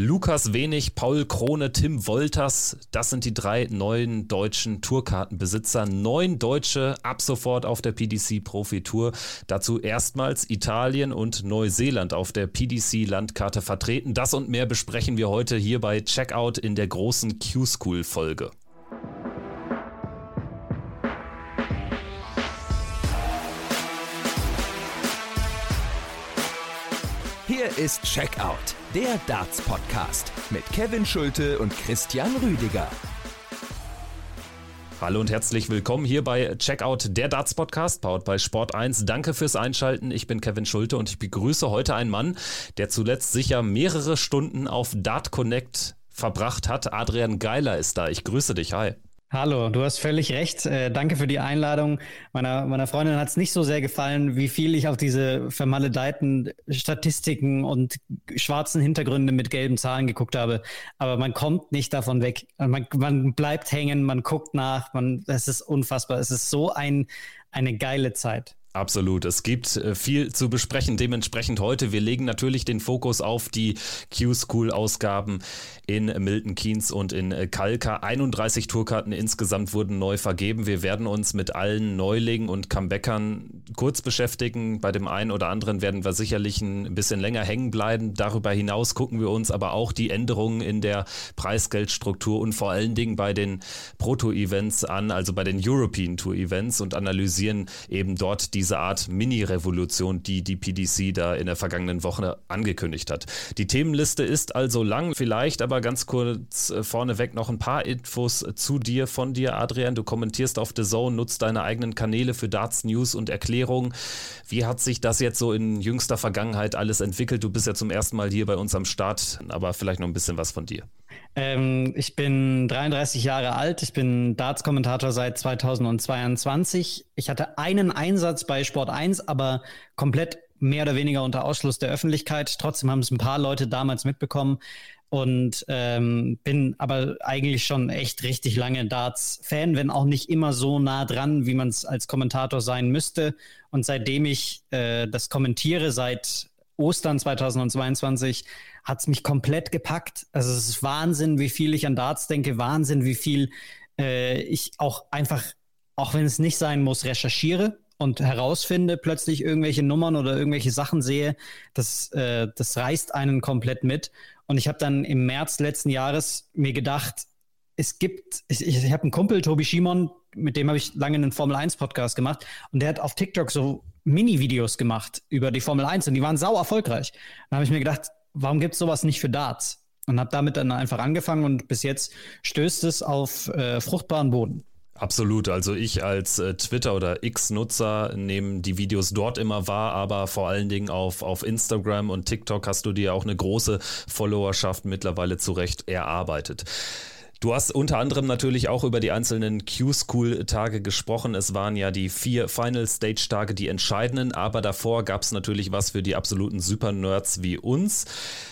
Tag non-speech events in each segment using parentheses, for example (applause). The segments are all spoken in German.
Lukas Wenig, Paul Krone, Tim Wolters, das sind die drei neuen deutschen Tourkartenbesitzer. Neun Deutsche ab sofort auf der PDC Profi Tour. Dazu erstmals Italien und Neuseeland auf der PDC Landkarte vertreten. Das und mehr besprechen wir heute hier bei Checkout in der großen Q-School Folge. Ist Checkout, der Darts-Podcast mit Kevin Schulte und Christian Rüdiger. Hallo und herzlich willkommen hier bei Checkout, der Darts Podcast, powered bei Sport 1. Danke fürs Einschalten. Ich bin Kevin Schulte und ich begrüße heute einen Mann, der zuletzt sicher mehrere Stunden auf Dart Connect verbracht hat. Adrian Geiler ist da. Ich grüße dich. Hi. Hallo, du hast völlig recht. Äh, danke für die Einladung. Meiner, meiner Freundin hat es nicht so sehr gefallen, wie viel ich auf diese vermaledeiten Statistiken und schwarzen Hintergründe mit gelben Zahlen geguckt habe. Aber man kommt nicht davon weg. Man, man bleibt hängen, man guckt nach, man, es ist unfassbar. Es ist so ein, eine geile Zeit. Absolut. Es gibt äh, viel zu besprechen. Dementsprechend heute. Wir legen natürlich den Fokus auf die Q-School-Ausgaben in Milton Keynes und in äh, Kalka. 31 Tourkarten insgesamt wurden neu vergeben. Wir werden uns mit allen Neulingen und Comebackern kurz beschäftigen. Bei dem einen oder anderen werden wir sicherlich ein bisschen länger hängen bleiben. Darüber hinaus gucken wir uns aber auch die Änderungen in der Preisgeldstruktur und vor allen Dingen bei den Proto-Events an, also bei den European Tour Events und analysieren eben dort diese Art Mini-Revolution, die die PDC da in der vergangenen Woche angekündigt hat. Die Themenliste ist also lang, vielleicht aber ganz kurz äh, vorneweg noch ein paar Infos zu dir, von dir, Adrian. Du kommentierst auf The Zone, nutzt deine eigenen Kanäle für Darts News und Erklärungen. Wie hat sich das jetzt so in jüngster Vergangenheit alles entwickelt? Du bist ja zum ersten Mal hier bei uns am Start, aber vielleicht noch ein bisschen was von dir. Ähm, ich bin 33 Jahre alt. Ich bin Darts-Kommentator seit 2022. Ich hatte einen Einsatz bei Sport 1, aber komplett mehr oder weniger unter Ausschluss der Öffentlichkeit. Trotzdem haben es ein paar Leute damals mitbekommen und ähm, bin aber eigentlich schon echt richtig lange Darts-Fan, wenn auch nicht immer so nah dran, wie man es als Kommentator sein müsste. Und seitdem ich äh, das kommentiere, seit Ostern 2022, hat es mich komplett gepackt. Also es ist Wahnsinn, wie viel ich an Darts denke, Wahnsinn, wie viel äh, ich auch einfach, auch wenn es nicht sein muss, recherchiere und herausfinde, plötzlich irgendwelche Nummern oder irgendwelche Sachen sehe, das, äh, das reißt einen komplett mit. Und ich habe dann im März letzten Jahres mir gedacht, es gibt, ich, ich habe einen Kumpel, Tobi Schimon, mit dem habe ich lange einen Formel 1 Podcast gemacht und der hat auf TikTok so Mini-Videos gemacht über die Formel 1 und die waren sau erfolgreich. Da habe ich mir gedacht, warum gibt es sowas nicht für Darts? Und habe damit dann einfach angefangen und bis jetzt stößt es auf äh, fruchtbaren Boden. Absolut. Also ich als äh, Twitter- oder X-Nutzer nehme die Videos dort immer wahr, aber vor allen Dingen auf, auf Instagram und TikTok hast du dir auch eine große Followerschaft mittlerweile zurecht erarbeitet. Du hast unter anderem natürlich auch über die einzelnen Q-School-Tage gesprochen. Es waren ja die vier Final-Stage-Tage die entscheidenden, aber davor gab es natürlich was für die absoluten Super-Nerds wie uns.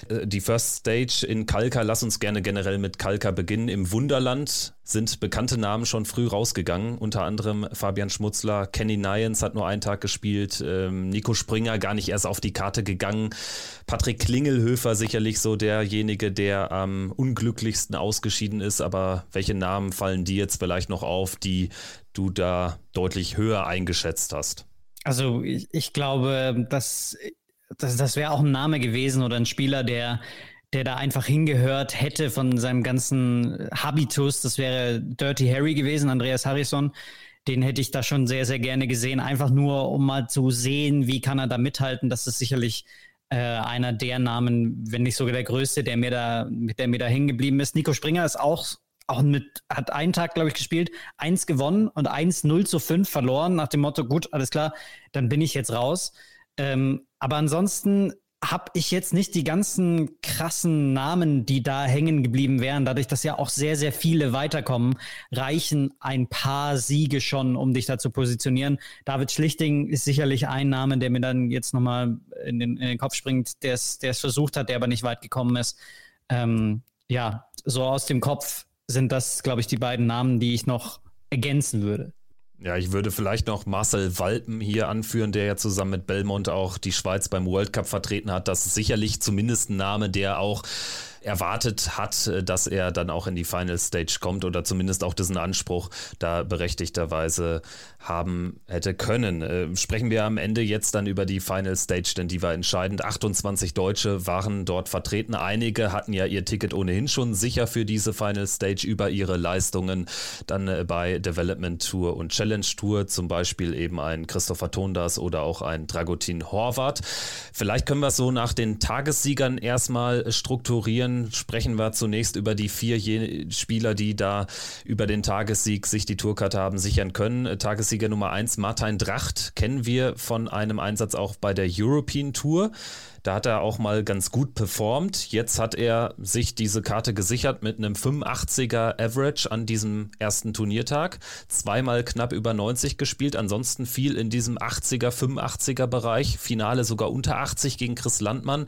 Äh, die First Stage in Kalka, lass uns gerne generell mit Kalka beginnen. Im Wunderland sind bekannte Namen schon früh rausgegangen, unter anderem Fabian Schmutzler, Kenny Nyens hat nur einen Tag gespielt, ähm, Nico Springer gar nicht erst auf die Karte gegangen, Patrick Klingelhöfer sicherlich so derjenige, der am unglücklichsten ausgeschieden ist, aber welche Namen fallen dir jetzt vielleicht noch auf, die du da deutlich höher eingeschätzt hast? Also ich, ich glaube, dass, das, das wäre auch ein Name gewesen oder ein Spieler, der der da einfach hingehört hätte von seinem ganzen Habitus. Das wäre Dirty Harry gewesen, Andreas Harrison. Den hätte ich da schon sehr, sehr gerne gesehen. Einfach nur, um mal zu sehen, wie kann er da mithalten. Das ist sicherlich äh, einer der Namen, wenn nicht sogar der größte, der mir da, der mir da hängen geblieben ist. Nico Springer ist auch auch mit, hat einen Tag, glaube ich, gespielt, eins gewonnen und eins 0 zu 5 verloren, nach dem Motto, gut, alles klar, dann bin ich jetzt raus. Ähm, aber ansonsten habe ich jetzt nicht die ganzen krassen Namen, die da hängen geblieben wären. Dadurch, dass ja auch sehr, sehr viele weiterkommen, reichen ein paar Siege schon, um dich da zu positionieren. David Schlichting ist sicherlich ein Name, der mir dann jetzt nochmal in den, in den Kopf springt, der es versucht hat, der aber nicht weit gekommen ist. Ähm, ja, so aus dem Kopf sind das, glaube ich, die beiden Namen, die ich noch ergänzen würde. Ja, ich würde vielleicht noch Marcel Walpen hier anführen, der ja zusammen mit Belmont auch die Schweiz beim World Cup vertreten hat. Das ist sicherlich zumindest ein Name, der auch erwartet hat, äh, dass er dann auch in die Final Stage kommt oder zumindest auch diesen Anspruch da berechtigterweise haben hätte können. Äh, sprechen wir am Ende jetzt dann über die Final Stage, denn die war entscheidend. 28 Deutsche waren dort vertreten. Einige hatten ja ihr Ticket ohnehin schon sicher für diese Final Stage über ihre Leistungen dann äh, bei Development Tour und Challenge Tour, zum Beispiel eben ein Christopher Tondas oder auch ein Dragutin Horvath. Vielleicht können wir es so nach den Tagessiegern erstmal strukturieren. Sprechen wir zunächst über die vier Spieler, die da über den Tagessieg sich die Tourkarte haben sichern können. Tagessieger Sieger Nummer 1 Martin Dracht kennen wir von einem Einsatz auch bei der European Tour. Da hat er auch mal ganz gut performt. Jetzt hat er sich diese Karte gesichert mit einem 85er Average an diesem ersten Turniertag. Zweimal knapp über 90 gespielt, ansonsten viel in diesem 80er, 85er Bereich. Finale sogar unter 80 gegen Chris Landmann.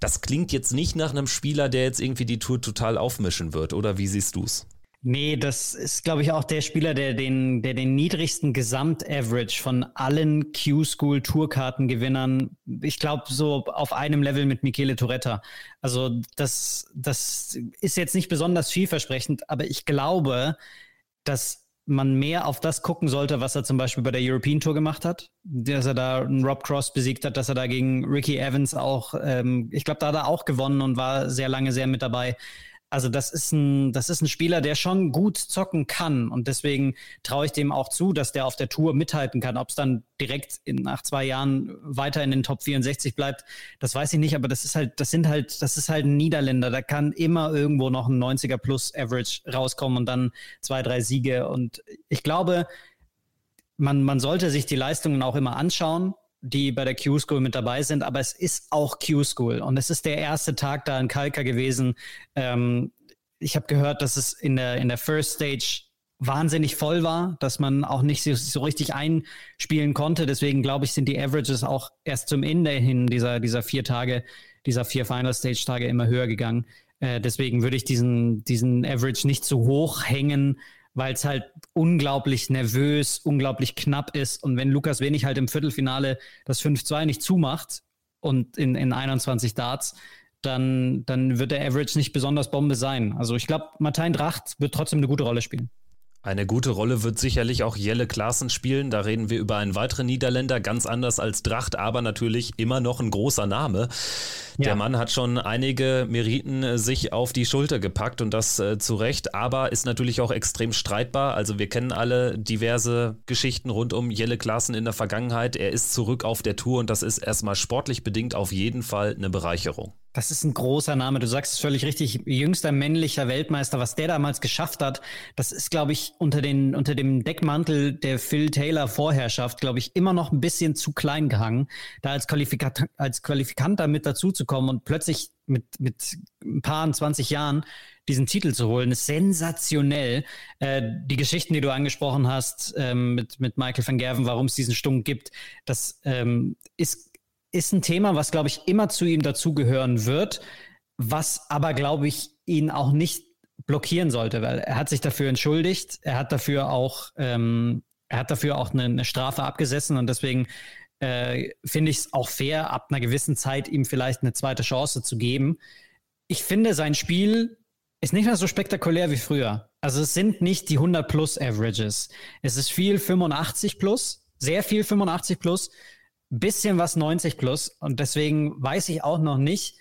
Das klingt jetzt nicht nach einem Spieler, der jetzt irgendwie die Tour total aufmischen wird, oder wie siehst du es? Nee, das ist, glaube ich, auch der Spieler, der den, der den niedrigsten Gesamtaverage von allen Q-School-Tourkartengewinnern, ich glaube, so auf einem Level mit Michele Toretta. Also das, das ist jetzt nicht besonders vielversprechend, aber ich glaube, dass man mehr auf das gucken sollte, was er zum Beispiel bei der European Tour gemacht hat, dass er da einen Rob Cross besiegt hat, dass er da gegen Ricky Evans auch, ähm, ich glaube, da hat er auch gewonnen und war sehr lange sehr mit dabei. Also das ist ein, das ist ein Spieler, der schon gut zocken kann und deswegen traue ich dem auch zu, dass der auf der Tour mithalten kann. Ob es dann direkt in, nach zwei Jahren weiter in den Top 64 bleibt, das weiß ich nicht. Aber das ist halt, das sind halt, das ist halt ein Niederländer. Da kann immer irgendwo noch ein 90er Plus Average rauskommen und dann zwei, drei Siege. Und ich glaube, man, man sollte sich die Leistungen auch immer anschauen die bei der Q-School mit dabei sind, aber es ist auch Q-School und es ist der erste Tag da in Kalka gewesen. Ähm, ich habe gehört, dass es in der, in der First Stage wahnsinnig voll war, dass man auch nicht so, so richtig einspielen konnte. Deswegen glaube ich, sind die Averages auch erst zum Ende hin dieser, dieser vier Tage, dieser vier Final Stage Tage immer höher gegangen. Äh, deswegen würde ich diesen, diesen Average nicht zu hoch hängen, weil es halt unglaublich nervös, unglaublich knapp ist. Und wenn Lukas Wenig halt im Viertelfinale das 5-2 nicht zumacht und in, in 21 Darts, dann, dann wird der Average nicht besonders Bombe sein. Also ich glaube, Martin Dracht wird trotzdem eine gute Rolle spielen. Eine gute Rolle wird sicherlich auch Jelle Klaassen spielen. Da reden wir über einen weiteren Niederländer, ganz anders als Dracht, aber natürlich immer noch ein großer Name. Ja. Der Mann hat schon einige Meriten äh, sich auf die Schulter gepackt und das äh, zu Recht, aber ist natürlich auch extrem streitbar. Also wir kennen alle diverse Geschichten rund um Jelle Klaassen in der Vergangenheit. Er ist zurück auf der Tour und das ist erstmal sportlich bedingt auf jeden Fall eine Bereicherung. Das ist ein großer Name. Du sagst es völlig richtig. Jüngster männlicher Weltmeister, was der damals geschafft hat, das ist, glaube ich, unter, den, unter dem Deckmantel der Phil Taylor Vorherrschaft, glaube ich, immer noch ein bisschen zu klein gehangen, da als, Qualifikat als Qualifikant da mit dazuzukommen und plötzlich mit, mit ein paar 20 Jahren diesen Titel zu holen, ist sensationell. Äh, die Geschichten, die du angesprochen hast ähm, mit, mit Michael van Gerven, warum es diesen Stunk gibt, das ähm, ist ist ein Thema, was, glaube ich, immer zu ihm dazugehören wird, was aber, glaube ich, ihn auch nicht blockieren sollte, weil er hat sich dafür entschuldigt, er hat dafür auch, ähm, er hat dafür auch eine, eine Strafe abgesessen und deswegen äh, finde ich es auch fair, ab einer gewissen Zeit ihm vielleicht eine zweite Chance zu geben. Ich finde, sein Spiel ist nicht mehr so spektakulär wie früher. Also es sind nicht die 100 plus Averages. Es ist viel 85 plus, sehr viel 85 plus bisschen was 90 plus. Und deswegen weiß ich auch noch nicht,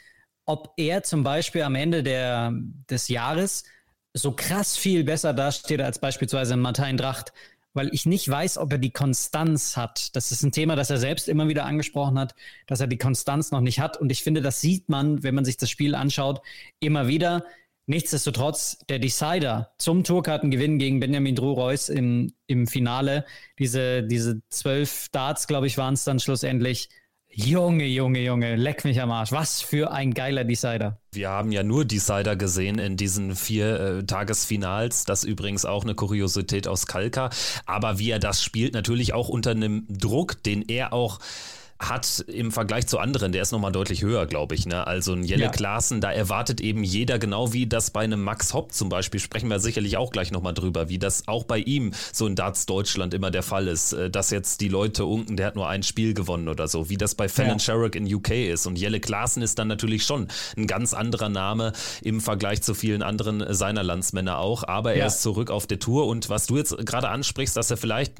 ob er zum Beispiel am Ende der, des Jahres so krass viel besser dasteht als beispielsweise Martin Dracht, weil ich nicht weiß, ob er die Konstanz hat. Das ist ein Thema, das er selbst immer wieder angesprochen hat, dass er die Konstanz noch nicht hat. Und ich finde, das sieht man, wenn man sich das Spiel anschaut, immer wieder. Nichtsdestotrotz, der Decider zum Tourkartengewinn gegen Benjamin Drew-Reus im, im Finale, diese, diese zwölf Darts, glaube ich, waren es dann schlussendlich. Junge, Junge, Junge, leck mich am Arsch. Was für ein geiler Decider. Wir haben ja nur Decider gesehen in diesen vier äh, Tagesfinals. Das übrigens auch eine Kuriosität aus Kalka. Aber wie er das spielt, natürlich auch unter einem Druck, den er auch hat im Vergleich zu anderen, der ist nochmal deutlich höher, glaube ich. Ne? Also ein Jelle ja. Klaassen, da erwartet eben jeder, genau wie das bei einem Max Hopp zum Beispiel, sprechen wir sicherlich auch gleich nochmal drüber, wie das auch bei ihm so in Darts Deutschland immer der Fall ist, äh, dass jetzt die Leute unken, der hat nur ein Spiel gewonnen oder so, wie das bei Fallon ja. Sherrick in UK ist. Und Jelle Klaassen ist dann natürlich schon ein ganz anderer Name im Vergleich zu vielen anderen seiner Landsmänner auch, aber er ja. ist zurück auf der Tour und was du jetzt gerade ansprichst, dass er vielleicht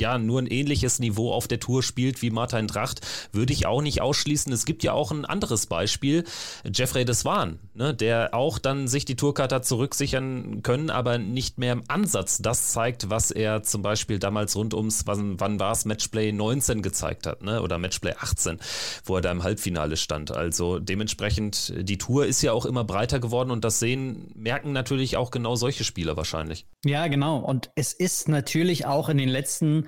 ja nur ein ähnliches Niveau auf der Tour spielt wie Martin Tracht, würde ich auch nicht ausschließen. Es gibt ja auch ein anderes Beispiel, Jeffrey Deswan, ne, der auch dann sich die Tourkarte hat zurücksichern können, aber nicht mehr im Ansatz das zeigt, was er zum Beispiel damals rund ums, wann, wann war es, Matchplay 19 gezeigt hat, ne, oder Matchplay 18, wo er da im Halbfinale stand. Also dementsprechend, die Tour ist ja auch immer breiter geworden und das sehen, merken natürlich auch genau solche Spieler wahrscheinlich. Ja, genau. Und es ist natürlich auch in den letzten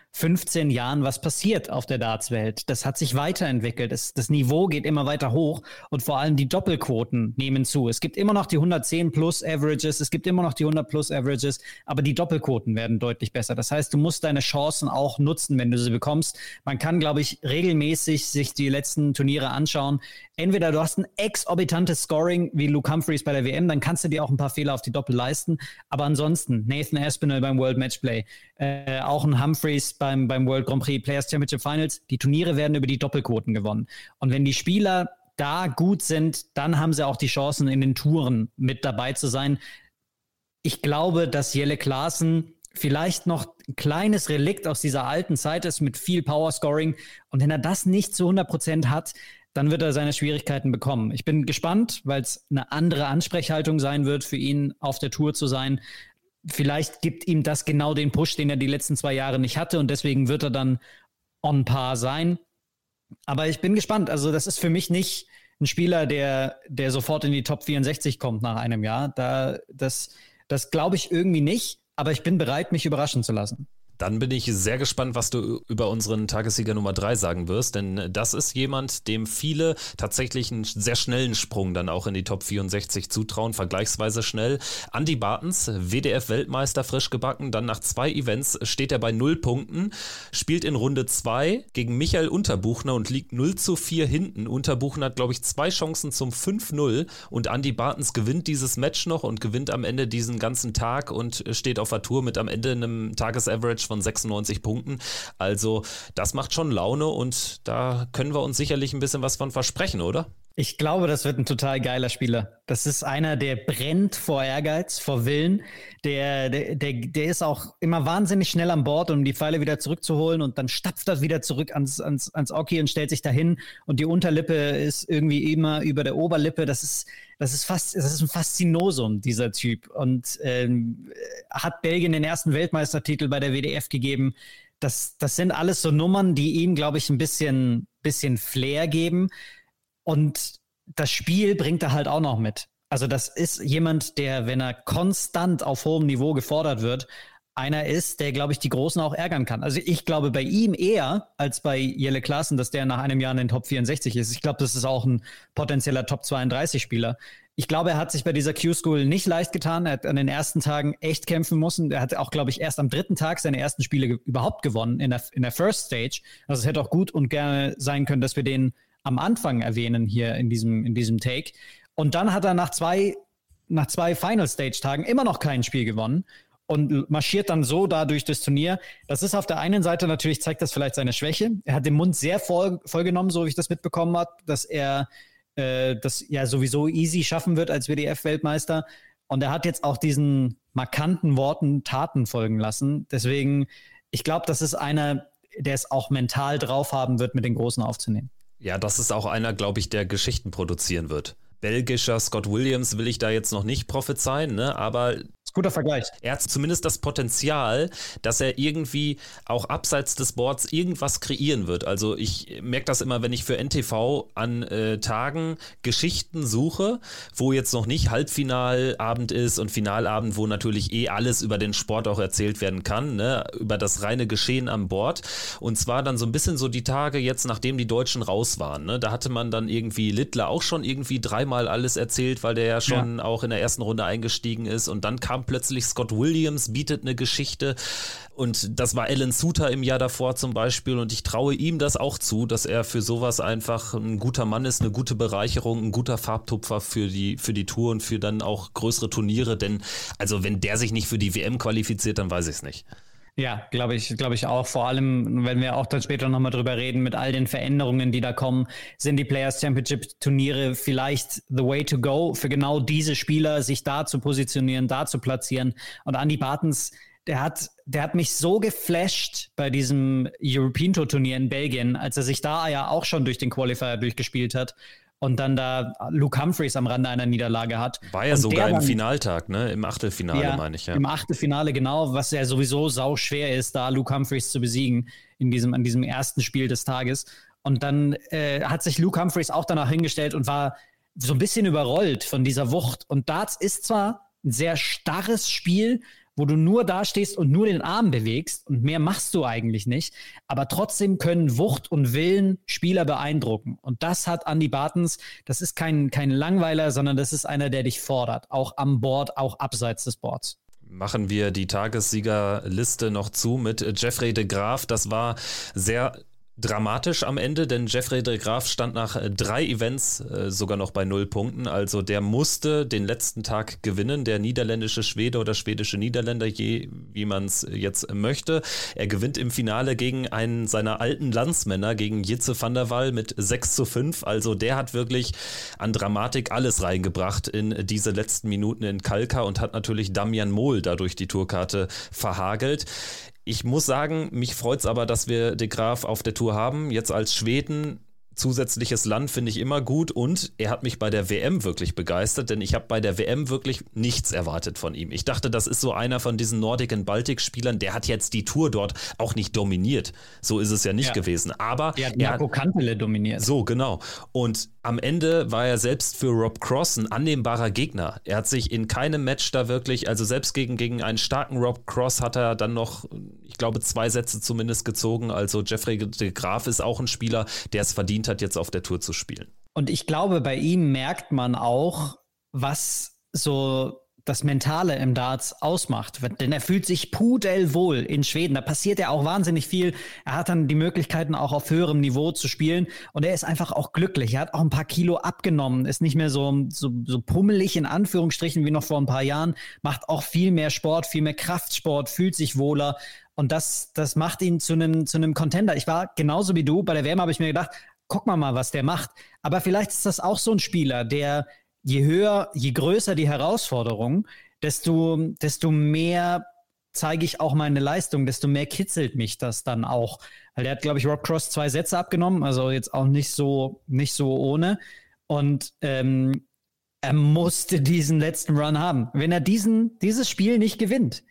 15 Jahren was passiert auf der Dartswelt. Das hat sich weiterentwickelt. Das, das Niveau geht immer weiter hoch und vor allem die Doppelquoten nehmen zu. Es gibt immer noch die 110 plus Averages, es gibt immer noch die 100 plus Averages, aber die Doppelquoten werden deutlich besser. Das heißt, du musst deine Chancen auch nutzen, wenn du sie bekommst. Man kann, glaube ich, regelmäßig sich die letzten Turniere anschauen. Entweder du hast ein exorbitantes Scoring wie Luke Humphreys bei der WM, dann kannst du dir auch ein paar Fehler auf die Doppel leisten. Aber ansonsten, Nathan Aspinall beim World Matchplay, äh, auch ein Humphreys beim, beim World Grand Prix Players Championship Finals, die Turniere werden über die Doppelquoten gewonnen. Und wenn die Spieler da gut sind, dann haben sie auch die Chancen, in den Touren mit dabei zu sein. Ich glaube, dass Jelle Klaassen vielleicht noch ein kleines Relikt aus dieser alten Zeit ist mit viel Powerscoring. Und wenn er das nicht zu 100 Prozent hat, dann wird er seine Schwierigkeiten bekommen. Ich bin gespannt, weil es eine andere Ansprechhaltung sein wird, für ihn auf der Tour zu sein vielleicht gibt ihm das genau den Push, den er die letzten zwei Jahre nicht hatte und deswegen wird er dann on par sein. Aber ich bin gespannt. Also, das ist für mich nicht ein Spieler, der, der sofort in die Top 64 kommt nach einem Jahr. Da, das, das glaube ich irgendwie nicht, aber ich bin bereit, mich überraschen zu lassen. Dann bin ich sehr gespannt, was du über unseren Tagessieger Nummer 3 sagen wirst, denn das ist jemand, dem viele tatsächlich einen sehr schnellen Sprung dann auch in die Top 64 zutrauen, vergleichsweise schnell. Andy Bartens, WDF-Weltmeister, frisch gebacken, dann nach zwei Events steht er bei null Punkten, spielt in Runde 2 gegen Michael Unterbuchner und liegt 0 zu 4 hinten. Unterbuchner hat, glaube ich, zwei Chancen zum 5-0 und Andy Bartens gewinnt dieses Match noch und gewinnt am Ende diesen ganzen Tag und steht auf der Tour mit am Ende einem Tagesaverage von 96 Punkten. Also das macht schon Laune und da können wir uns sicherlich ein bisschen was von versprechen, oder? Ich glaube, das wird ein total geiler Spieler. Das ist einer, der brennt vor Ehrgeiz, vor Willen. Der, der, der, der ist auch immer wahnsinnig schnell an Bord, um die Pfeile wieder zurückzuholen und dann stapft er wieder zurück ans, ans, ans Oki und stellt sich dahin und die Unterlippe ist irgendwie immer über der Oberlippe. Das ist, das ist fast, das ist ein Faszinosum, dieser Typ. Und ähm, hat Belgien den ersten Weltmeistertitel bei der WDF gegeben. Das, das sind alles so Nummern, die ihm, glaube ich, ein bisschen, bisschen Flair geben. Und das Spiel bringt er halt auch noch mit. Also das ist jemand, der, wenn er konstant auf hohem Niveau gefordert wird, einer ist, der, glaube ich, die Großen auch ärgern kann. Also ich glaube bei ihm eher als bei Jelle Klaassen, dass der nach einem Jahr in den Top 64 ist. Ich glaube, das ist auch ein potenzieller Top 32 Spieler. Ich glaube, er hat sich bei dieser Q-School nicht leicht getan. Er hat an den ersten Tagen echt kämpfen müssen. Er hat auch, glaube ich, erst am dritten Tag seine ersten Spiele überhaupt gewonnen in der, in der First Stage. Also es hätte auch gut und gerne sein können, dass wir den am Anfang erwähnen hier in diesem, in diesem Take. Und dann hat er nach zwei, nach zwei Final Stage Tagen immer noch kein Spiel gewonnen und marschiert dann so da durch das Turnier. Das ist auf der einen Seite natürlich, zeigt das vielleicht seine Schwäche. Er hat den Mund sehr voll, vollgenommen, so wie ich das mitbekommen habe, dass er äh, das ja sowieso easy schaffen wird als WDF-Weltmeister. Und er hat jetzt auch diesen markanten Worten Taten folgen lassen. Deswegen, ich glaube, das ist einer, der es auch mental drauf haben wird, mit den Großen aufzunehmen. Ja, das ist auch einer, glaube ich, der Geschichten produzieren wird. Belgischer Scott Williams will ich da jetzt noch nicht prophezeien, ne? aber Guter Vergleich. Er hat zumindest das Potenzial, dass er irgendwie auch abseits des Boards irgendwas kreieren wird. Also ich merke das immer, wenn ich für NTV an äh, Tagen Geschichten suche, wo jetzt noch nicht Halbfinalabend ist und Finalabend, wo natürlich eh alles über den Sport auch erzählt werden kann, ne? über das reine Geschehen am Board. Und zwar dann so ein bisschen so die Tage jetzt, nachdem die Deutschen raus waren. Ne? Da hatte man dann irgendwie Littler auch schon irgendwie dreimal alles erzählt, weil der ja schon ja. auch in der ersten Runde eingestiegen ist. Und dann kam kam plötzlich Scott Williams, bietet eine Geschichte. Und das war Alan Suter im Jahr davor zum Beispiel. Und ich traue ihm das auch zu, dass er für sowas einfach ein guter Mann ist, eine gute Bereicherung, ein guter Farbtupfer für die, für die Tour und für dann auch größere Turniere. Denn also wenn der sich nicht für die WM qualifiziert, dann weiß ich es nicht. Ja, glaube ich, glaube ich auch. Vor allem, wenn wir auch dann später nochmal drüber reden, mit all den Veränderungen, die da kommen, sind die Players Championship Turniere vielleicht the way to go für genau diese Spieler, sich da zu positionieren, da zu platzieren. Und Andy Bartens, der hat, der hat mich so geflasht bei diesem European Tour Turnier in Belgien, als er sich da ja auch schon durch den Qualifier durchgespielt hat und dann da Luke Humphreys am Rande einer Niederlage hat. War ja und sogar im dann, Finaltag, ne? Im Achtelfinale, ja, meine ich, ja. Im Achtelfinale, genau, was ja sowieso sau schwer ist, da Luke Humphreys zu besiegen in diesem, an diesem ersten Spiel des Tages. Und dann äh, hat sich Luke Humphreys auch danach hingestellt und war so ein bisschen überrollt von dieser Wucht. Und Darts ist zwar ein sehr starres Spiel, wo du nur da stehst und nur den Arm bewegst und mehr machst du eigentlich nicht. Aber trotzdem können Wucht und Willen Spieler beeindrucken. Und das hat Andy Bartens. Das ist kein, kein Langweiler, sondern das ist einer, der dich fordert. Auch am Board, auch abseits des Boards machen wir die Tagessiegerliste noch zu mit Jeffrey de Graaf. Das war sehr dramatisch am Ende, denn Jeffrey de Graaf stand nach äh, drei Events äh, sogar noch bei null Punkten. Also der musste den letzten Tag gewinnen, der niederländische Schwede oder schwedische Niederländer, je wie man es jetzt möchte. Er gewinnt im Finale gegen einen seiner alten Landsmänner, gegen Jitze van der Waal mit 6 zu 5. Also der hat wirklich an Dramatik alles reingebracht in diese letzten Minuten in Kalka und hat natürlich Damian Mohl dadurch die Tourkarte verhagelt. Ich muss sagen, mich freut es aber, dass wir De Graaf auf der Tour haben. Jetzt als Schweden zusätzliches Land finde ich immer gut und er hat mich bei der WM wirklich begeistert, denn ich habe bei der WM wirklich nichts erwartet von ihm. Ich dachte, das ist so einer von diesen Nordic and Baltic Spielern, der hat jetzt die Tour dort auch nicht dominiert. So ist es ja nicht ja. gewesen, aber er hat Marco Kantele dominiert. So, genau. Und am Ende war er selbst für Rob Cross ein annehmbarer Gegner. Er hat sich in keinem Match da wirklich, also selbst gegen, gegen einen starken Rob Cross hat er dann noch, ich glaube, zwei Sätze zumindest gezogen. Also Jeffrey de Graaf ist auch ein Spieler, der es verdient hat, jetzt auf der Tour zu spielen. Und ich glaube, bei ihm merkt man auch, was so das Mentale im Darts ausmacht. Denn er fühlt sich pudelwohl in Schweden. Da passiert ja auch wahnsinnig viel. Er hat dann die Möglichkeiten, auch auf höherem Niveau zu spielen. Und er ist einfach auch glücklich. Er hat auch ein paar Kilo abgenommen, ist nicht mehr so, so, so pummelig in Anführungsstrichen wie noch vor ein paar Jahren, macht auch viel mehr Sport, viel mehr Kraftsport, fühlt sich wohler. Und das, das macht ihn zu einem, zu einem Contender. Ich war genauso wie du. Bei der WM habe ich mir gedacht, guck mal mal, was der macht. Aber vielleicht ist das auch so ein Spieler, der je höher, je größer die Herausforderung, desto, desto mehr zeige ich auch meine Leistung, desto mehr kitzelt mich das dann auch. Weil der hat, glaube ich, Rob Cross zwei Sätze abgenommen, also jetzt auch nicht so, nicht so ohne. Und ähm, er musste diesen letzten Run haben. Wenn er diesen, dieses Spiel nicht gewinnt,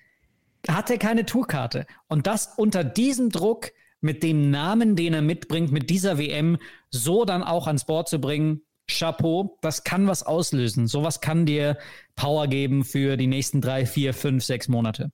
hat er keine Tourkarte. Und das unter diesem Druck, mit dem Namen, den er mitbringt, mit dieser WM, so dann auch ans Board zu bringen, Chapeau, das kann was auslösen. Sowas kann dir Power geben für die nächsten drei, vier, fünf, sechs Monate.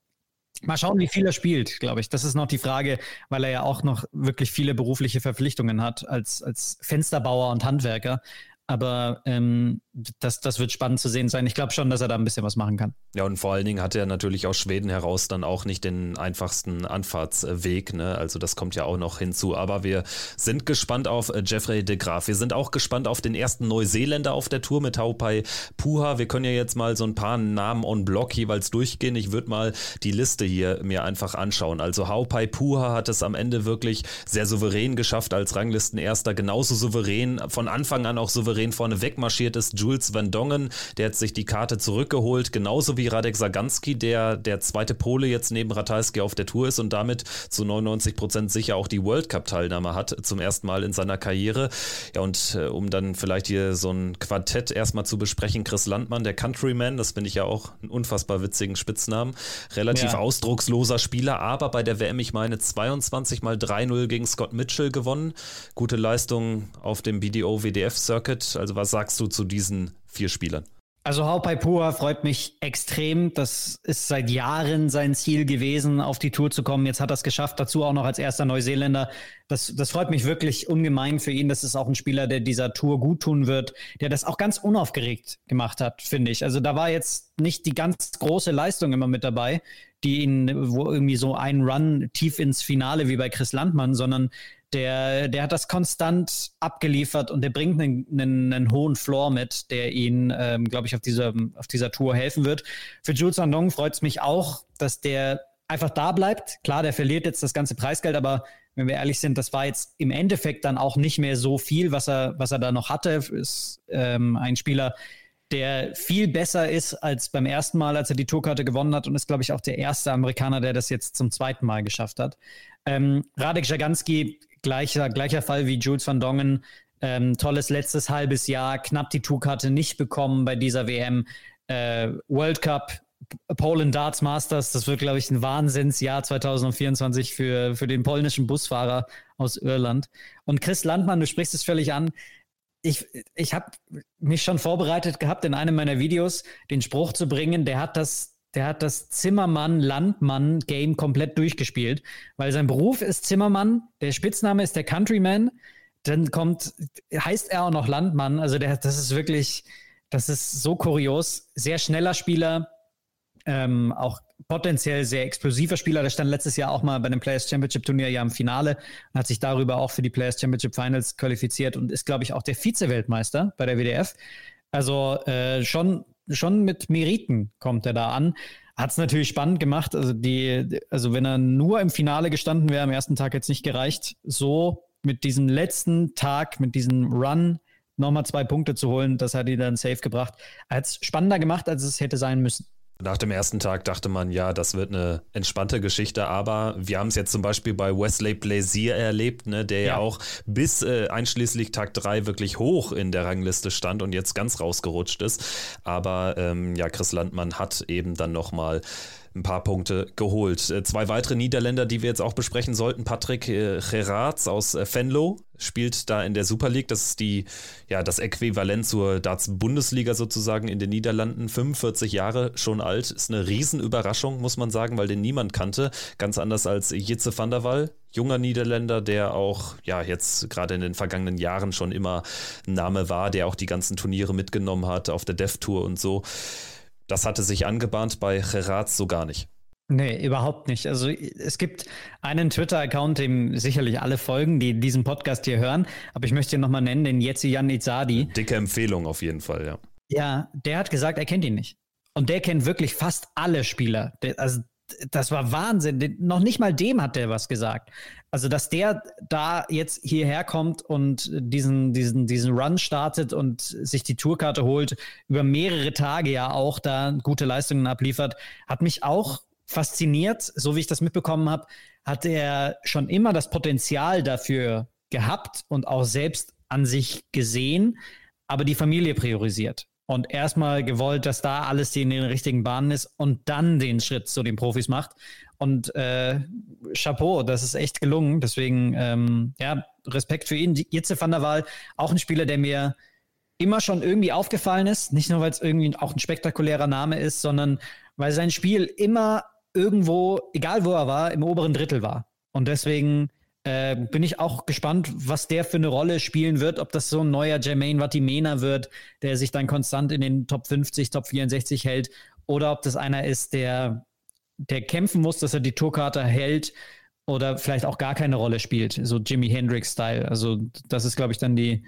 Mal schauen, wie viel er spielt, glaube ich. Das ist noch die Frage, weil er ja auch noch wirklich viele berufliche Verpflichtungen hat als, als Fensterbauer und Handwerker. Aber ähm, das, das wird spannend zu sehen sein. Ich glaube schon, dass er da ein bisschen was machen kann. Ja, und vor allen Dingen hat er natürlich aus Schweden heraus dann auch nicht den einfachsten Anfahrtsweg. Ne? Also das kommt ja auch noch hinzu. Aber wir sind gespannt auf äh, Jeffrey de Graaf. Wir sind auch gespannt auf den ersten Neuseeländer auf der Tour mit Haupai Puha. Wir können ja jetzt mal so ein paar Namen on Block jeweils durchgehen. Ich würde mal die Liste hier mir einfach anschauen. Also Haupai Puha hat es am Ende wirklich sehr souverän geschafft als Ranglistenerster. Genauso souverän, von Anfang an auch souverän souverän vorne wegmarschiert ist. Jules Van Dongen, der hat sich die Karte zurückgeholt, genauso wie Radek Saganski, der der zweite Pole jetzt neben Ratajski auf der Tour ist und damit zu 99 Prozent sicher auch die World Cup-Teilnahme hat, zum ersten Mal in seiner Karriere. Ja, und äh, um dann vielleicht hier so ein Quartett erstmal zu besprechen, Chris Landmann, der Countryman, das finde ich ja auch einen unfassbar witzigen Spitznamen. Relativ ja. ausdrucksloser Spieler, aber bei der WM, ich meine, 22 mal 3-0 gegen Scott Mitchell gewonnen. Gute Leistung auf dem BDO WDF Circuit. Also was sagst du zu diesen vier Spielern? Also Haupai freut mich extrem. Das ist seit Jahren sein Ziel gewesen, auf die Tour zu kommen. Jetzt hat er es geschafft, dazu auch noch als erster Neuseeländer. Das, das freut mich wirklich ungemein für ihn. Das ist auch ein Spieler, der dieser Tour gut tun wird, der das auch ganz unaufgeregt gemacht hat, finde ich. Also da war jetzt nicht die ganz große Leistung immer mit dabei, die ihn, wo irgendwie so ein Run tief ins Finale wie bei Chris Landmann, sondern der, der hat das konstant abgeliefert und der bringt einen, einen, einen hohen Floor mit, der ihn, ähm, glaube ich, auf dieser, auf dieser Tour helfen wird. Für Jules Sandong freut es mich auch, dass der einfach da bleibt. Klar, der verliert jetzt das ganze Preisgeld, aber wenn wir ehrlich sind, das war jetzt im Endeffekt dann auch nicht mehr so viel, was er, was er da noch hatte. Ist ähm, ein Spieler, der viel besser ist als beim ersten Mal, als er die Tourkarte gewonnen hat und ist, glaube ich, auch der erste Amerikaner, der das jetzt zum zweiten Mal geschafft hat. Ähm, Radek Jaganski Gleicher, gleicher Fall wie Jules van Dongen. Ähm, tolles letztes halbes Jahr, knapp die Tourkarte nicht bekommen bei dieser WM. Äh, World Cup, Poland Darts Masters, das wird, glaube ich, ein Wahnsinnsjahr 2024 für, für den polnischen Busfahrer aus Irland. Und Chris Landmann, du sprichst es völlig an. Ich, ich habe mich schon vorbereitet gehabt, in einem meiner Videos den Spruch zu bringen, der hat das der hat das Zimmermann-Landmann-Game komplett durchgespielt, weil sein Beruf ist Zimmermann, der Spitzname ist der Countryman, dann kommt, heißt er auch noch Landmann, also der, das ist wirklich, das ist so kurios, sehr schneller Spieler, ähm, auch potenziell sehr explosiver Spieler. Der stand letztes Jahr auch mal bei dem Players Championship Turnier ja im Finale und hat sich darüber auch für die Players Championship Finals qualifiziert und ist, glaube ich, auch der Vize-Weltmeister bei der WDF. Also äh, schon schon mit Meriten kommt er da an. Hat es natürlich spannend gemacht. Also, die, also, wenn er nur im Finale gestanden wäre, am ersten Tag jetzt nicht gereicht, so mit diesem letzten Tag, mit diesem Run nochmal zwei Punkte zu holen, das hat ihn dann safe gebracht. Er hat es spannender gemacht, als es hätte sein müssen. Nach dem ersten Tag dachte man, ja, das wird eine entspannte Geschichte, aber wir haben es jetzt zum Beispiel bei Wesley Blazier erlebt, ne, der ja, ja auch bis äh, einschließlich Tag 3 wirklich hoch in der Rangliste stand und jetzt ganz rausgerutscht ist. Aber ähm, ja, Chris Landmann hat eben dann nochmal ein paar Punkte geholt. Äh, zwei weitere Niederländer, die wir jetzt auch besprechen sollten. Patrick äh, Gerards aus äh, Venlo spielt da in der Super League. Das ist die, ja, das Äquivalent zur Darts-Bundesliga sozusagen in den Niederlanden. 45 Jahre schon alt. Ist eine Riesenüberraschung, muss man sagen, weil den niemand kannte. Ganz anders als Jitze van der Waal. Junger Niederländer, der auch, ja, jetzt gerade in den vergangenen Jahren schon immer ein Name war, der auch die ganzen Turniere mitgenommen hat auf der Dev Tour und so. Das hatte sich angebahnt bei Gerards so gar nicht. Nee, überhaupt nicht. Also es gibt einen Twitter-Account, dem sicherlich alle folgen, die diesen Podcast hier hören. Aber ich möchte ihn nochmal nennen, den Jan Izadi. Dicke Empfehlung auf jeden Fall, ja. Ja, der hat gesagt, er kennt ihn nicht. Und der kennt wirklich fast alle Spieler. Der, also das war Wahnsinn. Noch nicht mal dem hat der was gesagt. Also, dass der da jetzt hierher kommt und diesen, diesen, diesen Run startet und sich die Tourkarte holt, über mehrere Tage ja auch da gute Leistungen abliefert, hat mich auch fasziniert. So wie ich das mitbekommen habe, hat er schon immer das Potenzial dafür gehabt und auch selbst an sich gesehen, aber die Familie priorisiert und erstmal gewollt, dass da alles in den richtigen Bahnen ist und dann den Schritt zu den Profis macht. Und äh, Chapeau, das ist echt gelungen. Deswegen, ähm, ja, Respekt für ihn. Jitze van der Waal, auch ein Spieler, der mir immer schon irgendwie aufgefallen ist. Nicht nur, weil es irgendwie auch ein spektakulärer Name ist, sondern weil sein Spiel immer irgendwo, egal wo er war, im oberen Drittel war. Und deswegen äh, bin ich auch gespannt, was der für eine Rolle spielen wird, ob das so ein neuer Jermaine Vatimena wird, der sich dann konstant in den Top 50, Top 64 hält, oder ob das einer ist, der, der kämpfen muss, dass er die Tourkarte hält oder vielleicht auch gar keine Rolle spielt, so Jimi Hendrix-Style. Also das ist, glaube ich, dann die,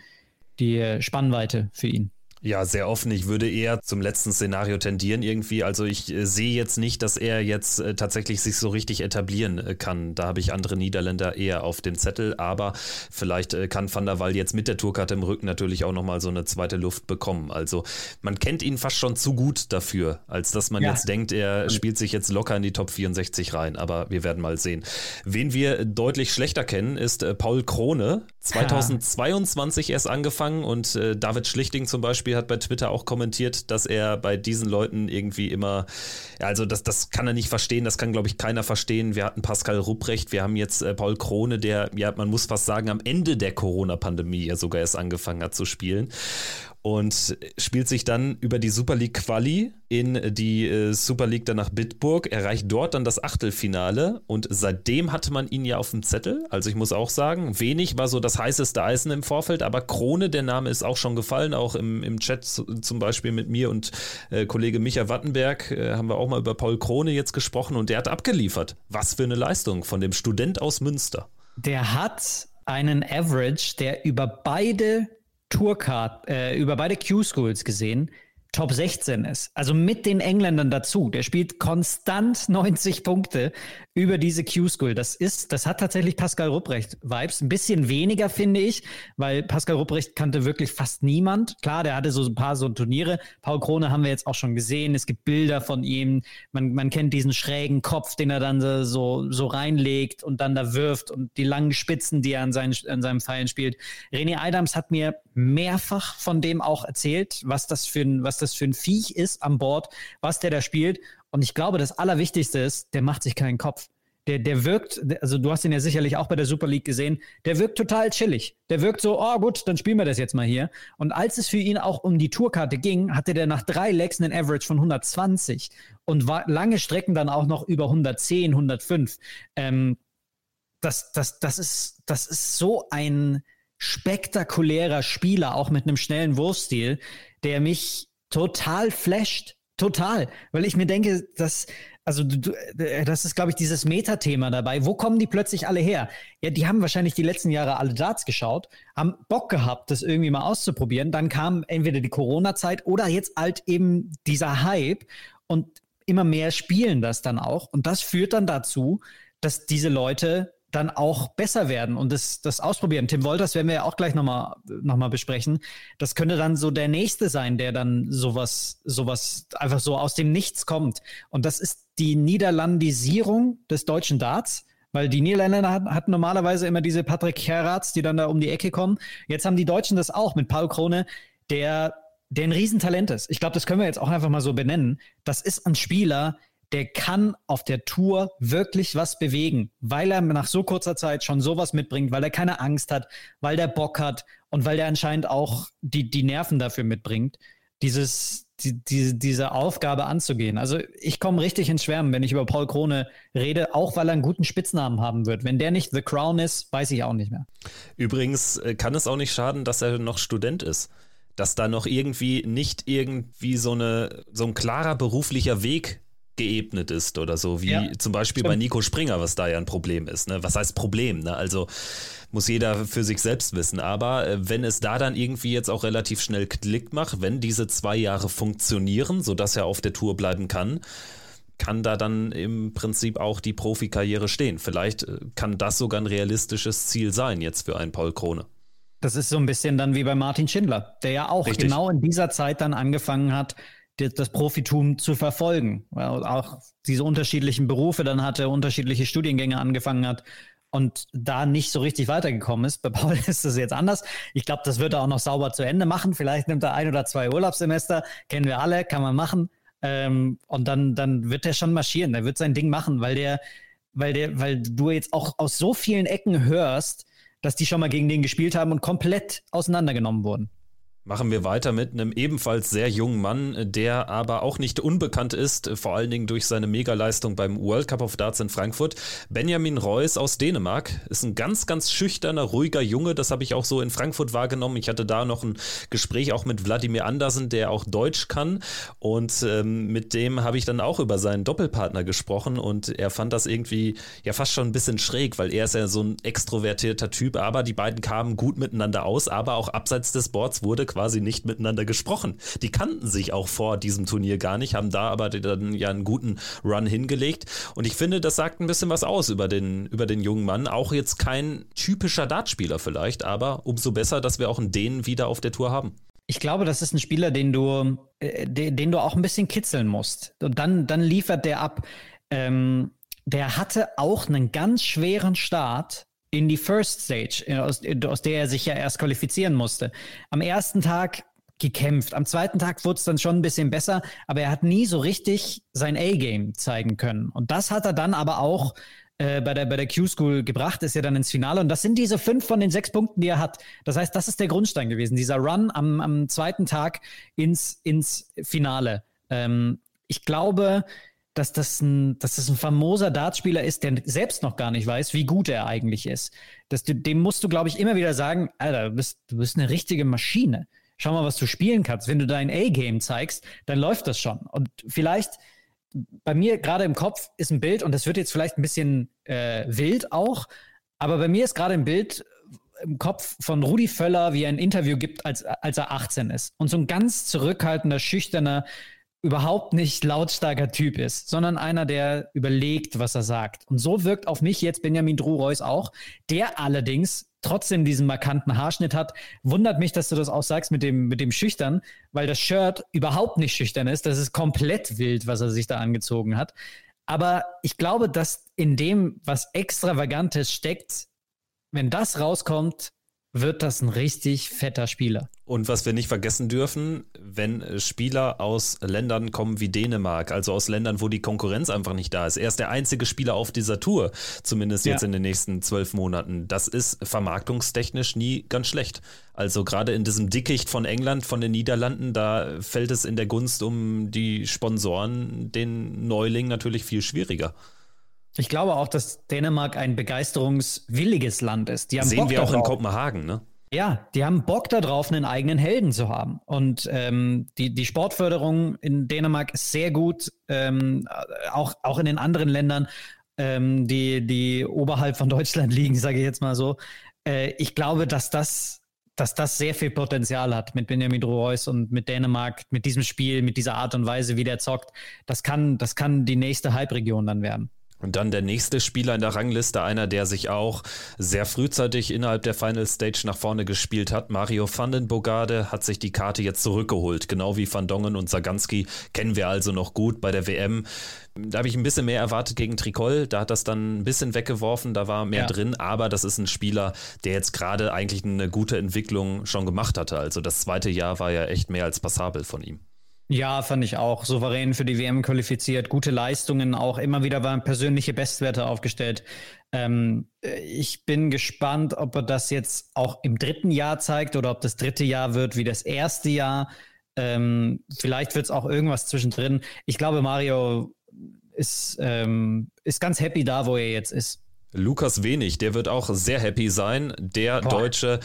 die Spannweite für ihn. Ja, sehr offen. Ich würde eher zum letzten Szenario tendieren irgendwie. Also ich äh, sehe jetzt nicht, dass er jetzt äh, tatsächlich sich so richtig etablieren äh, kann. Da habe ich andere Niederländer eher auf dem Zettel. Aber vielleicht äh, kann Van der Waal jetzt mit der Tourkarte im Rücken natürlich auch nochmal so eine zweite Luft bekommen. Also man kennt ihn fast schon zu gut dafür, als dass man ja. jetzt denkt, er spielt sich jetzt locker in die Top 64 rein. Aber wir werden mal sehen. Wen wir deutlich schlechter kennen, ist äh, Paul Krone. 2022 erst angefangen und äh, David Schlichting zum Beispiel Beispiel hat bei Twitter auch kommentiert, dass er bei diesen Leuten irgendwie immer, also das, das kann er nicht verstehen, das kann, glaube ich, keiner verstehen. Wir hatten Pascal Rupprecht, wir haben jetzt äh, Paul Krone, der, ja, man muss fast sagen, am Ende der Corona-Pandemie ja sogar erst angefangen hat zu spielen. Und spielt sich dann über die Super League Quali in die äh, Super League dann nach Bitburg, erreicht dort dann das Achtelfinale und seitdem hatte man ihn ja auf dem Zettel. Also ich muss auch sagen, wenig war so das heißeste Eisen im Vorfeld, aber Krone, der Name ist auch schon gefallen, auch im, im Chat zum Beispiel mit mir und äh, Kollege Micha Wattenberg äh, haben wir auch mal über Paul Krone jetzt gesprochen und der hat abgeliefert. Was für eine Leistung von dem Student aus Münster. Der hat einen Average, der über beide Tourcard, äh, über beide Q-Schools gesehen, Top 16 ist. Also mit den Engländern dazu. Der spielt konstant (laughs) 90 Punkte über diese Q-School. Das ist, das hat tatsächlich Pascal Rupprecht-Vibes. Ein bisschen weniger, finde ich, weil Pascal Rupprecht kannte wirklich fast niemand. Klar, der hatte so ein paar so Turniere. Paul Krone haben wir jetzt auch schon gesehen. Es gibt Bilder von ihm. Man, man kennt diesen schrägen Kopf, den er dann so, so reinlegt und dann da wirft und die langen Spitzen, die er an, seinen, an seinem Pfeilen spielt. René Adams hat mir mehrfach von dem auch erzählt, was das für ein, was das für ein Viech ist an Bord, was der da spielt. Und ich glaube, das Allerwichtigste ist, der macht sich keinen Kopf. Der, der wirkt, also du hast ihn ja sicherlich auch bei der Super League gesehen, der wirkt total chillig. Der wirkt so, oh gut, dann spielen wir das jetzt mal hier. Und als es für ihn auch um die Tourkarte ging, hatte der nach drei Legs einen Average von 120 und war lange Strecken dann auch noch über 110, 105. Ähm, das, das, das, ist, das ist so ein spektakulärer Spieler, auch mit einem schnellen Wurfstil, der mich total flasht. Total, weil ich mir denke, dass, also du, äh, das ist, glaube ich, dieses Metathema dabei. Wo kommen die plötzlich alle her? Ja, die haben wahrscheinlich die letzten Jahre alle Darts geschaut, haben Bock gehabt, das irgendwie mal auszuprobieren. Dann kam entweder die Corona-Zeit oder jetzt halt eben dieser Hype und immer mehr spielen das dann auch. Und das führt dann dazu, dass diese Leute dann auch besser werden und das, das ausprobieren. Tim Wolters werden wir ja auch gleich nochmal noch mal besprechen. Das könnte dann so der Nächste sein, der dann sowas, sowas einfach so aus dem Nichts kommt. Und das ist die Niederlandisierung des deutschen Darts. Weil die Niederländer hatten, hatten normalerweise immer diese Patrick Gerrards, die dann da um die Ecke kommen. Jetzt haben die Deutschen das auch mit Paul Krone, der, der ein Riesentalent ist. Ich glaube, das können wir jetzt auch einfach mal so benennen. Das ist ein Spieler, der kann auf der Tour wirklich was bewegen, weil er nach so kurzer Zeit schon sowas mitbringt, weil er keine Angst hat, weil der Bock hat und weil der anscheinend auch die, die Nerven dafür mitbringt, dieses, die, die, diese Aufgabe anzugehen. Also ich komme richtig ins Schwärmen, wenn ich über Paul Krone rede, auch weil er einen guten Spitznamen haben wird. Wenn der nicht The Crown ist, weiß ich auch nicht mehr. Übrigens äh, kann es auch nicht schaden, dass er noch Student ist dass da noch irgendwie nicht irgendwie so, eine, so ein klarer beruflicher Weg geebnet ist oder so, wie ja, zum Beispiel stimmt. bei Nico Springer, was da ja ein Problem ist. Ne? Was heißt Problem? Ne? Also muss jeder für sich selbst wissen. Aber äh, wenn es da dann irgendwie jetzt auch relativ schnell Klick macht, wenn diese zwei Jahre funktionieren, sodass er auf der Tour bleiben kann, kann da dann im Prinzip auch die Profikarriere stehen. Vielleicht äh, kann das sogar ein realistisches Ziel sein jetzt für einen Paul Krone. Das ist so ein bisschen dann wie bei Martin Schindler, der ja auch Richtig. genau in dieser Zeit dann angefangen hat, das Profitum zu verfolgen. Weil auch diese unterschiedlichen Berufe dann hatte, unterschiedliche Studiengänge angefangen hat und da nicht so richtig weitergekommen ist. Bei Paul (laughs) ist das jetzt anders. Ich glaube, das wird er auch noch sauber zu Ende machen. Vielleicht nimmt er ein oder zwei Urlaubssemester, kennen wir alle, kann man machen. Ähm, und dann, dann wird er schon marschieren, der wird sein Ding machen, weil der, weil der, weil du jetzt auch aus so vielen Ecken hörst, dass die schon mal gegen den gespielt haben und komplett auseinandergenommen wurden. Machen wir weiter mit einem ebenfalls sehr jungen Mann, der aber auch nicht unbekannt ist, vor allen Dingen durch seine Megaleistung beim World Cup of Darts in Frankfurt. Benjamin Reus aus Dänemark ist ein ganz, ganz schüchterner, ruhiger Junge. Das habe ich auch so in Frankfurt wahrgenommen. Ich hatte da noch ein Gespräch auch mit Wladimir Andersen, der auch Deutsch kann. Und ähm, mit dem habe ich dann auch über seinen Doppelpartner gesprochen. Und er fand das irgendwie ja fast schon ein bisschen schräg, weil er ist ja so ein extrovertierter Typ. Aber die beiden kamen gut miteinander aus. Aber auch abseits des Boards wurde quasi quasi nicht miteinander gesprochen. Die kannten sich auch vor diesem Turnier gar nicht, haben da aber dann ja einen guten Run hingelegt. Und ich finde, das sagt ein bisschen was aus über den, über den jungen Mann. Auch jetzt kein typischer Dartspieler vielleicht, aber umso besser, dass wir auch einen Dänen wieder auf der Tour haben. Ich glaube, das ist ein Spieler, den du, äh, den, du auch ein bisschen kitzeln musst. Und dann, dann liefert der ab. Ähm, der hatte auch einen ganz schweren Start in die First Stage, äh, aus, aus der er sich ja erst qualifizieren musste. Am ersten Tag gekämpft. Am zweiten Tag wurde es dann schon ein bisschen besser, aber er hat nie so richtig sein A-Game zeigen können. Und das hat er dann aber auch äh, bei der, bei der Q-School gebracht, ist ja dann ins Finale. Und das sind diese fünf von den sechs Punkten, die er hat. Das heißt, das ist der Grundstein gewesen, dieser Run am, am zweiten Tag ins, ins Finale. Ähm, ich glaube, dass das, ein, dass das ein famoser Dartspieler ist, der selbst noch gar nicht weiß, wie gut er eigentlich ist. Das, dem musst du, glaube ich, immer wieder sagen, Alter, du bist, du bist eine richtige Maschine. Schau mal, was du spielen kannst. Wenn du dein A-Game zeigst, dann läuft das schon. Und vielleicht bei mir gerade im Kopf ist ein Bild, und das wird jetzt vielleicht ein bisschen äh, wild auch, aber bei mir ist gerade ein Bild im Kopf von Rudi Völler, wie er ein Interview gibt, als, als er 18 ist. Und so ein ganz zurückhaltender, schüchterner, überhaupt nicht lautstarker Typ ist, sondern einer, der überlegt, was er sagt. Und so wirkt auf mich jetzt Benjamin Drureus auch, der allerdings trotzdem diesen markanten Haarschnitt hat. Wundert mich, dass du das auch sagst mit dem, mit dem Schüchtern, weil das Shirt überhaupt nicht schüchtern ist. Das ist komplett wild, was er sich da angezogen hat. Aber ich glaube, dass in dem, was Extravagantes steckt, wenn das rauskommt, wird das ein richtig fetter Spieler. Und was wir nicht vergessen dürfen, wenn Spieler aus Ländern kommen wie Dänemark, also aus Ländern, wo die Konkurrenz einfach nicht da ist. Er ist der einzige Spieler auf dieser Tour, zumindest jetzt ja. in den nächsten zwölf Monaten. Das ist vermarktungstechnisch nie ganz schlecht. Also gerade in diesem Dickicht von England, von den Niederlanden, da fällt es in der Gunst um die Sponsoren den Neuling natürlich viel schwieriger. Ich glaube auch, dass Dänemark ein begeisterungswilliges Land ist. Die haben Sehen Bock wir auch in Kopenhagen, ne? Ja, die haben Bock darauf, einen eigenen Helden zu haben. Und ähm, die, die Sportförderung in Dänemark ist sehr gut, ähm, auch, auch in den anderen Ländern, ähm, die, die oberhalb von Deutschland (laughs) liegen, sage ich jetzt mal so. Äh, ich glaube, dass das, dass das sehr viel Potenzial hat mit Benjamin Reus und mit Dänemark, mit diesem Spiel, mit dieser Art und Weise, wie der zockt. Das kann, das kann die nächste Halbregion dann werden. Und dann der nächste Spieler in der Rangliste, einer, der sich auch sehr frühzeitig innerhalb der Final Stage nach vorne gespielt hat. Mario van den Bogarde hat sich die Karte jetzt zurückgeholt. Genau wie Van Dongen und Saganski kennen wir also noch gut bei der WM. Da habe ich ein bisschen mehr erwartet gegen Tricol. Da hat das dann ein bisschen weggeworfen, da war mehr ja. drin. Aber das ist ein Spieler, der jetzt gerade eigentlich eine gute Entwicklung schon gemacht hatte. Also das zweite Jahr war ja echt mehr als passabel von ihm. Ja, fand ich auch. Souverän für die WM qualifiziert, gute Leistungen, auch immer wieder waren persönliche Bestwerte aufgestellt. Ähm, ich bin gespannt, ob er das jetzt auch im dritten Jahr zeigt oder ob das dritte Jahr wird wie das erste Jahr. Ähm, vielleicht wird es auch irgendwas zwischendrin. Ich glaube, Mario ist, ähm, ist ganz happy da, wo er jetzt ist. Lukas Wenig, der wird auch sehr happy sein. Der Boah. Deutsche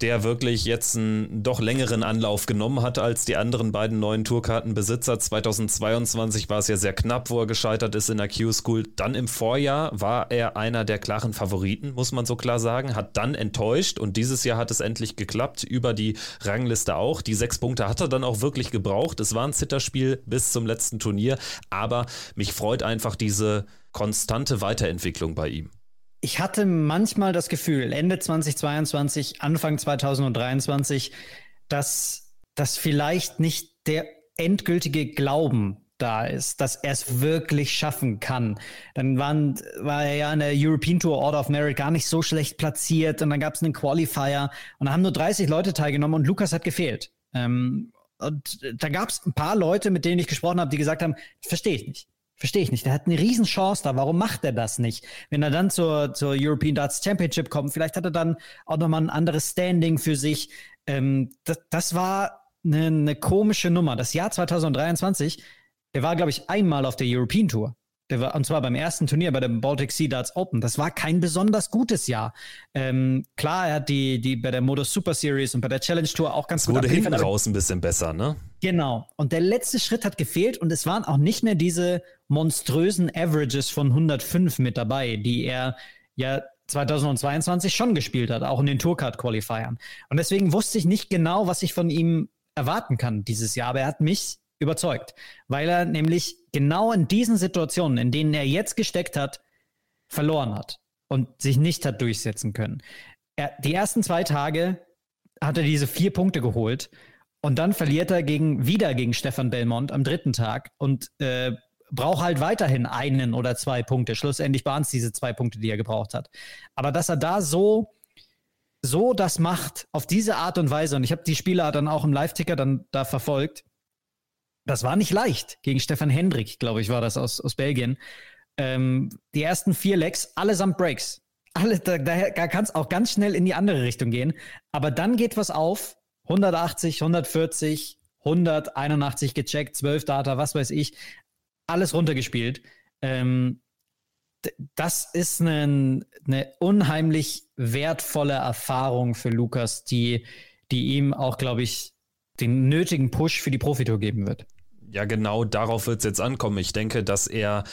der wirklich jetzt einen doch längeren Anlauf genommen hat als die anderen beiden neuen Tourkartenbesitzer. 2022 war es ja sehr knapp, wo er gescheitert ist in der Q-School. Dann im Vorjahr war er einer der klaren Favoriten, muss man so klar sagen, hat dann enttäuscht und dieses Jahr hat es endlich geklappt, über die Rangliste auch. Die sechs Punkte hat er dann auch wirklich gebraucht. Es war ein Zitterspiel bis zum letzten Turnier, aber mich freut einfach diese konstante Weiterentwicklung bei ihm ich hatte manchmal das Gefühl, Ende 2022, Anfang 2023, dass das vielleicht nicht der endgültige Glauben da ist, dass er es wirklich schaffen kann. Dann waren, war er ja in der European Tour Order of Merit gar nicht so schlecht platziert und dann gab es einen Qualifier und da haben nur 30 Leute teilgenommen und Lukas hat gefehlt. Ähm, und da gab es ein paar Leute, mit denen ich gesprochen habe, die gesagt haben, verstehe ich nicht. Verstehe ich nicht. Der hat eine Riesenchance da. Warum macht er das nicht? Wenn er dann zur, zur European Darts Championship kommt, vielleicht hat er dann auch nochmal ein anderes Standing für sich. Ähm, das, das war eine, eine komische Nummer. Das Jahr 2023, der war, glaube ich, einmal auf der European Tour. Der war, und zwar beim ersten Turnier bei dem Baltic Sea Darts Open. Das war kein besonders gutes Jahr. Ähm, klar, er hat die, die bei der Modus Super Series und bei der Challenge Tour auch ganz es gut wurde hinten raus ein bisschen besser, ne? Genau. Und der letzte Schritt hat gefehlt und es waren auch nicht mehr diese monströsen Averages von 105 mit dabei, die er ja 2022 schon gespielt hat, auch in den Tourcard Qualifiern. Und deswegen wusste ich nicht genau, was ich von ihm erwarten kann dieses Jahr, aber er hat mich überzeugt, weil er nämlich genau in diesen Situationen, in denen er jetzt gesteckt hat, verloren hat und sich nicht hat durchsetzen können. Er, die ersten zwei Tage hat er diese vier Punkte geholt und dann verliert er gegen, wieder gegen Stefan Belmont am dritten Tag und äh, braucht halt weiterhin einen oder zwei Punkte. Schlussendlich waren es diese zwei Punkte, die er gebraucht hat. Aber dass er da so so das macht, auf diese Art und Weise, und ich habe die Spieler dann auch im Live-Ticker dann da verfolgt, das war nicht leicht gegen Stefan Hendrik, glaube ich, war das aus, aus Belgien. Ähm, die ersten vier Legs, allesamt Breaks. Alle, da, da kann es auch ganz schnell in die andere Richtung gehen. Aber dann geht was auf. 180, 140, 181 gecheckt, 12 Data, was weiß ich. Alles runtergespielt. Ähm, das ist eine, eine unheimlich wertvolle Erfahrung für Lukas, die, die ihm auch, glaube ich, den nötigen Push für die Profitour geben wird. Ja, genau darauf wird es jetzt ankommen. Ich denke, dass er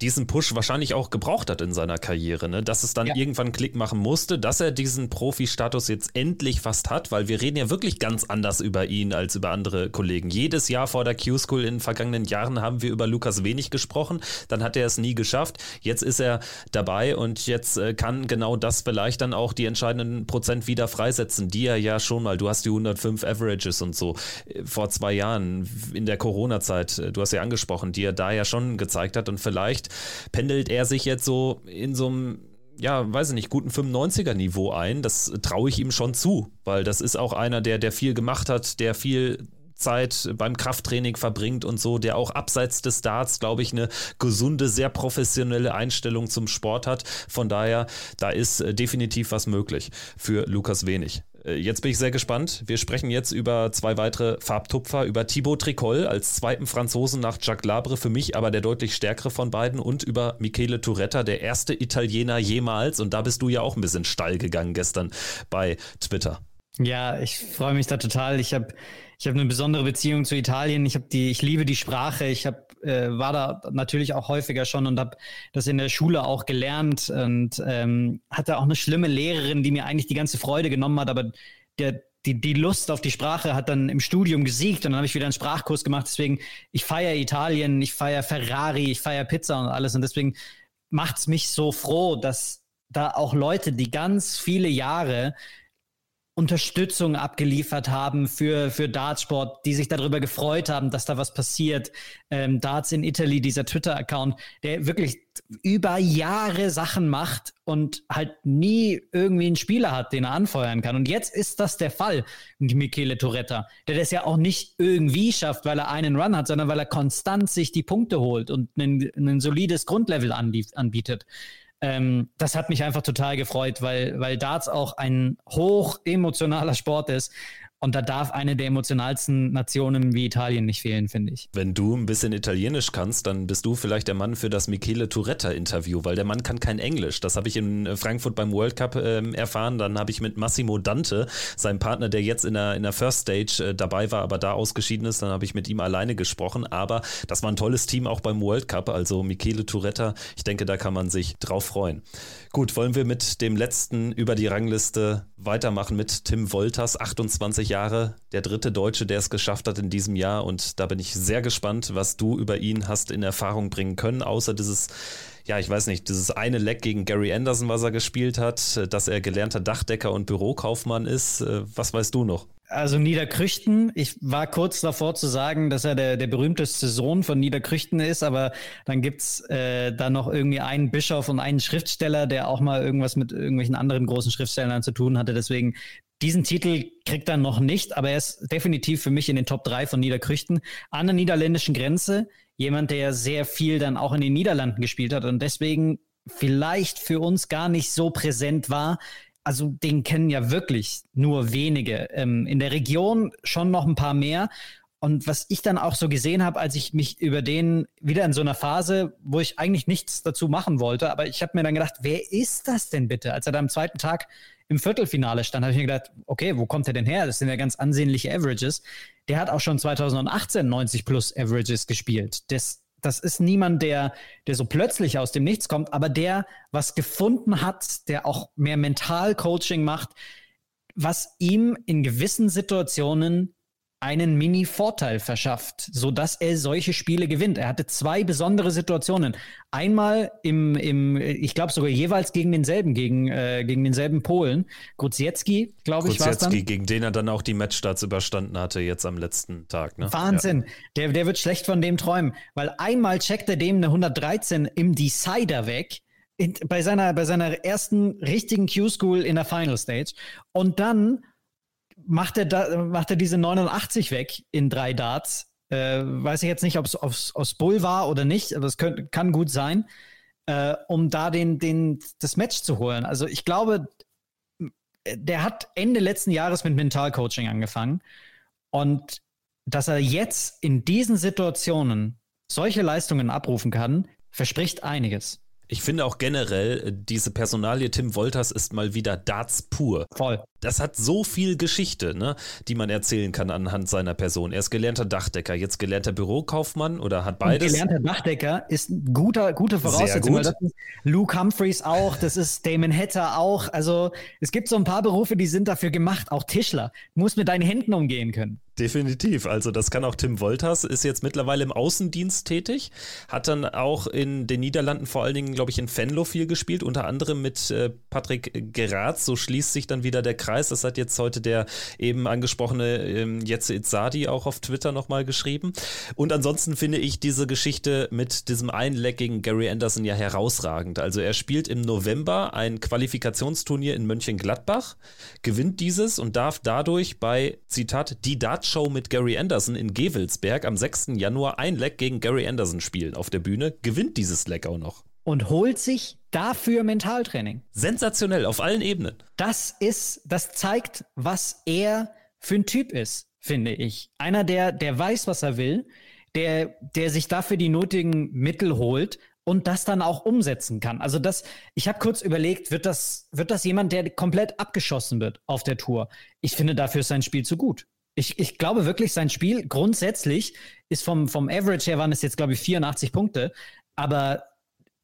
diesen Push wahrscheinlich auch gebraucht hat in seiner Karriere, ne? dass es dann ja. irgendwann Klick machen musste, dass er diesen Profi-Status jetzt endlich fast hat, weil wir reden ja wirklich ganz anders über ihn als über andere Kollegen. Jedes Jahr vor der Q-School in den vergangenen Jahren haben wir über Lukas wenig gesprochen, dann hat er es nie geschafft, jetzt ist er dabei und jetzt äh, kann genau das vielleicht dann auch die entscheidenden Prozent wieder freisetzen, die er ja schon mal, du hast die 105 Averages und so äh, vor zwei Jahren in der Corona-Zeit, äh, du hast ja angesprochen, die er da ja schon gezeigt hat und vielleicht pendelt er sich jetzt so in so einem ja, weiß ich nicht, guten 95er-Niveau ein. Das traue ich ihm schon zu, weil das ist auch einer, der, der viel gemacht hat, der viel Zeit beim Krafttraining verbringt und so, der auch abseits des Darts, glaube ich, eine gesunde, sehr professionelle Einstellung zum Sport hat. Von daher, da ist äh, definitiv was möglich für Lukas Wenig. Äh, jetzt bin ich sehr gespannt. Wir sprechen jetzt über zwei weitere Farbtupfer, über Thibaut Tricol als zweiten Franzosen nach Jacques Labre, für mich aber der deutlich stärkere von beiden und über Michele Turetta, der erste Italiener jemals. Und da bist du ja auch ein bisschen steil gegangen gestern bei Twitter. Ja, ich freue mich da total. Ich habe ich hab eine besondere Beziehung zu Italien. Ich, die, ich liebe die Sprache. Ich hab, äh, war da natürlich auch häufiger schon und habe das in der Schule auch gelernt und ähm, hatte auch eine schlimme Lehrerin, die mir eigentlich die ganze Freude genommen hat, aber der, die, die Lust auf die Sprache hat dann im Studium gesiegt und dann habe ich wieder einen Sprachkurs gemacht. Deswegen, ich feiere Italien, ich feiere Ferrari, ich feiere Pizza und alles. Und deswegen macht es mich so froh, dass da auch Leute, die ganz viele Jahre Unterstützung abgeliefert haben für, für Dartsport, die sich darüber gefreut haben, dass da was passiert. Ähm, Darts in Italy, dieser Twitter-Account, der wirklich über Jahre Sachen macht und halt nie irgendwie einen Spieler hat, den er anfeuern kann. Und jetzt ist das der Fall mit Michele Toretta, der das ja auch nicht irgendwie schafft, weil er einen Run hat, sondern weil er konstant sich die Punkte holt und ein, ein solides Grundlevel anbietet. Ähm, das hat mich einfach total gefreut, weil, weil Darts auch ein hoch emotionaler Sport ist und da darf eine der emotionalsten Nationen wie Italien nicht fehlen, finde ich. Wenn du ein bisschen Italienisch kannst, dann bist du vielleicht der Mann für das Michele Turetta-Interview, weil der Mann kann kein Englisch. Das habe ich in Frankfurt beim World Cup äh, erfahren. Dann habe ich mit Massimo Dante, seinem Partner, der jetzt in der, in der First Stage äh, dabei war, aber da ausgeschieden ist, dann habe ich mit ihm alleine gesprochen. Aber das war ein tolles Team auch beim World Cup. Also Michele Turetta, ich denke, da kann man sich drauf freuen. Gut, wollen wir mit dem letzten über die Rangliste weitermachen mit Tim Wolters, 28 Jahre, der dritte Deutsche, der es geschafft hat in diesem Jahr. Und da bin ich sehr gespannt, was du über ihn hast in Erfahrung bringen können, außer dieses ja, ich weiß nicht, dieses eine Leck gegen Gary Anderson, was er gespielt hat, dass er gelernter Dachdecker und Bürokaufmann ist. Was weißt du noch? Also Niederkrüchten, ich war kurz davor zu sagen, dass er der, der berühmteste Sohn von Niederkrüchten ist, aber dann gibt's äh, da noch irgendwie einen Bischof und einen Schriftsteller, der auch mal irgendwas mit irgendwelchen anderen großen Schriftstellern zu tun hatte. Deswegen diesen Titel kriegt er noch nicht, aber er ist definitiv für mich in den Top 3 von Niederkrüchten. An der niederländischen Grenze, jemand, der sehr viel dann auch in den Niederlanden gespielt hat und deswegen vielleicht für uns gar nicht so präsent war, also den kennen ja wirklich nur wenige. Ähm, in der Region schon noch ein paar mehr. Und was ich dann auch so gesehen habe, als ich mich über den wieder in so einer Phase, wo ich eigentlich nichts dazu machen wollte, aber ich habe mir dann gedacht, wer ist das denn bitte? Als er da am zweiten Tag im Viertelfinale stand, habe ich mir gedacht, okay, wo kommt er denn her? Das sind ja ganz ansehnliche Averages. Der hat auch schon 2018 90 plus Averages gespielt. Das das ist niemand, der, der so plötzlich aus dem Nichts kommt, aber der was gefunden hat, der auch mehr Mental-Coaching macht, was ihm in gewissen Situationen einen Mini-Vorteil verschafft, sodass er solche Spiele gewinnt. Er hatte zwei besondere Situationen. Einmal im, im ich glaube sogar jeweils gegen denselben, gegen, äh, gegen denselben Polen. Gruziecki, glaube ich, war es dann. gegen den er dann auch die Matchstarts überstanden hatte, jetzt am letzten Tag. Ne? Wahnsinn. Ja. Der, der wird schlecht von dem träumen, weil einmal checkt er dem eine 113 im Decider weg. In, bei, seiner, bei seiner ersten richtigen Q-School in der Final Stage. Und dann macht er, da, macht er diese 89 weg in drei Darts. Äh, weiß ich jetzt nicht, ob es aus Bull war oder nicht, aber es könnt, kann gut sein. äh, um da den, den, das Match zu holen. Also ich glaube, der hat Ende letzten Jahres mit Mentalcoaching angefangen und dass er jetzt in diesen Situationen solche Leistungen abrufen kann, verspricht einiges. Ich finde auch generell, diese Personalie Tim Wolters ist mal wieder Darts pur. Voll. Das hat so viel Geschichte, ne, die man erzählen kann anhand seiner Person. Er ist gelernter Dachdecker, jetzt gelernter Bürokaufmann oder hat beides. Und gelernter Dachdecker ist ein guter, gute Voraussetzung. Gut. Luke Humphreys auch, das ist Damon Hatter auch. Also es gibt so ein paar Berufe, die sind dafür gemacht. Auch Tischler. Du musst mit deinen Händen umgehen können. Definitiv. Also das kann auch Tim Wolters, ist jetzt mittlerweile im Außendienst tätig, hat dann auch in den Niederlanden vor allen Dingen, glaube ich, in Venlo viel gespielt, unter anderem mit äh, Patrick Geratz. So schließt sich dann wieder der Kreis. Das hat jetzt heute der eben angesprochene ähm, Jetze Itzadi auch auf Twitter nochmal geschrieben. Und ansonsten finde ich diese Geschichte mit diesem Einleck gegen Gary Anderson ja herausragend. Also er spielt im November ein Qualifikationsturnier in Mönchengladbach, gewinnt dieses und darf dadurch bei, Zitat, die Dutch Show mit Gary Anderson in Gevelsberg am 6. Januar ein Leck gegen Gary Anderson spielen auf der Bühne, gewinnt dieses Leck auch noch. Und holt sich dafür Mentaltraining. Sensationell, auf allen Ebenen. Das ist, das zeigt, was er für ein Typ ist, finde ich. Einer, der, der weiß, was er will, der, der sich dafür die nötigen Mittel holt und das dann auch umsetzen kann. Also das, ich habe kurz überlegt, wird das, wird das jemand, der komplett abgeschossen wird auf der Tour? Ich finde, dafür ist sein Spiel zu gut. Ich, ich glaube wirklich, sein Spiel grundsätzlich ist vom, vom Average her waren es jetzt, glaube ich, 84 Punkte. Aber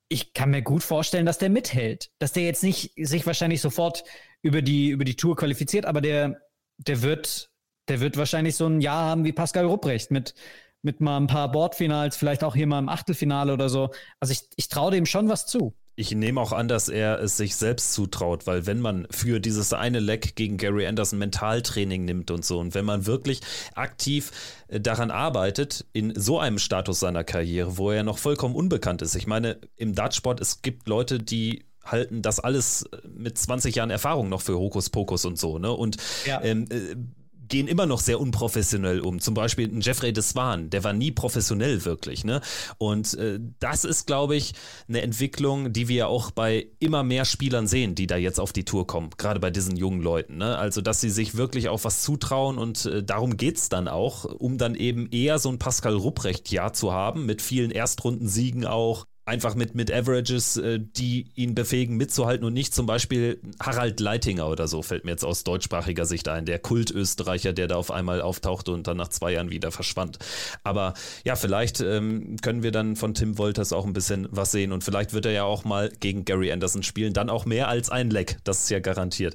ich kann mir gut vorstellen, dass der mithält. Dass der jetzt nicht sich wahrscheinlich sofort über die, über die Tour qualifiziert, aber der, der wird, der wird wahrscheinlich so ein Jahr haben wie Pascal Rupprecht mit, mit mal ein paar Bordfinals, vielleicht auch hier mal im Achtelfinale oder so. Also ich, ich traue dem schon was zu ich nehme auch an, dass er es sich selbst zutraut, weil wenn man für dieses eine Leck gegen Gary Anderson Mentaltraining nimmt und so und wenn man wirklich aktiv äh, daran arbeitet, in so einem Status seiner Karriere, wo er noch vollkommen unbekannt ist. Ich meine, im Dartsport, es gibt Leute, die halten das alles äh, mit 20 Jahren Erfahrung noch für Hokuspokus und so, ne? Und ja. ähm, äh, gehen immer noch sehr unprofessionell um. Zum Beispiel ein Jeffrey de Swan, der war nie professionell wirklich. Ne? Und äh, das ist, glaube ich, eine Entwicklung, die wir ja auch bei immer mehr Spielern sehen, die da jetzt auf die Tour kommen, gerade bei diesen jungen Leuten. Ne? Also, dass sie sich wirklich auch was zutrauen und äh, darum geht es dann auch, um dann eben eher so ein Pascal Rupprecht-Jahr zu haben, mit vielen Erstrundensiegen auch einfach mit, mit Averages, äh, die ihn befähigen mitzuhalten und nicht zum Beispiel Harald Leitinger oder so, fällt mir jetzt aus deutschsprachiger Sicht ein, der Kultösterreicher, der da auf einmal auftauchte und dann nach zwei Jahren wieder verschwand. Aber ja, vielleicht ähm, können wir dann von Tim Wolters auch ein bisschen was sehen und vielleicht wird er ja auch mal gegen Gary Anderson spielen, dann auch mehr als ein Leck, das ist ja garantiert.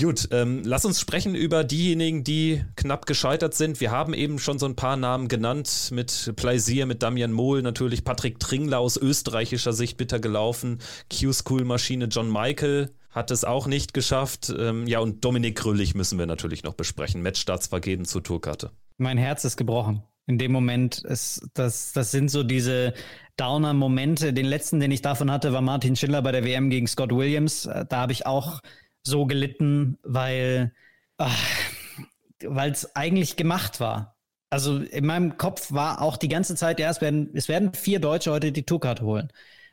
Gut, ähm, lass uns sprechen über diejenigen, die knapp gescheitert sind. Wir haben eben schon so ein paar Namen genannt, mit Plaisir, mit Damian Mohl, natürlich Patrick Tringler aus Österreich, österreichischer Sicht bitter gelaufen. Q-School-Maschine John Michael hat es auch nicht geschafft. Ähm, ja, und Dominik Grüllig müssen wir natürlich noch besprechen. Matchstarts vergeben zur Tourkarte. Mein Herz ist gebrochen. In dem Moment, ist, das, das sind so diese Downer-Momente. Den letzten, den ich davon hatte, war Martin Schindler bei der WM gegen Scott Williams. Äh, da habe ich auch so gelitten, weil es eigentlich gemacht war also in meinem Kopf war auch die ganze Zeit, ja, es werden, es werden vier Deutsche heute die Tourkarte holen.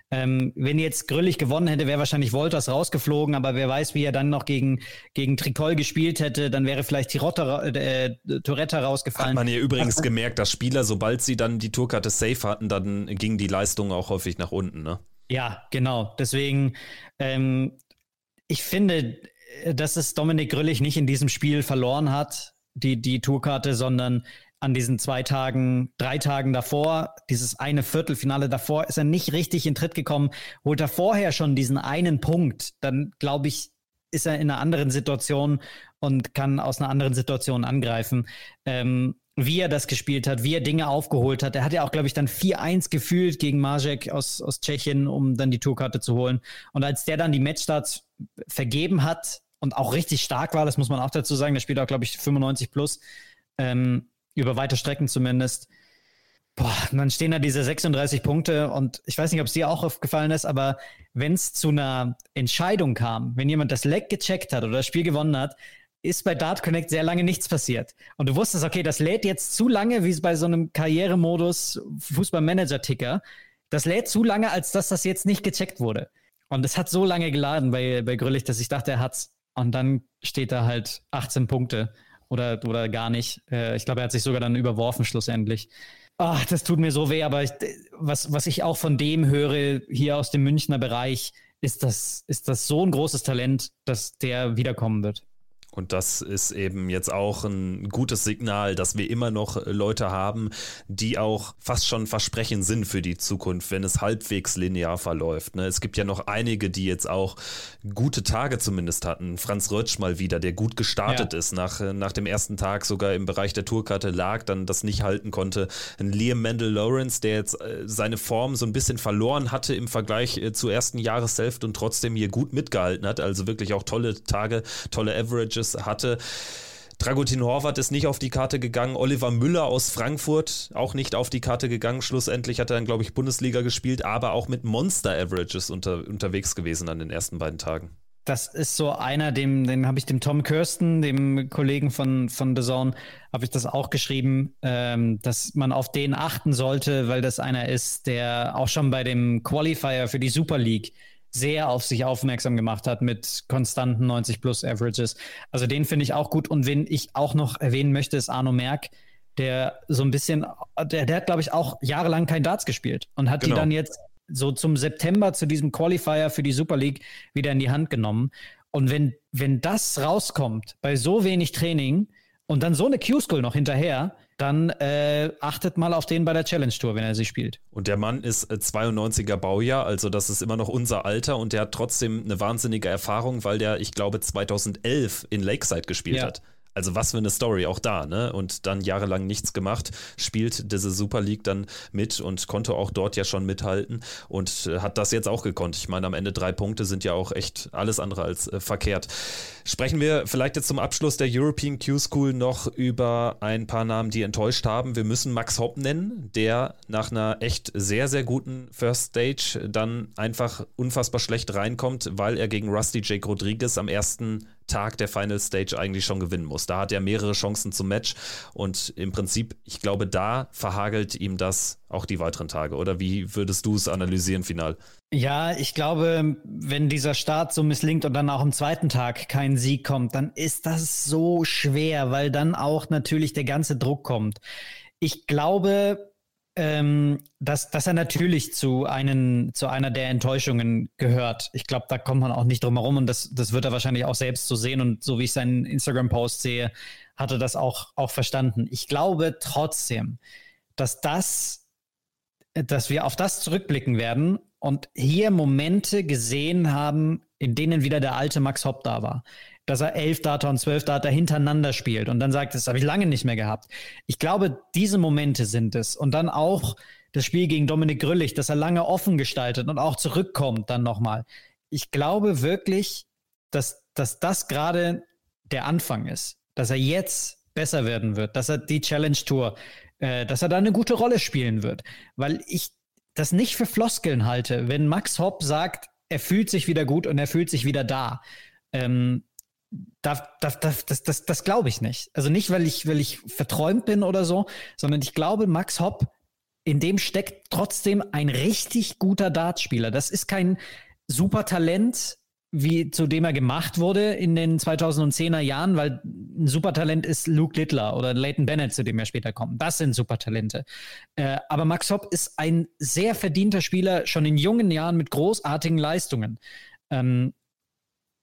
Ähm, wenn jetzt Grüllig gewonnen hätte, wäre wahrscheinlich Wolters rausgeflogen, aber wer weiß, wie er dann noch gegen, gegen Tricol gespielt hätte, dann wäre vielleicht Tirotta, äh, Toretta rausgefallen. Hat man hier übrigens Ach, gemerkt, dass Spieler, sobald sie dann die Tourkarte safe hatten, dann ging die Leistung auch häufig nach unten, ne? Ja, genau. Deswegen, ähm, ich finde, dass es Dominik Grüllig nicht in diesem Spiel verloren hat, die, die Tourkarte, sondern an diesen zwei Tagen, drei Tagen davor, dieses eine Viertelfinale davor, ist er nicht richtig in Tritt gekommen. Holt er vorher schon diesen einen Punkt, dann glaube ich, ist er in einer anderen Situation und kann aus einer anderen Situation angreifen. Ähm, wie er das gespielt hat, wie er Dinge aufgeholt hat. Er hat ja auch, glaube ich, dann 4-1 gefühlt gegen Majek aus, aus Tschechien, um dann die Tourkarte zu holen. Und als der dann die Matchstarts vergeben hat und auch richtig stark war, das muss man auch dazu sagen, der spielt auch, glaube ich, 95 plus, ähm, über weite Strecken zumindest. Boah, dann stehen da diese 36 Punkte und ich weiß nicht, ob es dir auch aufgefallen ist, aber wenn es zu einer Entscheidung kam, wenn jemand das Leck gecheckt hat oder das Spiel gewonnen hat, ist bei Dart Connect sehr lange nichts passiert. Und du wusstest, okay, das lädt jetzt zu lange, wie es bei so einem Karrieremodus Fußballmanager-Ticker. das lädt zu lange, als dass das jetzt nicht gecheckt wurde. Und es hat so lange geladen bei, bei Grüllich, dass ich dachte, er hat's. Und dann steht da halt 18 Punkte oder, oder gar nicht. Äh, ich glaube, er hat sich sogar dann überworfen schlussendlich. Ach, das tut mir so weh, aber ich, was, was ich auch von dem höre, hier aus dem Münchner Bereich, ist das, ist das so ein großes Talent, dass der wiederkommen wird. Und das ist eben jetzt auch ein gutes Signal, dass wir immer noch Leute haben, die auch fast schon Versprechen sind für die Zukunft, wenn es halbwegs linear verläuft. Ne? Es gibt ja noch einige, die jetzt auch gute Tage zumindest hatten. Franz Rötsch mal wieder, der gut gestartet ja. ist, nach, nach dem ersten Tag sogar im Bereich der Tourkarte lag, dann das nicht halten konnte. Ein Liam Mendel Lawrence, der jetzt äh, seine Form so ein bisschen verloren hatte im Vergleich äh, zur ersten Jahreshälfte und trotzdem hier gut mitgehalten hat. Also wirklich auch tolle Tage, tolle Averages Matches hatte. Dragutin Horvath ist nicht auf die Karte gegangen. Oliver Müller aus Frankfurt auch nicht auf die Karte gegangen. Schlussendlich hat er dann, glaube ich, Bundesliga gespielt, aber auch mit Monster-Averages unter, unterwegs gewesen an den ersten beiden Tagen. Das ist so einer, dem, den habe ich dem Tom Kirsten, dem Kollegen von, von The Zone, habe ich das auch geschrieben, ähm, dass man auf den achten sollte, weil das einer ist, der auch schon bei dem Qualifier für die Super League sehr auf sich aufmerksam gemacht hat mit konstanten 90 plus Averages. Also den finde ich auch gut. Und wen ich auch noch erwähnen möchte, ist Arno Merck, der so ein bisschen, der, der hat, glaube ich, auch jahrelang kein Darts gespielt und hat genau. die dann jetzt so zum September zu diesem Qualifier für die Super League wieder in die Hand genommen. Und wenn, wenn das rauskommt bei so wenig Training und dann so eine Q-School noch hinterher, dann äh, achtet mal auf den bei der Challenge Tour, wenn er sie spielt. Und der Mann ist 92er äh, Baujahr, also das ist immer noch unser Alter und der hat trotzdem eine wahnsinnige Erfahrung, weil der, ich glaube, 2011 in Lakeside gespielt ja. hat. Also was für eine Story auch da, ne? Und dann jahrelang nichts gemacht, spielt diese Super League dann mit und konnte auch dort ja schon mithalten und äh, hat das jetzt auch gekonnt. Ich meine, am Ende drei Punkte sind ja auch echt alles andere als äh, verkehrt. Sprechen wir vielleicht jetzt zum Abschluss der European Q School noch über ein paar Namen, die enttäuscht haben. Wir müssen Max Hopp nennen, der nach einer echt sehr, sehr guten First Stage dann einfach unfassbar schlecht reinkommt, weil er gegen Rusty Jake Rodriguez am ersten Tag der Final Stage eigentlich schon gewinnen muss. Da hat er mehrere Chancen zum Match und im Prinzip, ich glaube, da verhagelt ihm das auch die weiteren Tage. Oder wie würdest du es analysieren final? Ja, ich glaube, wenn dieser Start so misslingt und dann auch am zweiten Tag kein Sieg kommt, dann ist das so schwer, weil dann auch natürlich der ganze Druck kommt. Ich glaube, ähm, dass, dass er natürlich zu, einen, zu einer der Enttäuschungen gehört. Ich glaube, da kommt man auch nicht drum herum und das, das wird er wahrscheinlich auch selbst so sehen. Und so wie ich seinen Instagram-Post sehe, hat er das auch, auch verstanden. Ich glaube trotzdem, dass das, dass wir auf das zurückblicken werden und hier Momente gesehen haben, in denen wieder der alte Max Hopp da war dass er elf Data und zwölf Data hintereinander spielt und dann sagt, das habe ich lange nicht mehr gehabt. Ich glaube, diese Momente sind es. Und dann auch das Spiel gegen Dominik Grüllig, dass er lange offen gestaltet und auch zurückkommt dann nochmal. Ich glaube wirklich, dass, dass das gerade der Anfang ist, dass er jetzt besser werden wird, dass er die Challenge Tour, äh, dass er da eine gute Rolle spielen wird. Weil ich das nicht für Floskeln halte, wenn Max Hopp sagt, er fühlt sich wieder gut und er fühlt sich wieder da. Ähm, das, das, das, das, das, das glaube ich nicht. Also nicht, weil ich, weil ich verträumt bin oder so, sondern ich glaube, Max Hopp, in dem steckt trotzdem ein richtig guter Dartspieler. Das ist kein super Talent, wie zu dem er gemacht wurde in den 2010er Jahren, weil ein Supertalent ist Luke Littler oder Leighton Bennett, zu dem er später kommt. Das sind Supertalente. Äh, aber Max Hopp ist ein sehr verdienter Spieler, schon in jungen Jahren mit großartigen Leistungen. Ähm,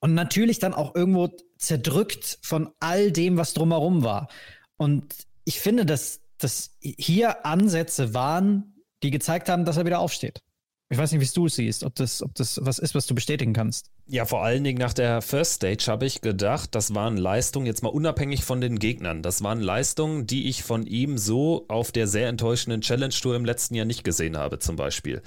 und natürlich dann auch irgendwo zerdrückt von all dem, was drumherum war. Und ich finde, dass, dass hier Ansätze waren, die gezeigt haben, dass er wieder aufsteht. Ich weiß nicht, wie du es siehst, ob das, ob das was ist, was du bestätigen kannst. Ja, vor allen Dingen nach der First Stage habe ich gedacht, das waren Leistungen, jetzt mal unabhängig von den Gegnern, das waren Leistungen, die ich von ihm so auf der sehr enttäuschenden Challenge Tour im letzten Jahr nicht gesehen habe, zum Beispiel.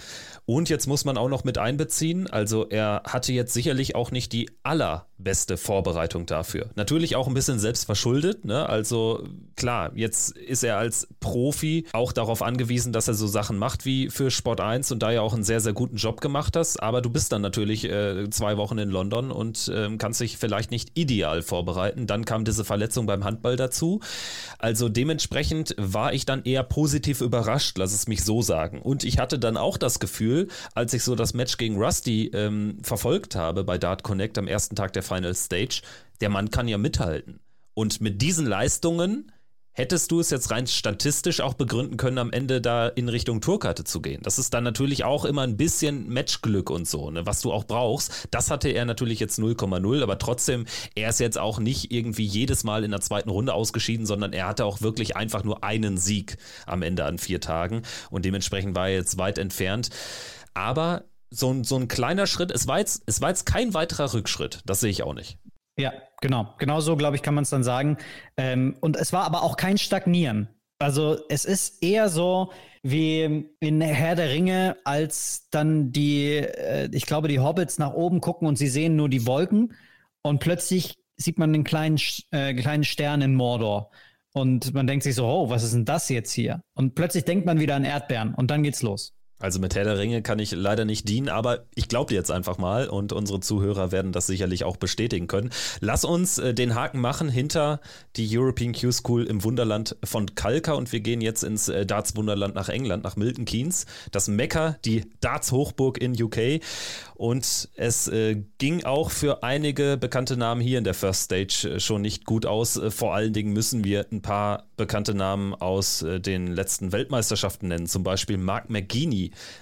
Und jetzt muss man auch noch mit einbeziehen, also er hatte jetzt sicherlich auch nicht die allerbeste Vorbereitung dafür. Natürlich auch ein bisschen selbst verschuldet, ne? Also klar, jetzt ist er als Profi auch darauf angewiesen, dass er so Sachen macht wie für Sport 1 und da ja auch ein sehr, sehr guten Job gemacht hast, aber du bist dann natürlich äh, zwei Wochen in London und äh, kannst dich vielleicht nicht ideal vorbereiten. Dann kam diese Verletzung beim Handball dazu. Also dementsprechend war ich dann eher positiv überrascht, lass es mich so sagen. Und ich hatte dann auch das Gefühl, als ich so das Match gegen Rusty ähm, verfolgt habe bei Dart Connect am ersten Tag der Final Stage, der Mann kann ja mithalten. Und mit diesen Leistungen hättest du es jetzt rein statistisch auch begründen können, am Ende da in Richtung Tourkarte zu gehen. Das ist dann natürlich auch immer ein bisschen Matchglück und so, ne, was du auch brauchst. Das hatte er natürlich jetzt 0,0, aber trotzdem, er ist jetzt auch nicht irgendwie jedes Mal in der zweiten Runde ausgeschieden, sondern er hatte auch wirklich einfach nur einen Sieg am Ende an vier Tagen und dementsprechend war er jetzt weit entfernt. Aber so ein, so ein kleiner Schritt, es war, jetzt, es war jetzt kein weiterer Rückschritt, das sehe ich auch nicht. Ja, genau. Genau so, glaube ich, kann man es dann sagen. Ähm, und es war aber auch kein Stagnieren. Also es ist eher so wie in Herr der Ringe, als dann die, äh, ich glaube, die Hobbits nach oben gucken und sie sehen nur die Wolken und plötzlich sieht man einen kleinen, äh, kleinen Stern in Mordor. Und man denkt sich so, oh, was ist denn das jetzt hier? Und plötzlich denkt man wieder an Erdbeeren und dann geht's los. Also mit Herr der Ringe kann ich leider nicht dienen, aber ich glaube dir jetzt einfach mal und unsere Zuhörer werden das sicherlich auch bestätigen können. Lass uns äh, den Haken machen hinter die European Q School im Wunderland von Kalka und wir gehen jetzt ins äh, Darts Wunderland nach England, nach Milton Keynes, das Mekka, die Darts Hochburg in UK und es äh, ging auch für einige bekannte Namen hier in der First Stage äh, schon nicht gut aus. Äh, vor allen Dingen müssen wir ein paar bekannte Namen aus äh, den letzten Weltmeisterschaften nennen, zum Beispiel Mark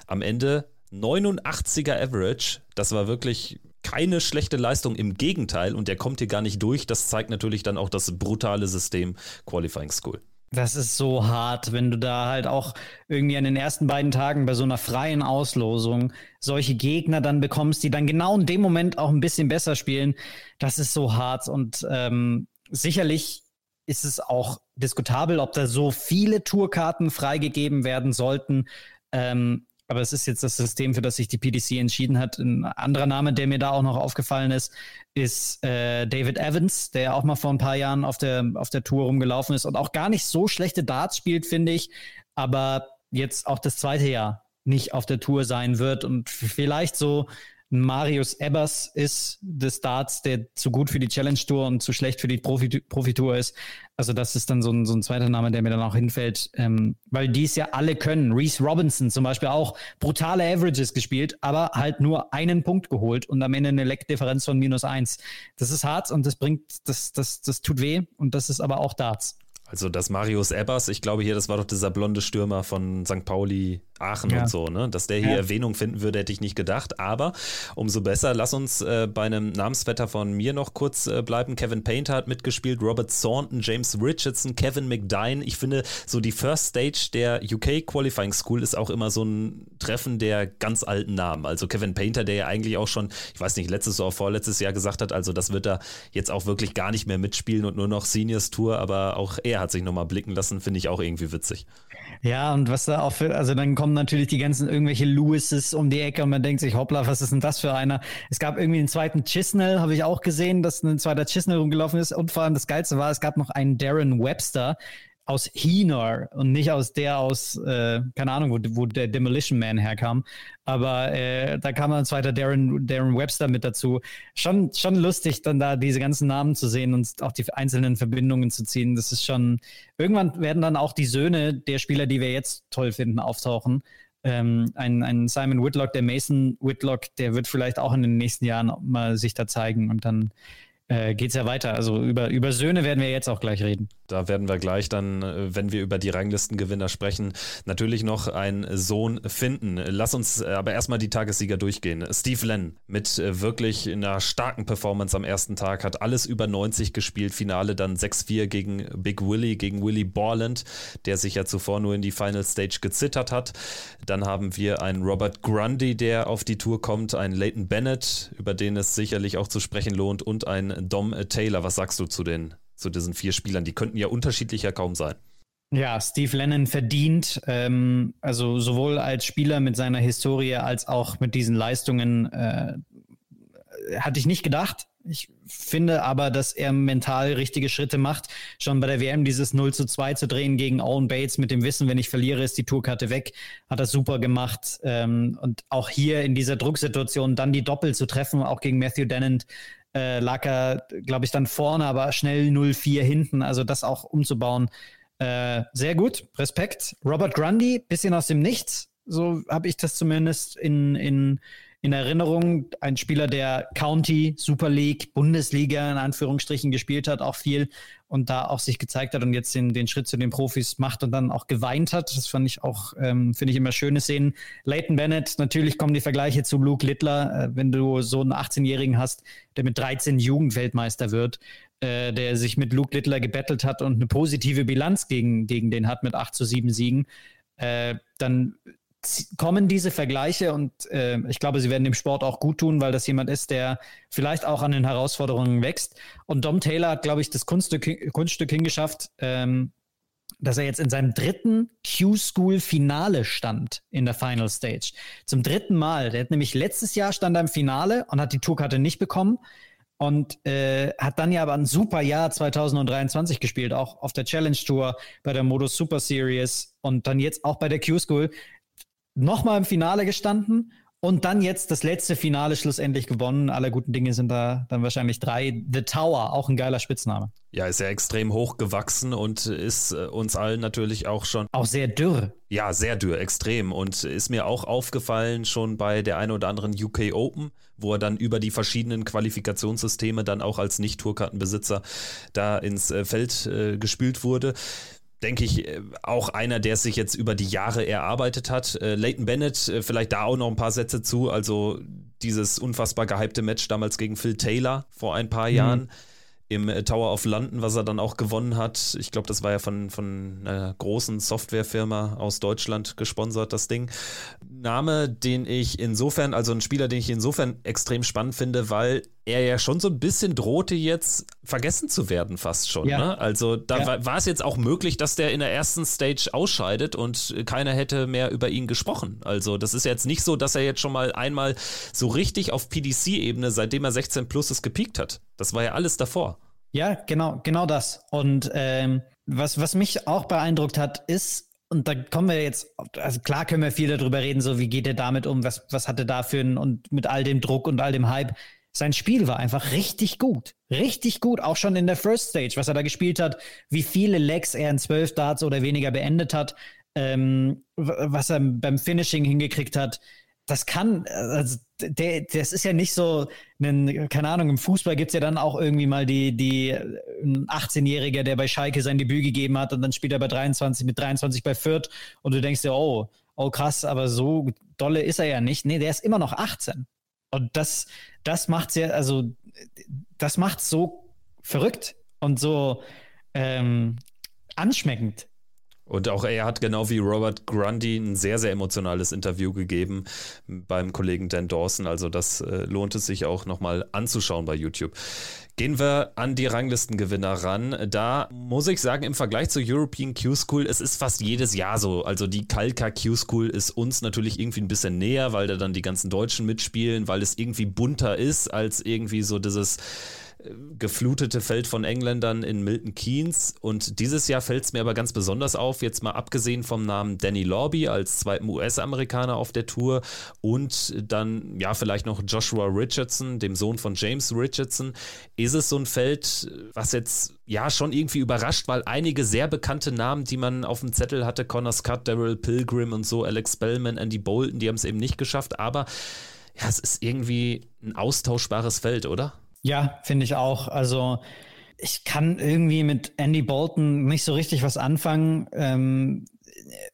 Am Ende 89er Average. Das war wirklich keine schlechte Leistung, im Gegenteil. Und der kommt hier gar nicht durch. Das zeigt natürlich dann auch das brutale System Qualifying School. Das ist so hart, wenn du da halt auch irgendwie an den ersten beiden Tagen bei so einer freien Auslosung solche Gegner dann bekommst, die dann genau in dem Moment auch ein bisschen besser spielen. Das ist so hart und ähm, sicherlich ist es auch diskutabel, ob da so viele Tourkarten freigegeben werden sollten. Ähm, aber es ist jetzt das System, für das sich die PDC entschieden hat. Ein anderer Name, der mir da auch noch aufgefallen ist, ist äh, David Evans, der auch mal vor ein paar Jahren auf der, auf der Tour rumgelaufen ist und auch gar nicht so schlechte Darts spielt, finde ich. Aber jetzt auch das zweite Jahr nicht auf der Tour sein wird und vielleicht so Marius Ebbers ist des Darts, der zu gut für die Challenge Tour und zu schlecht für die Profi, Profitour ist. Also das ist dann so ein, so ein zweiter Name, der mir dann auch hinfällt, ähm, weil die es ja alle können. Reese Robinson zum Beispiel auch brutale Averages gespielt, aber halt nur einen Punkt geholt und am Ende eine Leckdifferenz von minus eins. Das ist hart und das bringt, das, das, das tut weh und das ist aber auch Darts. Also das Marius Ebbers, ich glaube hier, das war doch dieser blonde Stürmer von St. Pauli, Aachen ja. und so, ne? Dass der hier ja. Erwähnung finden würde, hätte ich nicht gedacht. Aber umso besser. Lass uns äh, bei einem Namensvetter von mir noch kurz äh, bleiben. Kevin Painter hat mitgespielt, Robert Thornton, James Richardson, Kevin McDine. Ich finde, so die First Stage der UK Qualifying School ist auch immer so ein Treffen der ganz alten Namen. Also Kevin Painter, der ja eigentlich auch schon, ich weiß nicht, letztes oder vorletztes Jahr gesagt hat, also das wird er jetzt auch wirklich gar nicht mehr mitspielen und nur noch Seniors Tour, aber auch er hat sich nochmal blicken lassen, finde ich auch irgendwie witzig. Ja, und was da auch für, also dann kommen natürlich die ganzen irgendwelche Lewises um die Ecke und man denkt sich, hoppla, was ist denn das für einer? Es gab irgendwie einen zweiten Chisnell, habe ich auch gesehen, dass ein zweiter Chisnell rumgelaufen ist und vor allem das Geilste war, es gab noch einen Darren Webster, aus Heenor und nicht aus der aus, äh, keine Ahnung, wo, wo der Demolition Man herkam. Aber äh, da kam ein zweiter Darren, Darren Webster mit dazu. Schon, schon lustig, dann da diese ganzen Namen zu sehen und auch die einzelnen Verbindungen zu ziehen. Das ist schon, irgendwann werden dann auch die Söhne der Spieler, die wir jetzt toll finden, auftauchen. Ähm, ein, ein Simon Whitlock, der Mason Whitlock, der wird vielleicht auch in den nächsten Jahren mal sich da zeigen und dann äh, geht es ja weiter. Also über, über Söhne werden wir jetzt auch gleich reden. Da werden wir gleich dann, äh, wenn wir über die Ranglistengewinner sprechen, natürlich noch einen Sohn finden. Lass uns aber erstmal die Tagessieger durchgehen. Steve Lenn mit äh, wirklich einer starken Performance am ersten Tag, hat alles über 90 gespielt. Finale dann 6-4 gegen Big Willy, gegen Willy Borland, der sich ja zuvor nur in die Final Stage gezittert hat. Dann haben wir einen Robert Grundy, der auf die Tour kommt, einen Leighton Bennett, über den es sicherlich auch zu sprechen lohnt, und einen Dom Taylor. Was sagst du zu den zu diesen vier Spielern. Die könnten ja unterschiedlicher kaum sein. Ja, Steve Lennon verdient, ähm, also sowohl als Spieler mit seiner Historie als auch mit diesen Leistungen, äh, hatte ich nicht gedacht. Ich finde aber, dass er mental richtige Schritte macht. Schon bei der WM dieses 0 zu 2 zu drehen gegen Owen Bates mit dem Wissen, wenn ich verliere, ist die Tourkarte weg, hat er super gemacht. Ähm, und auch hier in dieser Drucksituation dann die Doppel zu treffen, auch gegen Matthew Dennant, äh, lag er, glaube ich, dann vorne, aber schnell 0-4 hinten. Also das auch umzubauen. Äh, sehr gut, Respekt. Robert Grundy, bisschen aus dem Nichts. So habe ich das zumindest in, in in Erinnerung. Ein Spieler, der County, Super League, Bundesliga in Anführungsstrichen gespielt hat, auch viel und da auch sich gezeigt hat und jetzt den, den Schritt zu den Profis macht und dann auch geweint hat. Das fand ich auch, ähm, finde ich immer schöne Szenen. Leighton Bennett, natürlich kommen die Vergleiche zu Luke Littler, äh, wenn du so einen 18-Jährigen hast, der mit 13 Jugendweltmeister wird, äh, der sich mit Luke Littler gebettelt hat und eine positive Bilanz gegen, gegen den hat mit 8 zu 7 Siegen. Äh, dann kommen diese Vergleiche und äh, ich glaube, sie werden dem Sport auch gut tun, weil das jemand ist, der vielleicht auch an den Herausforderungen wächst. Und Dom Taylor hat, glaube ich, das Kunststück, Kunststück hingeschafft, ähm, dass er jetzt in seinem dritten Q-School-Finale stand in der Final Stage. Zum dritten Mal. Der hat nämlich letztes Jahr stand er im Finale und hat die Tourkarte nicht bekommen und äh, hat dann ja aber ein super Jahr 2023 gespielt, auch auf der Challenge Tour, bei der Modus Super Series und dann jetzt auch bei der Q-School nochmal im Finale gestanden und dann jetzt das letzte Finale schlussendlich gewonnen. Alle guten Dinge sind da dann wahrscheinlich drei. The Tower, auch ein geiler Spitzname. Ja, ist ja extrem hoch gewachsen und ist äh, uns allen natürlich auch schon. Auch sehr dürr. Ja, sehr dürr, extrem. Und ist mir auch aufgefallen schon bei der ein oder anderen UK Open, wo er dann über die verschiedenen Qualifikationssysteme dann auch als Nicht-Tourkartenbesitzer da ins äh, Feld äh, gespült wurde denke ich, äh, auch einer, der sich jetzt über die Jahre erarbeitet hat. Äh, Leighton Bennett, äh, vielleicht da auch noch ein paar Sätze zu. Also dieses unfassbar gehypte Match damals gegen Phil Taylor vor ein paar mhm. Jahren im äh, Tower of London, was er dann auch gewonnen hat. Ich glaube, das war ja von, von einer großen Softwarefirma aus Deutschland gesponsert, das Ding. Name, den ich insofern, also ein Spieler, den ich insofern extrem spannend finde, weil er ja schon so ein bisschen drohte jetzt vergessen zu werden, fast schon. Ja. Ne? Also da ja. war, war, es jetzt auch möglich, dass der in der ersten Stage ausscheidet und keiner hätte mehr über ihn gesprochen. Also das ist jetzt nicht so, dass er jetzt schon mal einmal so richtig auf PDC-Ebene, seitdem er 16 plus ist, gepiekt hat. Das war ja alles davor. Ja, genau, genau das. Und ähm, was, was mich auch beeindruckt hat, ist, und da kommen wir jetzt, also klar können wir viel darüber reden, so wie geht er damit um, was, was hat er da für ein, und mit all dem Druck und all dem Hype. Sein Spiel war einfach richtig gut. Richtig gut, auch schon in der First Stage, was er da gespielt hat, wie viele Legs er in zwölf Darts oder weniger beendet hat, ähm, was er beim Finishing hingekriegt hat das kann, also der, das ist ja nicht so, einen, keine Ahnung, im Fußball gibt es ja dann auch irgendwie mal die, die 18-Jährige, der bei Schalke sein Debüt gegeben hat und dann spielt er bei 23, mit 23 bei Fürth und du denkst dir, oh, oh krass, aber so dolle ist er ja nicht. Nee, der ist immer noch 18. Und das, das macht's ja, also das macht's so verrückt und so ähm, anschmeckend. Und auch er hat genau wie Robert Grundy ein sehr, sehr emotionales Interview gegeben beim Kollegen Dan Dawson. Also das äh, lohnt es sich auch nochmal anzuschauen bei YouTube. Gehen wir an die Ranglistengewinner ran. Da muss ich sagen, im Vergleich zur European Q-School, es ist fast jedes Jahr so. Also die Kalka Q-School ist uns natürlich irgendwie ein bisschen näher, weil da dann die ganzen Deutschen mitspielen, weil es irgendwie bunter ist als irgendwie so dieses geflutete Feld von Engländern in Milton Keynes. Und dieses Jahr fällt es mir aber ganz besonders auf, jetzt mal abgesehen vom Namen Danny Lorby als zweiten US-Amerikaner auf der Tour und dann ja vielleicht noch Joshua Richardson, dem Sohn von James Richardson, ist es so ein Feld, was jetzt ja schon irgendwie überrascht, weil einige sehr bekannte Namen, die man auf dem Zettel hatte, Connor Scott, Daryl Pilgrim und so, Alex Bellman, Andy Bolton, die haben es eben nicht geschafft, aber ja, es ist irgendwie ein austauschbares Feld, oder? Ja, finde ich auch. Also ich kann irgendwie mit Andy Bolton nicht so richtig was anfangen. Ähm,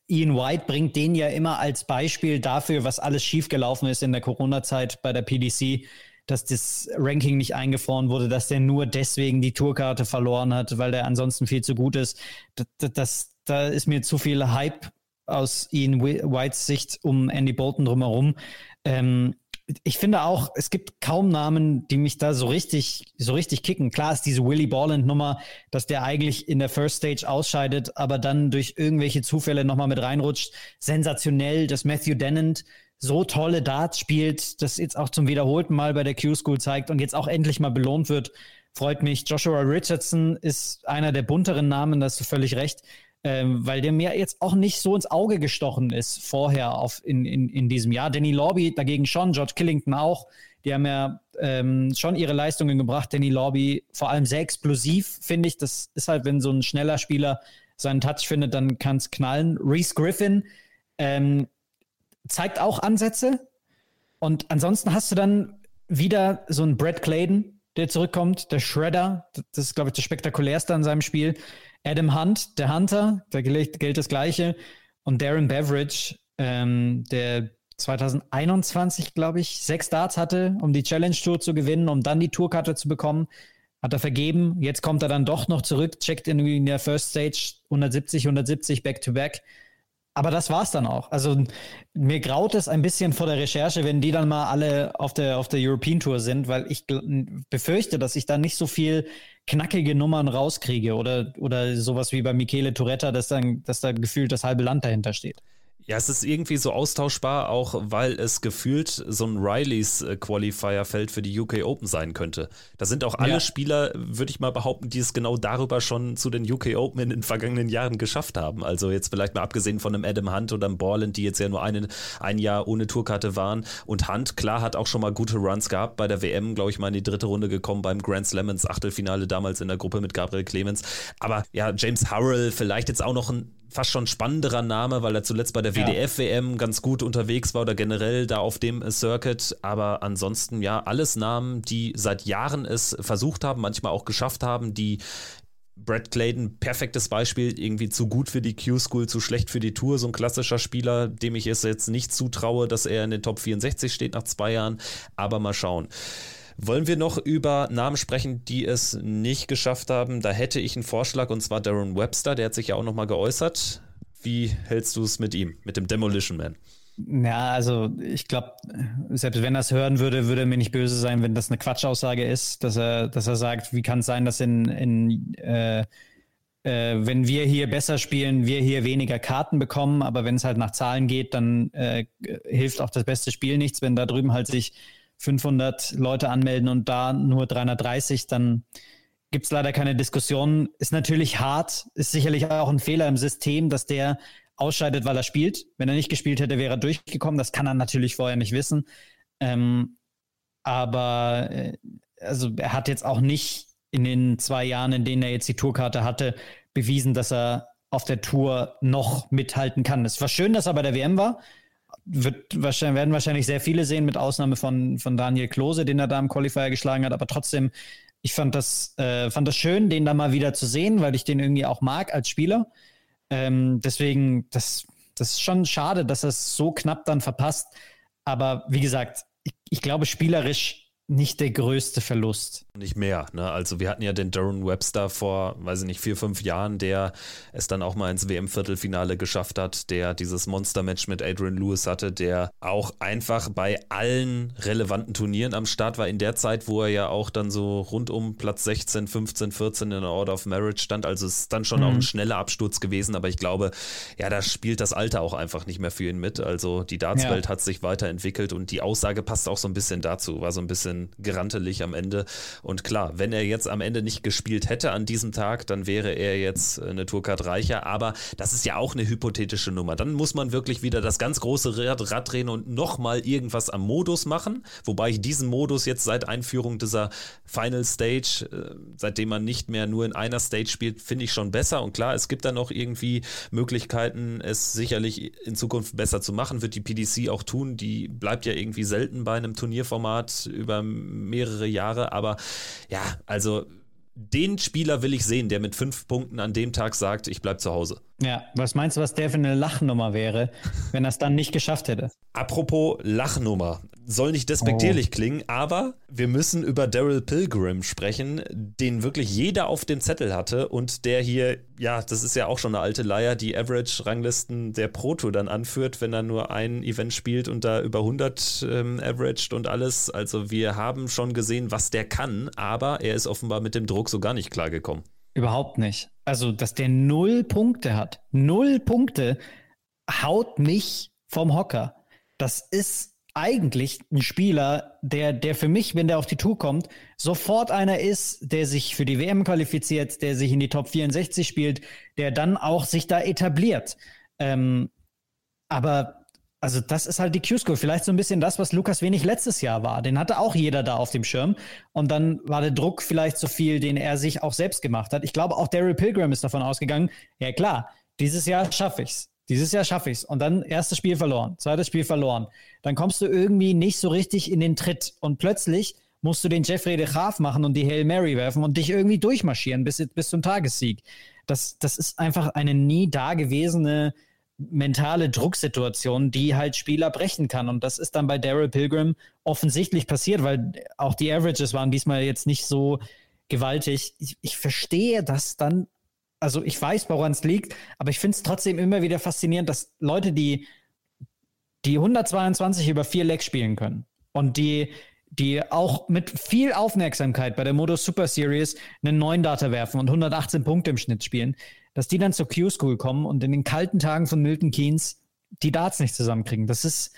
Ian White bringt den ja immer als Beispiel dafür, was alles schiefgelaufen ist in der Corona-Zeit bei der PDC, dass das Ranking nicht eingefroren wurde, dass der nur deswegen die Tourkarte verloren hat, weil der ansonsten viel zu gut ist. Das, das, da ist mir zu viel Hype aus Ian Whites Sicht um Andy Bolton drumherum. Ähm, ich finde auch, es gibt kaum Namen, die mich da so richtig, so richtig kicken. Klar ist diese Willie Borland-Nummer, dass der eigentlich in der First Stage ausscheidet, aber dann durch irgendwelche Zufälle nochmal mit reinrutscht. Sensationell, dass Matthew Dennant so tolle Darts spielt, das jetzt auch zum wiederholten Mal bei der Q-School zeigt und jetzt auch endlich mal belohnt wird. Freut mich. Joshua Richardson ist einer der bunteren Namen, da hast du völlig recht ähm, weil der mir jetzt auch nicht so ins Auge gestochen ist vorher auf, in, in, in diesem Jahr. Danny Lobby dagegen schon, George Killington auch. Die haben ja ähm, schon ihre Leistungen gebracht. Danny Lobby vor allem sehr explosiv, finde ich. Das ist halt, wenn so ein schneller Spieler seinen Touch findet, dann kann es knallen. Reese Griffin ähm, zeigt auch Ansätze. Und ansonsten hast du dann wieder so einen Brad Clayton, der zurückkommt, der Shredder. Das ist, glaube ich, das spektakulärste an seinem Spiel. Adam Hunt, der Hunter, da gilt, das Gleiche. Und Darren Beveridge, ähm, der 2021, glaube ich, sechs Starts hatte, um die Challenge Tour zu gewinnen, um dann die Tourkarte zu bekommen. Hat er vergeben. Jetzt kommt er dann doch noch zurück, checkt in der First Stage 170, 170 Back-to-Back. -back. Aber das war's dann auch. Also mir graut es ein bisschen vor der Recherche, wenn die dann mal alle auf der, auf der European Tour sind, weil ich befürchte, dass ich da nicht so viel knackige Nummern rauskriege oder, oder sowas wie bei Michele Toretta, dass, dann, dass da gefühlt das halbe Land dahinter steht. Ja, es ist irgendwie so austauschbar, auch weil es gefühlt so ein Rileys äh, Qualifier-Feld für die UK Open sein könnte. Da sind auch alle ja. Spieler, würde ich mal behaupten, die es genau darüber schon zu den UK Open in den vergangenen Jahren geschafft haben. Also jetzt vielleicht mal abgesehen von einem Adam Hunt oder einem Borland, die jetzt ja nur einen, ein Jahr ohne Tourkarte waren. Und Hunt, klar, hat auch schon mal gute Runs gehabt bei der WM, glaube ich mal in die dritte Runde gekommen beim Grand Slam ins Achtelfinale damals in der Gruppe mit Gabriel Clemens. Aber ja, James Harrell, vielleicht jetzt auch noch ein fast schon spannenderer Name, weil er zuletzt bei der WDF-WM ganz gut unterwegs war oder generell da auf dem Circuit. Aber ansonsten ja, alles Namen, die seit Jahren es versucht haben, manchmal auch geschafft haben, die Brad Clayton, perfektes Beispiel, irgendwie zu gut für die Q-School, zu schlecht für die Tour, so ein klassischer Spieler, dem ich es jetzt nicht zutraue, dass er in den Top 64 steht nach zwei Jahren, aber mal schauen. Wollen wir noch über Namen sprechen, die es nicht geschafft haben? Da hätte ich einen Vorschlag und zwar Darren Webster, der hat sich ja auch nochmal geäußert. Wie hältst du es mit ihm, mit dem Demolition Man? Ja, also ich glaube, selbst wenn er es hören würde, würde er mir nicht böse sein, wenn das eine Quatschaussage ist, dass er, dass er sagt, wie kann es sein, dass in, in äh, äh, wenn wir hier besser spielen, wir hier weniger Karten bekommen, aber wenn es halt nach Zahlen geht, dann äh, hilft auch das beste Spiel nichts, wenn da drüben halt sich 500 Leute anmelden und da nur 330, dann gibt es leider keine Diskussion. Ist natürlich hart, ist sicherlich auch ein Fehler im System, dass der ausscheidet, weil er spielt. Wenn er nicht gespielt hätte, wäre er durchgekommen. Das kann er natürlich vorher nicht wissen. Ähm, aber äh, also er hat jetzt auch nicht in den zwei Jahren, in denen er jetzt die Tourkarte hatte, bewiesen, dass er auf der Tour noch mithalten kann. Es war schön, dass er bei der WM war wird wahrscheinlich, werden wahrscheinlich sehr viele sehen, mit Ausnahme von, von Daniel Klose, den er da im Qualifier geschlagen hat. Aber trotzdem, ich fand das, äh, fand das schön, den da mal wieder zu sehen, weil ich den irgendwie auch mag als Spieler. Ähm, deswegen, das, das ist schon schade, dass er es so knapp dann verpasst. Aber wie gesagt, ich, ich glaube, spielerisch nicht der größte Verlust. Nicht mehr. Ne? Also wir hatten ja den Darren Webster vor, weiß ich nicht, vier, fünf Jahren, der es dann auch mal ins WM-Viertelfinale geschafft hat, der dieses Monster-Match mit Adrian Lewis hatte, der auch einfach bei allen relevanten Turnieren am Start war in der Zeit, wo er ja auch dann so rund um Platz 16, 15, 14 in der Order of Marriage stand. Also es ist dann schon mhm. auch ein schneller Absturz gewesen, aber ich glaube, ja, da spielt das Alter auch einfach nicht mehr für ihn mit. Also die Dartswelt ja. hat sich weiterentwickelt und die Aussage passt auch so ein bisschen dazu, war so ein bisschen bisschen gerantelig am Ende. Und klar, wenn er jetzt am Ende nicht gespielt hätte an diesem Tag, dann wäre er jetzt eine Tourcard reicher. Aber das ist ja auch eine hypothetische Nummer. Dann muss man wirklich wieder das ganz große Rad, Rad drehen und nochmal irgendwas am Modus machen. Wobei ich diesen Modus jetzt seit Einführung dieser Final Stage, äh, seitdem man nicht mehr nur in einer Stage spielt, finde ich schon besser. Und klar, es gibt dann noch irgendwie Möglichkeiten, es sicherlich in Zukunft besser zu machen, wird die PDC auch tun. Die bleibt ja irgendwie selten bei einem Turnierformat über mehrere Jahre, aber ja, also den Spieler will ich sehen, der mit fünf Punkten an dem Tag sagt, ich bleib zu Hause. Ja, was meinst du, was der für eine Lachnummer wäre, wenn er es dann nicht geschafft hätte? Apropos Lachnummer. soll nicht despektierlich oh. klingen, aber wir müssen über Daryl Pilgrim sprechen, den wirklich jeder auf dem Zettel hatte und der hier, ja, das ist ja auch schon eine alte Leier, die Average-Ranglisten der Pro Tour dann anführt, wenn er nur ein Event spielt und da über 100 ähm, averaged und alles. Also wir haben schon gesehen, was der kann, aber er ist offenbar mit dem Druck so gar nicht klargekommen. Überhaupt nicht. Also, dass der null Punkte hat, null Punkte, haut mich vom Hocker. Das ist eigentlich ein Spieler, der, der für mich, wenn der auf die Tour kommt, sofort einer ist, der sich für die WM qualifiziert, der sich in die Top 64 spielt, der dann auch sich da etabliert. Ähm, aber also das ist halt die Q-School. Vielleicht so ein bisschen das, was Lukas Wenig letztes Jahr war. Den hatte auch jeder da auf dem Schirm. Und dann war der Druck vielleicht so viel, den er sich auch selbst gemacht hat. Ich glaube, auch Daryl Pilgrim ist davon ausgegangen, ja klar, dieses Jahr schaffe ich's. Dieses Jahr schaffe ich es. Und dann erstes Spiel verloren, zweites Spiel verloren. Dann kommst du irgendwie nicht so richtig in den Tritt. Und plötzlich musst du den Jeffrey de Graaf machen und die Hail Mary werfen und dich irgendwie durchmarschieren bis, bis zum Tagessieg. Das, das ist einfach eine nie dagewesene mentale Drucksituation, die halt Spieler brechen kann. Und das ist dann bei Daryl Pilgrim offensichtlich passiert, weil auch die Averages waren diesmal jetzt nicht so gewaltig. Ich, ich verstehe das dann also ich weiß, woran es liegt, aber ich finde es trotzdem immer wieder faszinierend, dass Leute, die, die 122 über vier Legs spielen können und die, die auch mit viel Aufmerksamkeit bei der Modus Super Series einen neuen Data werfen und 118 Punkte im Schnitt spielen, dass die dann zur Q-School kommen und in den kalten Tagen von Milton Keynes die Darts nicht zusammenkriegen. Das ist,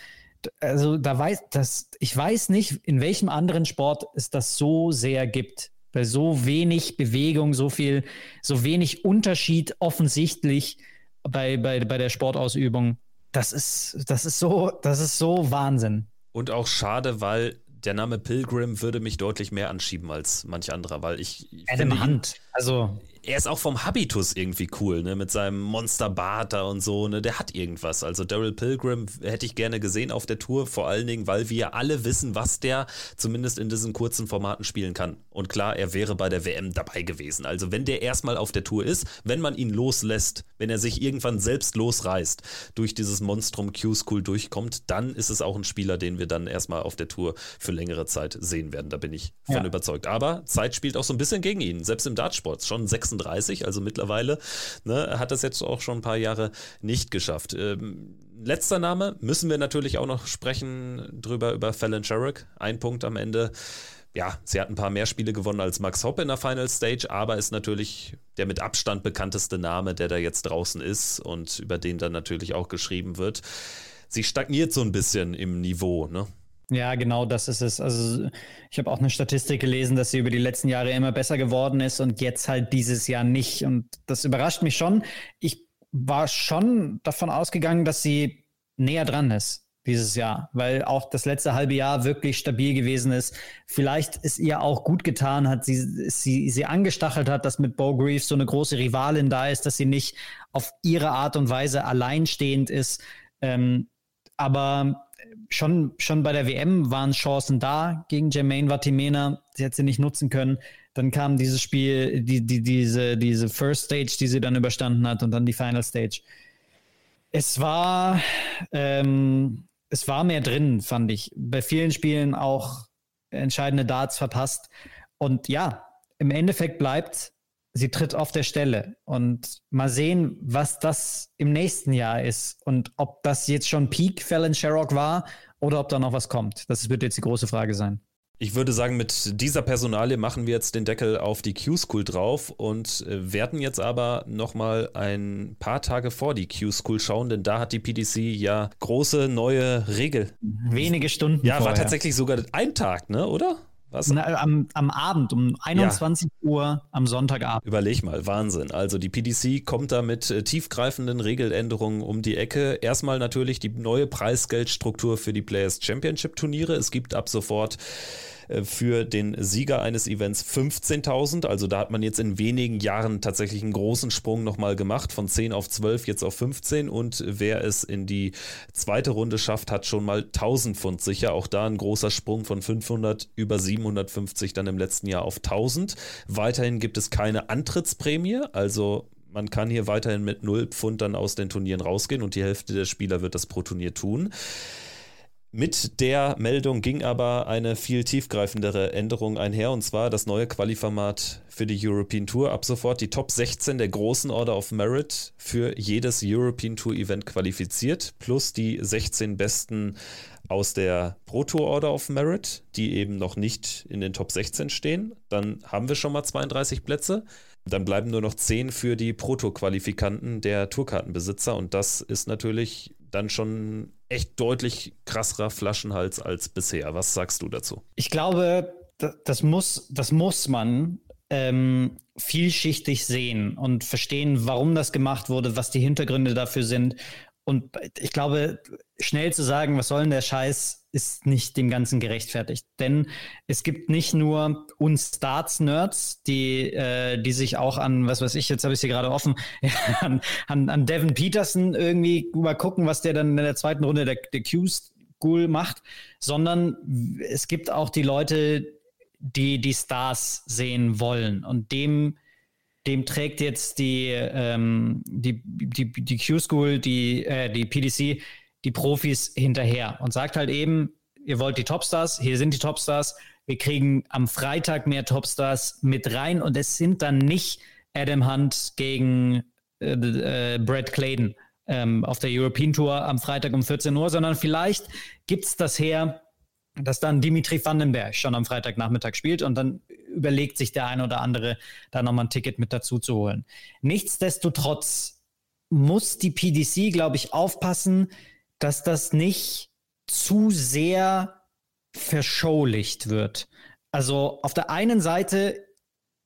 also da weiß, das, ich weiß nicht, in welchem anderen Sport es das so sehr gibt bei so wenig Bewegung, so viel, so wenig Unterschied offensichtlich bei, bei, bei der Sportausübung. Das ist, das ist so, das ist so Wahnsinn. Und auch schade, weil der Name Pilgrim würde mich deutlich mehr anschieben als manch anderer, weil ich, finde Hand. Also er ist auch vom Habitus irgendwie cool, ne? Mit seinem Monsterbart da und so, ne? Der hat irgendwas. Also Daryl Pilgrim hätte ich gerne gesehen auf der Tour, vor allen Dingen, weil wir alle wissen, was der zumindest in diesen kurzen Formaten spielen kann. Und klar, er wäre bei der WM dabei gewesen. Also wenn der erstmal auf der Tour ist, wenn man ihn loslässt, wenn er sich irgendwann selbst losreißt, durch dieses Monstrum Q-School durchkommt, dann ist es auch ein Spieler, den wir dann erstmal auf der Tour für längere Zeit sehen werden. Da bin ich von ja. überzeugt. Aber Zeit spielt auch so ein bisschen gegen ihn, selbst im Dartsport. Schon 36 36, also mittlerweile, ne, hat das jetzt auch schon ein paar Jahre nicht geschafft. Ähm, letzter Name müssen wir natürlich auch noch sprechen drüber über Fallon Sherrick. Ein Punkt am Ende. Ja, sie hat ein paar mehr Spiele gewonnen als Max Hopp in der Final Stage, aber ist natürlich der mit Abstand bekannteste Name, der da jetzt draußen ist und über den dann natürlich auch geschrieben wird. Sie stagniert so ein bisschen im Niveau, ne? Ja, genau das ist es. Also ich habe auch eine Statistik gelesen, dass sie über die letzten Jahre immer besser geworden ist und jetzt halt dieses Jahr nicht. Und das überrascht mich schon. Ich war schon davon ausgegangen, dass sie näher dran ist dieses Jahr, weil auch das letzte halbe Jahr wirklich stabil gewesen ist. Vielleicht ist ihr auch gut getan hat, sie, sie, sie angestachelt hat, dass mit Bo Grief so eine große Rivalin da ist, dass sie nicht auf ihre Art und Weise alleinstehend ist. Ähm, aber schon, schon bei der WM waren Chancen da gegen Jermaine Vatimena. Sie hat sie nicht nutzen können. Dann kam dieses Spiel, die, die, diese, diese First Stage, die sie dann überstanden hat und dann die Final Stage. Es war, ähm, es war mehr drin, fand ich. Bei vielen Spielen auch entscheidende Darts verpasst. Und ja, im Endeffekt bleibt, sie tritt auf der Stelle. Und mal sehen, was das im nächsten Jahr ist und ob das jetzt schon Peak Fallon Sherrock war oder ob da noch was kommt. Das wird jetzt die große Frage sein. Ich würde sagen, mit dieser Personalie machen wir jetzt den Deckel auf die Q-School drauf und äh, werden jetzt aber nochmal ein paar Tage vor die Q-School schauen, denn da hat die PDC ja große neue Regel. Wenige Stunden. Ja, vorher. war tatsächlich sogar ein Tag, ne, oder? Was? Na, am, am Abend um 21 ja. Uhr am Sonntagabend. Überleg mal, Wahnsinn. Also die PDC kommt da mit äh, tiefgreifenden Regeländerungen um die Ecke. Erstmal natürlich die neue Preisgeldstruktur für die Players Championship Turniere. Es gibt ab sofort für den Sieger eines Events 15.000. Also da hat man jetzt in wenigen Jahren tatsächlich einen großen Sprung nochmal gemacht, von 10 auf 12, jetzt auf 15. Und wer es in die zweite Runde schafft, hat schon mal 1000 Pfund sicher. Auch da ein großer Sprung von 500 über 750 dann im letzten Jahr auf 1000. Weiterhin gibt es keine Antrittsprämie, also man kann hier weiterhin mit 0 Pfund dann aus den Turnieren rausgehen und die Hälfte der Spieler wird das pro Turnier tun. Mit der Meldung ging aber eine viel tiefgreifendere Änderung einher, und zwar das neue Qualiformat für die European Tour. Ab sofort die Top 16 der großen Order of Merit für jedes European Tour Event qualifiziert, plus die 16 besten aus der Pro Tour Order of Merit, die eben noch nicht in den Top 16 stehen. Dann haben wir schon mal 32 Plätze. Dann bleiben nur noch 10 für die Pro Tour Qualifikanten der Tourkartenbesitzer und das ist natürlich dann schon echt deutlich krasserer Flaschenhals als bisher. Was sagst du dazu? Ich glaube, das muss, das muss man ähm, vielschichtig sehen und verstehen, warum das gemacht wurde, was die Hintergründe dafür sind. Und ich glaube, schnell zu sagen, was soll denn der Scheiß, ist nicht dem Ganzen gerechtfertigt. Denn es gibt nicht nur uns Starts-Nerds, die, äh, die sich auch an, was weiß ich, jetzt habe ich sie gerade offen, (laughs) an, an, an Devin Peterson irgendwie mal gucken, was der dann in der zweiten Runde der, der Q-School macht, sondern es gibt auch die Leute, die die Stars sehen wollen. Und dem dem trägt jetzt die, ähm, die, die, die Q-School, die, äh, die PDC, die Profis hinterher und sagt halt eben, ihr wollt die Topstars, hier sind die Topstars, wir kriegen am Freitag mehr Topstars mit rein und es sind dann nicht Adam Hunt gegen äh, äh, Brad Clayton ähm, auf der European Tour am Freitag um 14 Uhr, sondern vielleicht gibt es das her, dass dann Dimitri Vandenberg schon am Freitagnachmittag spielt und dann überlegt sich der eine oder andere, da nochmal ein Ticket mit dazu zu holen. Nichtsdestotrotz muss die PDC, glaube ich, aufpassen, dass das nicht zu sehr verschaulicht wird. Also auf der einen Seite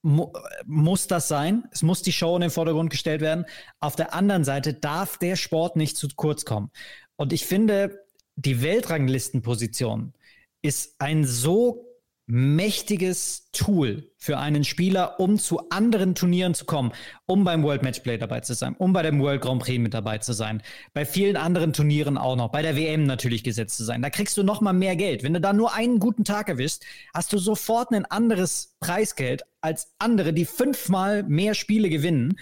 mu muss das sein, es muss die Show in den Vordergrund gestellt werden. Auf der anderen Seite darf der Sport nicht zu kurz kommen. Und ich finde, die Weltranglistenposition ist ein so mächtiges Tool für einen Spieler, um zu anderen Turnieren zu kommen, um beim World Matchplay dabei zu sein, um bei dem World Grand Prix mit dabei zu sein, bei vielen anderen Turnieren auch noch, bei der WM natürlich gesetzt zu sein. Da kriegst du noch mal mehr Geld. Wenn du da nur einen guten Tag erwischst, hast du sofort ein anderes Preisgeld als andere, die fünfmal mehr Spiele gewinnen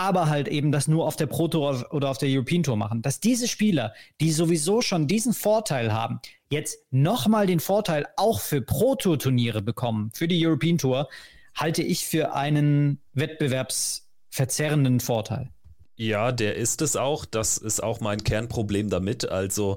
aber halt eben das nur auf der Pro Tour oder auf der European Tour machen. Dass diese Spieler, die sowieso schon diesen Vorteil haben, jetzt nochmal den Vorteil auch für Pro Tour Turniere bekommen, für die European Tour, halte ich für einen wettbewerbsverzerrenden Vorteil. Ja, der ist es auch. Das ist auch mein Kernproblem damit. Also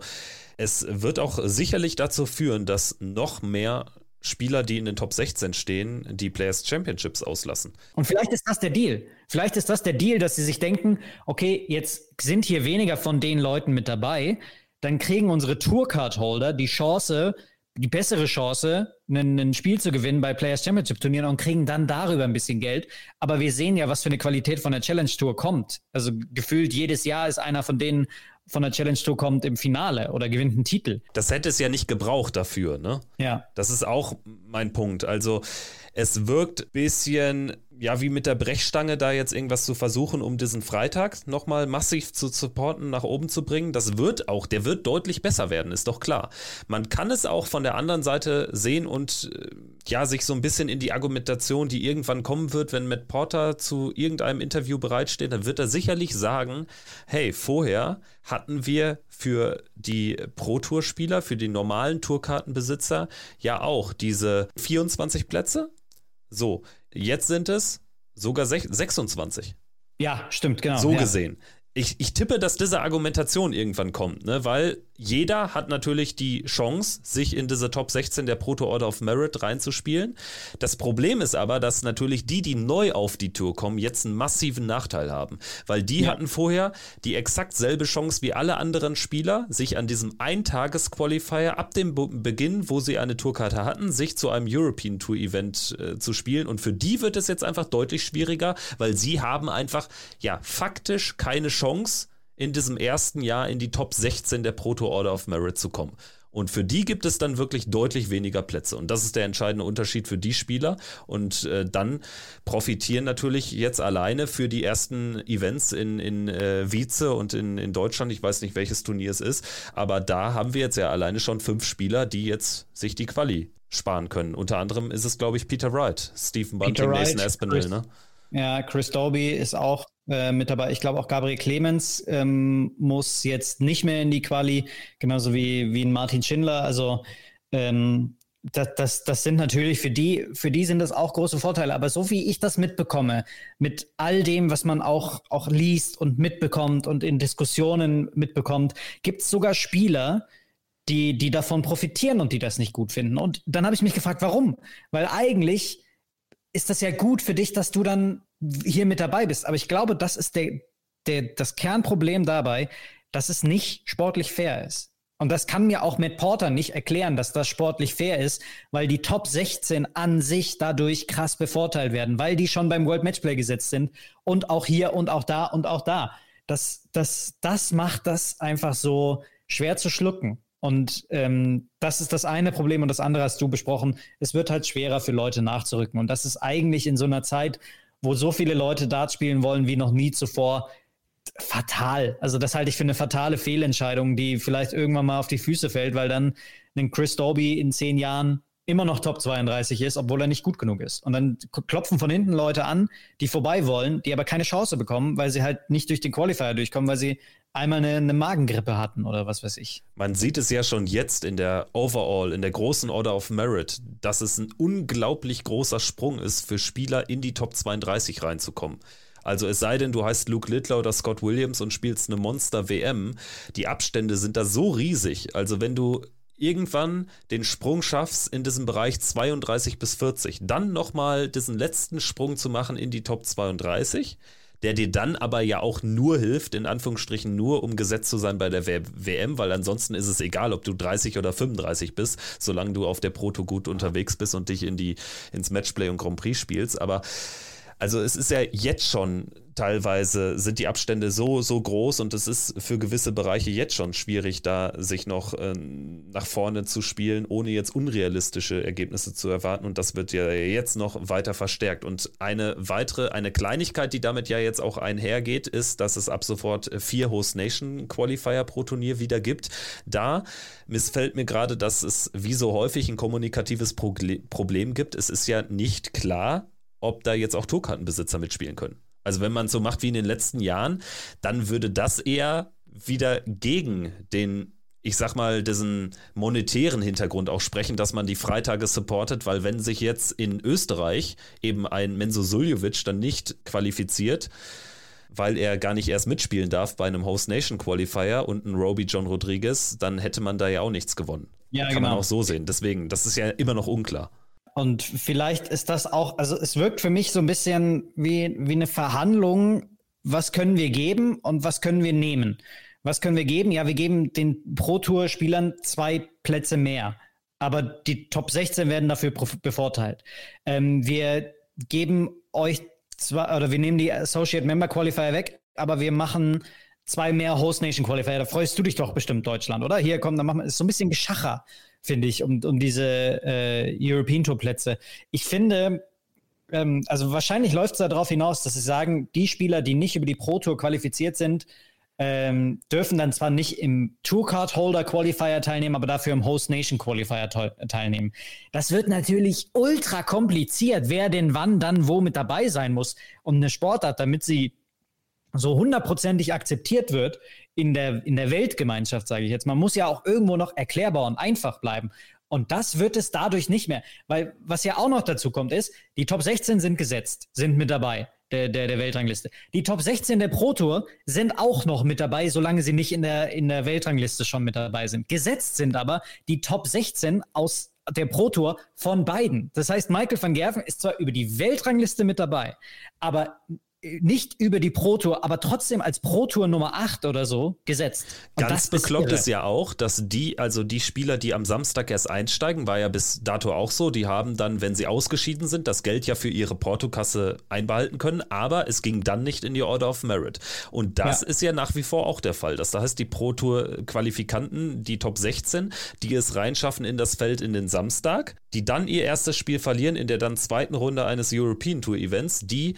es wird auch sicherlich dazu führen, dass noch mehr Spieler, die in den Top 16 stehen, die Players Championships auslassen. Und vielleicht ist das der Deal. Vielleicht ist das der Deal, dass sie sich denken, okay, jetzt sind hier weniger von den Leuten mit dabei, dann kriegen unsere Tourcard-Holder die Chance, die bessere Chance, ein, Spiel zu gewinnen bei Players Championship Turnieren und kriegen dann darüber ein bisschen Geld. Aber wir sehen ja, was für eine Qualität von der Challenge Tour kommt. Also gefühlt jedes Jahr ist einer von denen von der Challenge Tour kommt im Finale oder gewinnt einen Titel. Das hätte es ja nicht gebraucht dafür, ne? Ja. Das ist auch mein Punkt. Also es wirkt ein bisschen, ja, wie mit der Brechstange da jetzt irgendwas zu versuchen, um diesen Freitag nochmal massiv zu supporten, nach oben zu bringen. Das wird auch, der wird deutlich besser werden, ist doch klar. Man kann es auch von der anderen Seite sehen und äh, ja, sich so ein bisschen in die Argumentation, die irgendwann kommen wird, wenn Matt Porter zu irgendeinem Interview bereitsteht, dann wird er sicherlich sagen, hey, vorher hatten wir für die Pro-Tour-Spieler, für die normalen Tourkartenbesitzer ja auch diese 24 Plätze so, jetzt sind es sogar 26. Ja, stimmt, genau. So ja. gesehen. Ich, ich tippe, dass diese Argumentation irgendwann kommt, ne? weil jeder hat natürlich die Chance, sich in diese Top 16 der Proto Order of Merit reinzuspielen. Das Problem ist aber, dass natürlich die, die neu auf die Tour kommen, jetzt einen massiven Nachteil haben, weil die ja. hatten vorher die exakt selbe Chance wie alle anderen Spieler, sich an diesem Eintages-Qualifier ab dem Beginn, wo sie eine Tourkarte hatten, sich zu einem European Tour Event äh, zu spielen. Und für die wird es jetzt einfach deutlich schwieriger, weil sie haben einfach, ja, faktisch keine Chance, in diesem ersten Jahr in die Top 16 der Proto Order of Merit zu kommen. Und für die gibt es dann wirklich deutlich weniger Plätze. Und das ist der entscheidende Unterschied für die Spieler. Und äh, dann profitieren natürlich jetzt alleine für die ersten Events in, in äh, Wietze und in, in Deutschland. Ich weiß nicht, welches Turnier es ist. Aber da haben wir jetzt ja alleine schon fünf Spieler, die jetzt sich die Quali sparen können. Unter anderem ist es, glaube ich, Peter Wright, Stephen Bunting, Mason Aspinall. Ne? Ja, Chris Doby ist auch äh, mit dabei. Ich glaube auch Gabriel Clemens ähm, muss jetzt nicht mehr in die Quali, genauso wie, wie Martin Schindler. Also ähm, das, das, das sind natürlich für die, für die sind das auch große Vorteile. Aber so wie ich das mitbekomme, mit all dem, was man auch, auch liest und mitbekommt und in Diskussionen mitbekommt, gibt es sogar Spieler, die, die davon profitieren und die das nicht gut finden. Und dann habe ich mich gefragt, warum? Weil eigentlich ist das ja gut für dich, dass du dann hier mit dabei bist. Aber ich glaube, das ist der, der, das Kernproblem dabei, dass es nicht sportlich fair ist. Und das kann mir auch Matt Porter nicht erklären, dass das sportlich fair ist, weil die Top 16 an sich dadurch krass bevorteilt werden, weil die schon beim World Matchplay gesetzt sind und auch hier und auch da und auch da. Das, das, das macht das einfach so schwer zu schlucken. Und ähm, das ist das eine Problem und das andere hast du besprochen. Es wird halt schwerer für Leute nachzurücken. Und das ist eigentlich in so einer Zeit, wo so viele Leute Dart spielen wollen wie noch nie zuvor, fatal. Also das halte ich für eine fatale Fehlentscheidung, die vielleicht irgendwann mal auf die Füße fällt, weil dann ein Chris Doby in zehn Jahren immer noch Top 32 ist, obwohl er nicht gut genug ist. Und dann klopfen von hinten Leute an, die vorbei wollen, die aber keine Chance bekommen, weil sie halt nicht durch den Qualifier durchkommen, weil sie einmal eine, eine, Magengrippe hatten oder was weiß ich. Man sieht es ja schon jetzt in der Overall, in der großen Order of Merit, dass es ein unglaublich großer Sprung ist für Spieler in die Top 32 reinzukommen. Also es sei denn, du heißt Luke Littler oder Scott Williams und spielst eine Monster-WM. Die Abstände sind da so riesig. Also wenn du irgendwann den Sprung schaffst in diesem Bereich 32 bis 40, dann nochmal diesen letzten Sprung zu machen in die Top 32, der dir dann aber ja auch nur hilft, in Anführungsstrichen nur, um gesetzt zu sein bei der w WM, weil ansonsten ist es egal, ob du 30 oder 35 bist, solange du auf der Proto gut unterwegs bist und dich in die, ins Matchplay und Grand Prix spielst. Aber also es ist ja jetzt schon teilweise sind die Abstände so, so groß und es ist für gewisse Bereiche jetzt schon schwierig, da sich noch äh, nach vorne zu spielen, ohne jetzt unrealistische Ergebnisse zu erwarten. Und das wird ja jetzt noch weiter verstärkt. Und eine weitere, eine Kleinigkeit, die damit ja jetzt auch einhergeht, ist, dass es ab sofort vier Host Nation Qualifier pro Turnier wieder gibt. Da missfällt mir gerade, dass es wie so häufig ein kommunikatives Problem gibt. Es ist ja nicht klar, ob da jetzt auch Tourkartenbesitzer mitspielen können. Also wenn man es so macht wie in den letzten Jahren, dann würde das eher wieder gegen den ich sag mal, diesen monetären Hintergrund auch sprechen, dass man die Freitage supportet, weil wenn sich jetzt in Österreich eben ein Menzo Suljovic dann nicht qualifiziert, weil er gar nicht erst mitspielen darf bei einem Host Nation Qualifier und ein Roby John Rodriguez, dann hätte man da ja auch nichts gewonnen. Ja, Kann genau. man auch so sehen. Deswegen, das ist ja immer noch unklar. Und vielleicht ist das auch, also es wirkt für mich so ein bisschen wie, wie eine Verhandlung. Was können wir geben und was können wir nehmen? Was können wir geben? Ja, wir geben den Pro-Tour-Spielern zwei Plätze mehr. Aber die Top 16 werden dafür bevorteilt. Ähm, wir geben euch zwar, oder wir nehmen die Associate Member Qualifier weg, aber wir machen zwei mehr Host Nation Qualifier. Da freust du dich doch bestimmt, Deutschland, oder? Hier, komm, dann machen wir, ist so ein bisschen Geschacher finde ich, um, um diese äh, European Tour Plätze. Ich finde, ähm, also wahrscheinlich läuft es darauf hinaus, dass sie sagen, die Spieler, die nicht über die Pro Tour qualifiziert sind, ähm, dürfen dann zwar nicht im Tourcard Holder Qualifier teilnehmen, aber dafür im Host Nation Qualifier teilnehmen. Das wird natürlich ultra kompliziert, wer denn wann dann wo mit dabei sein muss, um eine Sportart, damit sie so hundertprozentig akzeptiert wird, in der, in der Weltgemeinschaft, sage ich jetzt. Man muss ja auch irgendwo noch erklärbar und einfach bleiben. Und das wird es dadurch nicht mehr. Weil was ja auch noch dazu kommt, ist, die Top 16 sind gesetzt, sind mit dabei, der, der, der Weltrangliste. Die Top 16 der Pro Tour sind auch noch mit dabei, solange sie nicht in der, in der Weltrangliste schon mit dabei sind. Gesetzt sind aber die Top 16 aus der Pro Tour von beiden. Das heißt, Michael van Gerven ist zwar über die Weltrangliste mit dabei, aber nicht über die Pro Tour, aber trotzdem als Pro Tour Nummer 8 oder so gesetzt. Und Ganz bekloppt ist, ja auch, dass die, also die Spieler, die am Samstag erst einsteigen, war ja bis dato auch so, die haben dann, wenn sie ausgeschieden sind, das Geld ja für ihre Portokasse einbehalten können, aber es ging dann nicht in die Order of Merit. Und das ja. ist ja nach wie vor auch der Fall. Das heißt, die Pro Tour Qualifikanten, die Top 16, die es reinschaffen in das Feld in den Samstag, die dann ihr erstes Spiel verlieren in der dann zweiten Runde eines European Tour Events, die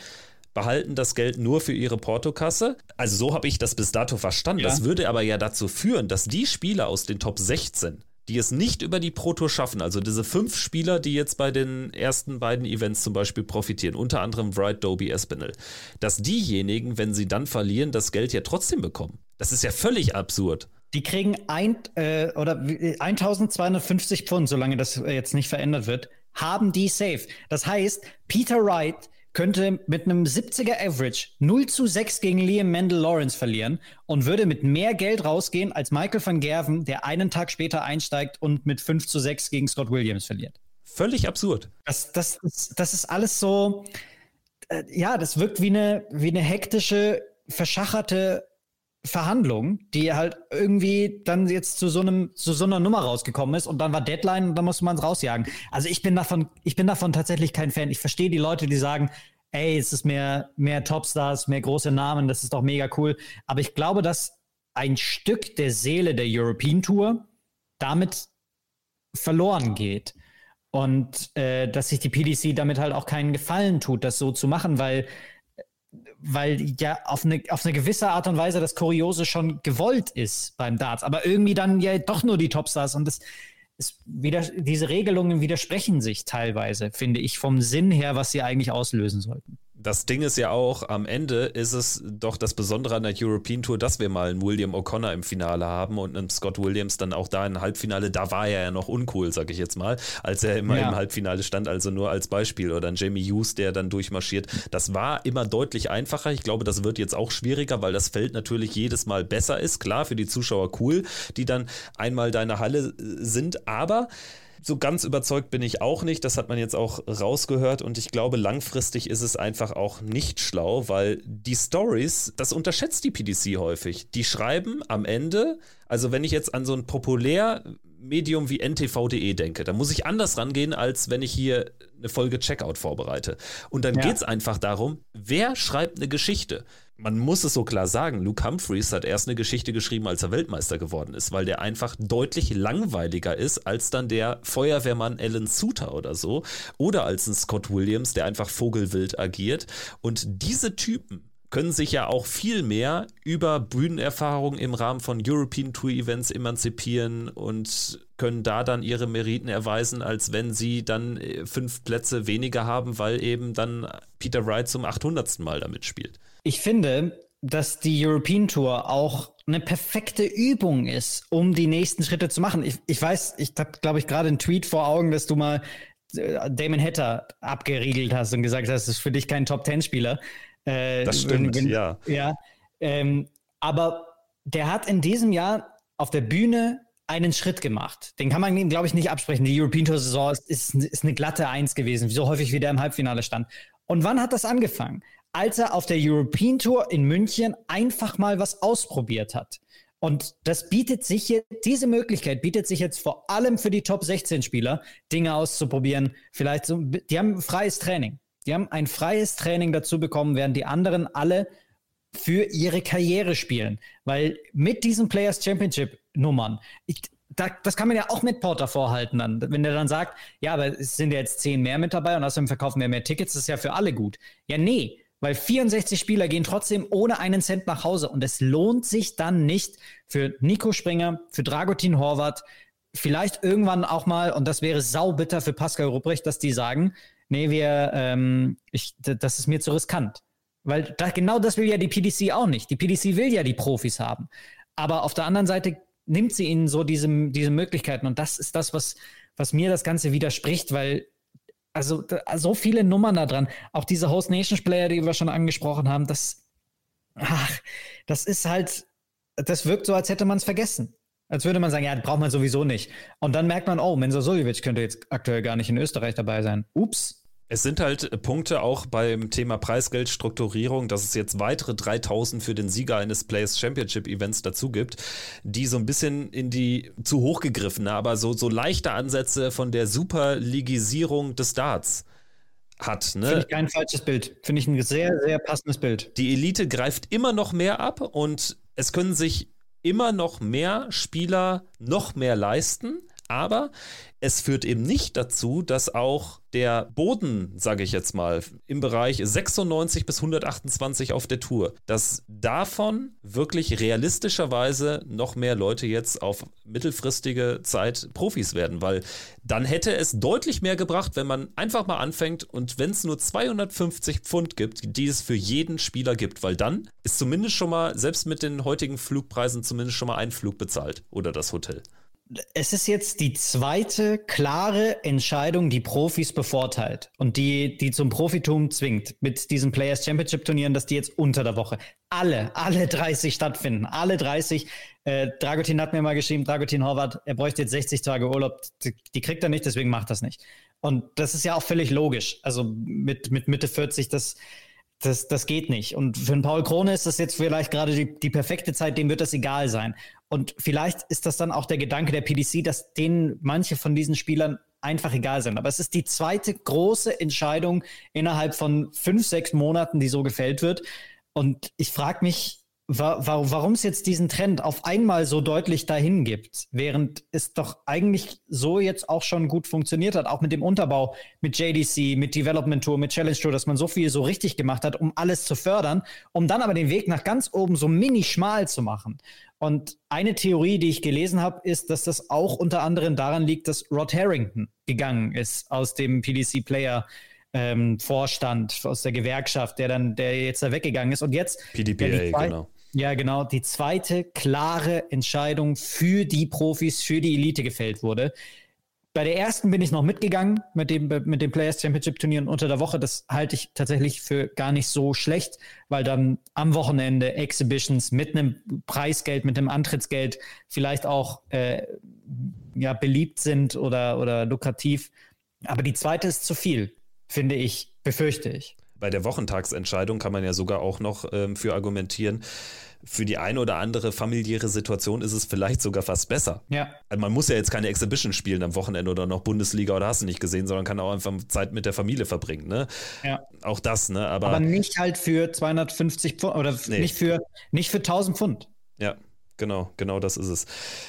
behalten das Geld nur für ihre Portokasse. Also so habe ich das bis dato verstanden. Ja. Das würde aber ja dazu führen, dass die Spieler aus den Top 16 die es nicht über die Pro Tour schaffen, also diese fünf Spieler, die jetzt bei den ersten beiden Events zum Beispiel profitieren, unter anderem Wright, Doby, Espinel, dass diejenigen, wenn sie dann verlieren, das Geld ja trotzdem bekommen. Das ist ja völlig absurd. Die kriegen ein, äh, oder 1250 Pfund, solange das jetzt nicht verändert wird, haben die safe. Das heißt, Peter Wright könnte mit einem 70er Average 0 zu 6 gegen Liam Mendel Lawrence verlieren und würde mit mehr Geld rausgehen als Michael van Gerven, der einen Tag später einsteigt und mit 5 zu 6 gegen Scott Williams verliert. Völlig absurd. Das, das, das, das ist alles so, äh, ja, das wirkt wie eine, wie eine hektische, verschacherte Verhandlung, die halt irgendwie dann jetzt zu so einem zu so einer Nummer rausgekommen ist und dann war Deadline und dann musste man es rausjagen. Also ich bin davon ich bin davon tatsächlich kein Fan. Ich verstehe die Leute, die sagen, ey, es ist mehr mehr Topstars, mehr große Namen, das ist doch mega cool, aber ich glaube, dass ein Stück der Seele der European Tour damit verloren geht. Und äh, dass sich die PDC damit halt auch keinen Gefallen tut, das so zu machen, weil weil ja auf eine, auf eine gewisse Art und Weise das Kuriose schon gewollt ist beim Darts, aber irgendwie dann ja doch nur die Topstars und das ist wieder, diese Regelungen widersprechen sich teilweise, finde ich, vom Sinn her, was sie eigentlich auslösen sollten das Ding ist ja auch, am Ende ist es doch das Besondere an der European Tour, dass wir mal einen William O'Connor im Finale haben und einen Scott Williams dann auch da im Halbfinale. Da war er ja noch uncool, sag ich jetzt mal, als er immer ja. im Halbfinale stand, also nur als Beispiel. Oder ein Jamie Hughes, der dann durchmarschiert. Das war immer deutlich einfacher. Ich glaube, das wird jetzt auch schwieriger, weil das Feld natürlich jedes Mal besser ist. Klar, für die Zuschauer cool, die dann einmal deine Halle äh, sind, aber so ganz überzeugt bin ich auch nicht. Das hat man jetzt auch rausgehört und ich glaube, langfristig ist es einfach auch nicht schlau, weil die Stories, das unterschätzt die PDC häufig. Die schreiben am Ende, also wenn ich jetzt an so ein populär Medium wie ntv.de denke, da muss ich anders rangehen, als wenn ich hier eine Folge Checkout vorbereite. Und dann ja. geht es einfach darum, wer schreibt eine Geschichte? man muss es so klar sagen, Luke Humphreys hat erst eine Geschichte geschrieben, als er Weltmeister geworden ist, weil der einfach deutlich langweiliger ist als dann der Feuerwehrmann Alan Suter oder so oder als ein Scott Williams, der einfach vogelwild agiert. Und diese Typen können sich ja auch viel mehr über Bühnenerfahrung im Rahmen von European Tour Events emanzipieren und können da dann ihre Meriten erweisen, als wenn sie dann äh, fünf Plätze weniger haben, weil eben dann Peter Wright zum 800. Mal damit spielt. Ich finde, dass die European Tour auch eine perfekte Übung ist, um die nächsten Schritte zu machen. Ich, ich weiß, ich habe, glaube ich, gerade einen Tweet vor Augen, dass du mal äh, Damon Hatter abgeriegelt hast und gesagt hast, das ist für dich kein Top-10-Spieler. Äh, das stimmt, wenn, ja. Ja, ähm, aber der hat in diesem Jahr auf der Bühne einen Schritt gemacht. Den kann man ihm, glaube ich, nicht absprechen. Die European Tour Saison ist, ist, ist eine glatte Eins gewesen, so häufig wie der im Halbfinale stand. Und wann hat das angefangen? Als er auf der European Tour in München einfach mal was ausprobiert hat. Und das bietet sich jetzt, diese Möglichkeit bietet sich jetzt vor allem für die Top 16 Spieler, Dinge auszuprobieren. Vielleicht so, die haben freies Training. Die haben ein freies Training dazu bekommen, während die anderen alle für ihre Karriere spielen. Weil mit diesen Players Championship Nummern, ich, da, das kann man ja auch mit Porter vorhalten, dann, wenn der dann sagt, ja, aber es sind ja jetzt zehn mehr mit dabei und außerdem verkaufen wir mehr Tickets, das ist ja für alle gut. Ja, nee, weil 64 Spieler gehen trotzdem ohne einen Cent nach Hause und es lohnt sich dann nicht für Nico Springer, für Dragutin Horvath, vielleicht irgendwann auch mal, und das wäre saubitter für Pascal Rupprecht, dass die sagen, nee, wir, ähm, ich, das ist mir zu riskant. Weil da, genau das will ja die PDC auch nicht. Die PDC will ja die Profis haben. Aber auf der anderen Seite nimmt sie ihnen so diese, diese Möglichkeiten. Und das ist das, was, was mir das Ganze widerspricht, weil also so viele Nummern da dran. Auch diese Host Nations Player, die wir schon angesprochen haben, das, ach, das ist halt, das wirkt so, als hätte man es vergessen. Als würde man sagen, ja, braucht man sowieso nicht. Und dann merkt man, oh, Mensa Suljovic könnte jetzt aktuell gar nicht in Österreich dabei sein. Ups. Es sind halt Punkte auch beim Thema Preisgeldstrukturierung, dass es jetzt weitere 3000 für den Sieger eines Players Championship Events dazu gibt, die so ein bisschen in die zu hoch gegriffene, aber so, so leichte Ansätze von der Superligisierung des Darts hat. Ne? Finde ich kein falsches Bild. Finde ich ein sehr, sehr passendes Bild. Die Elite greift immer noch mehr ab und es können sich immer noch mehr Spieler noch mehr leisten. Aber es führt eben nicht dazu, dass auch der Boden, sage ich jetzt mal, im Bereich 96 bis 128 auf der Tour, dass davon wirklich realistischerweise noch mehr Leute jetzt auf mittelfristige Zeit Profis werden, weil dann hätte es deutlich mehr gebracht, wenn man einfach mal anfängt und wenn es nur 250 Pfund gibt, die es für jeden Spieler gibt, weil dann ist zumindest schon mal, selbst mit den heutigen Flugpreisen, zumindest schon mal ein Flug bezahlt oder das Hotel es ist jetzt die zweite klare Entscheidung, die Profis bevorteilt und die, die zum Profitum zwingt mit diesen Players Championship Turnieren, dass die jetzt unter der Woche alle, alle 30 stattfinden. Alle 30. Äh, Dragutin hat mir mal geschrieben, Dragutin Horvath, er bräuchte jetzt 60 Tage Urlaub. Die, die kriegt er nicht, deswegen macht das nicht. Und das ist ja auch völlig logisch. Also mit, mit Mitte 40, das, das, das geht nicht. Und für einen Paul Krone ist das jetzt vielleicht gerade die, die perfekte Zeit, dem wird das egal sein. Und vielleicht ist das dann auch der Gedanke der PDC, dass denen manche von diesen Spielern einfach egal sind. Aber es ist die zweite große Entscheidung innerhalb von fünf, sechs Monaten, die so gefällt wird. Und ich frage mich, wa warum es jetzt diesen Trend auf einmal so deutlich dahin gibt, während es doch eigentlich so jetzt auch schon gut funktioniert hat, auch mit dem Unterbau, mit JDC, mit Development Tour, mit Challenge Tour, dass man so viel so richtig gemacht hat, um alles zu fördern, um dann aber den Weg nach ganz oben so mini schmal zu machen. Und eine Theorie, die ich gelesen habe, ist, dass das auch unter anderem daran liegt, dass Rod Harrington gegangen ist aus dem PDC Player ähm, Vorstand, aus der Gewerkschaft, der dann, der jetzt da weggegangen ist. Und jetzt PDPA, genau ja, genau. Die zweite klare Entscheidung für die Profis, für die Elite gefällt wurde. Bei der ersten bin ich noch mitgegangen mit dem, mit dem Players Championship Turnieren unter der Woche. Das halte ich tatsächlich für gar nicht so schlecht, weil dann am Wochenende Exhibitions mit einem Preisgeld, mit einem Antrittsgeld vielleicht auch äh, ja, beliebt sind oder, oder lukrativ. Aber die zweite ist zu viel, finde ich, befürchte ich. Bei der Wochentagsentscheidung kann man ja sogar auch noch ähm, für argumentieren, für die eine oder andere familiäre Situation ist es vielleicht sogar fast besser. Ja. Also man muss ja jetzt keine Exhibition spielen am Wochenende oder noch Bundesliga oder hast du nicht gesehen, sondern kann auch einfach Zeit mit der Familie verbringen. Ne? Ja. Auch das, ne? Aber, Aber nicht halt für 250 Pfund oder nee. nicht, für, nicht für 1000 Pfund. Ja, Genau, genau das ist es.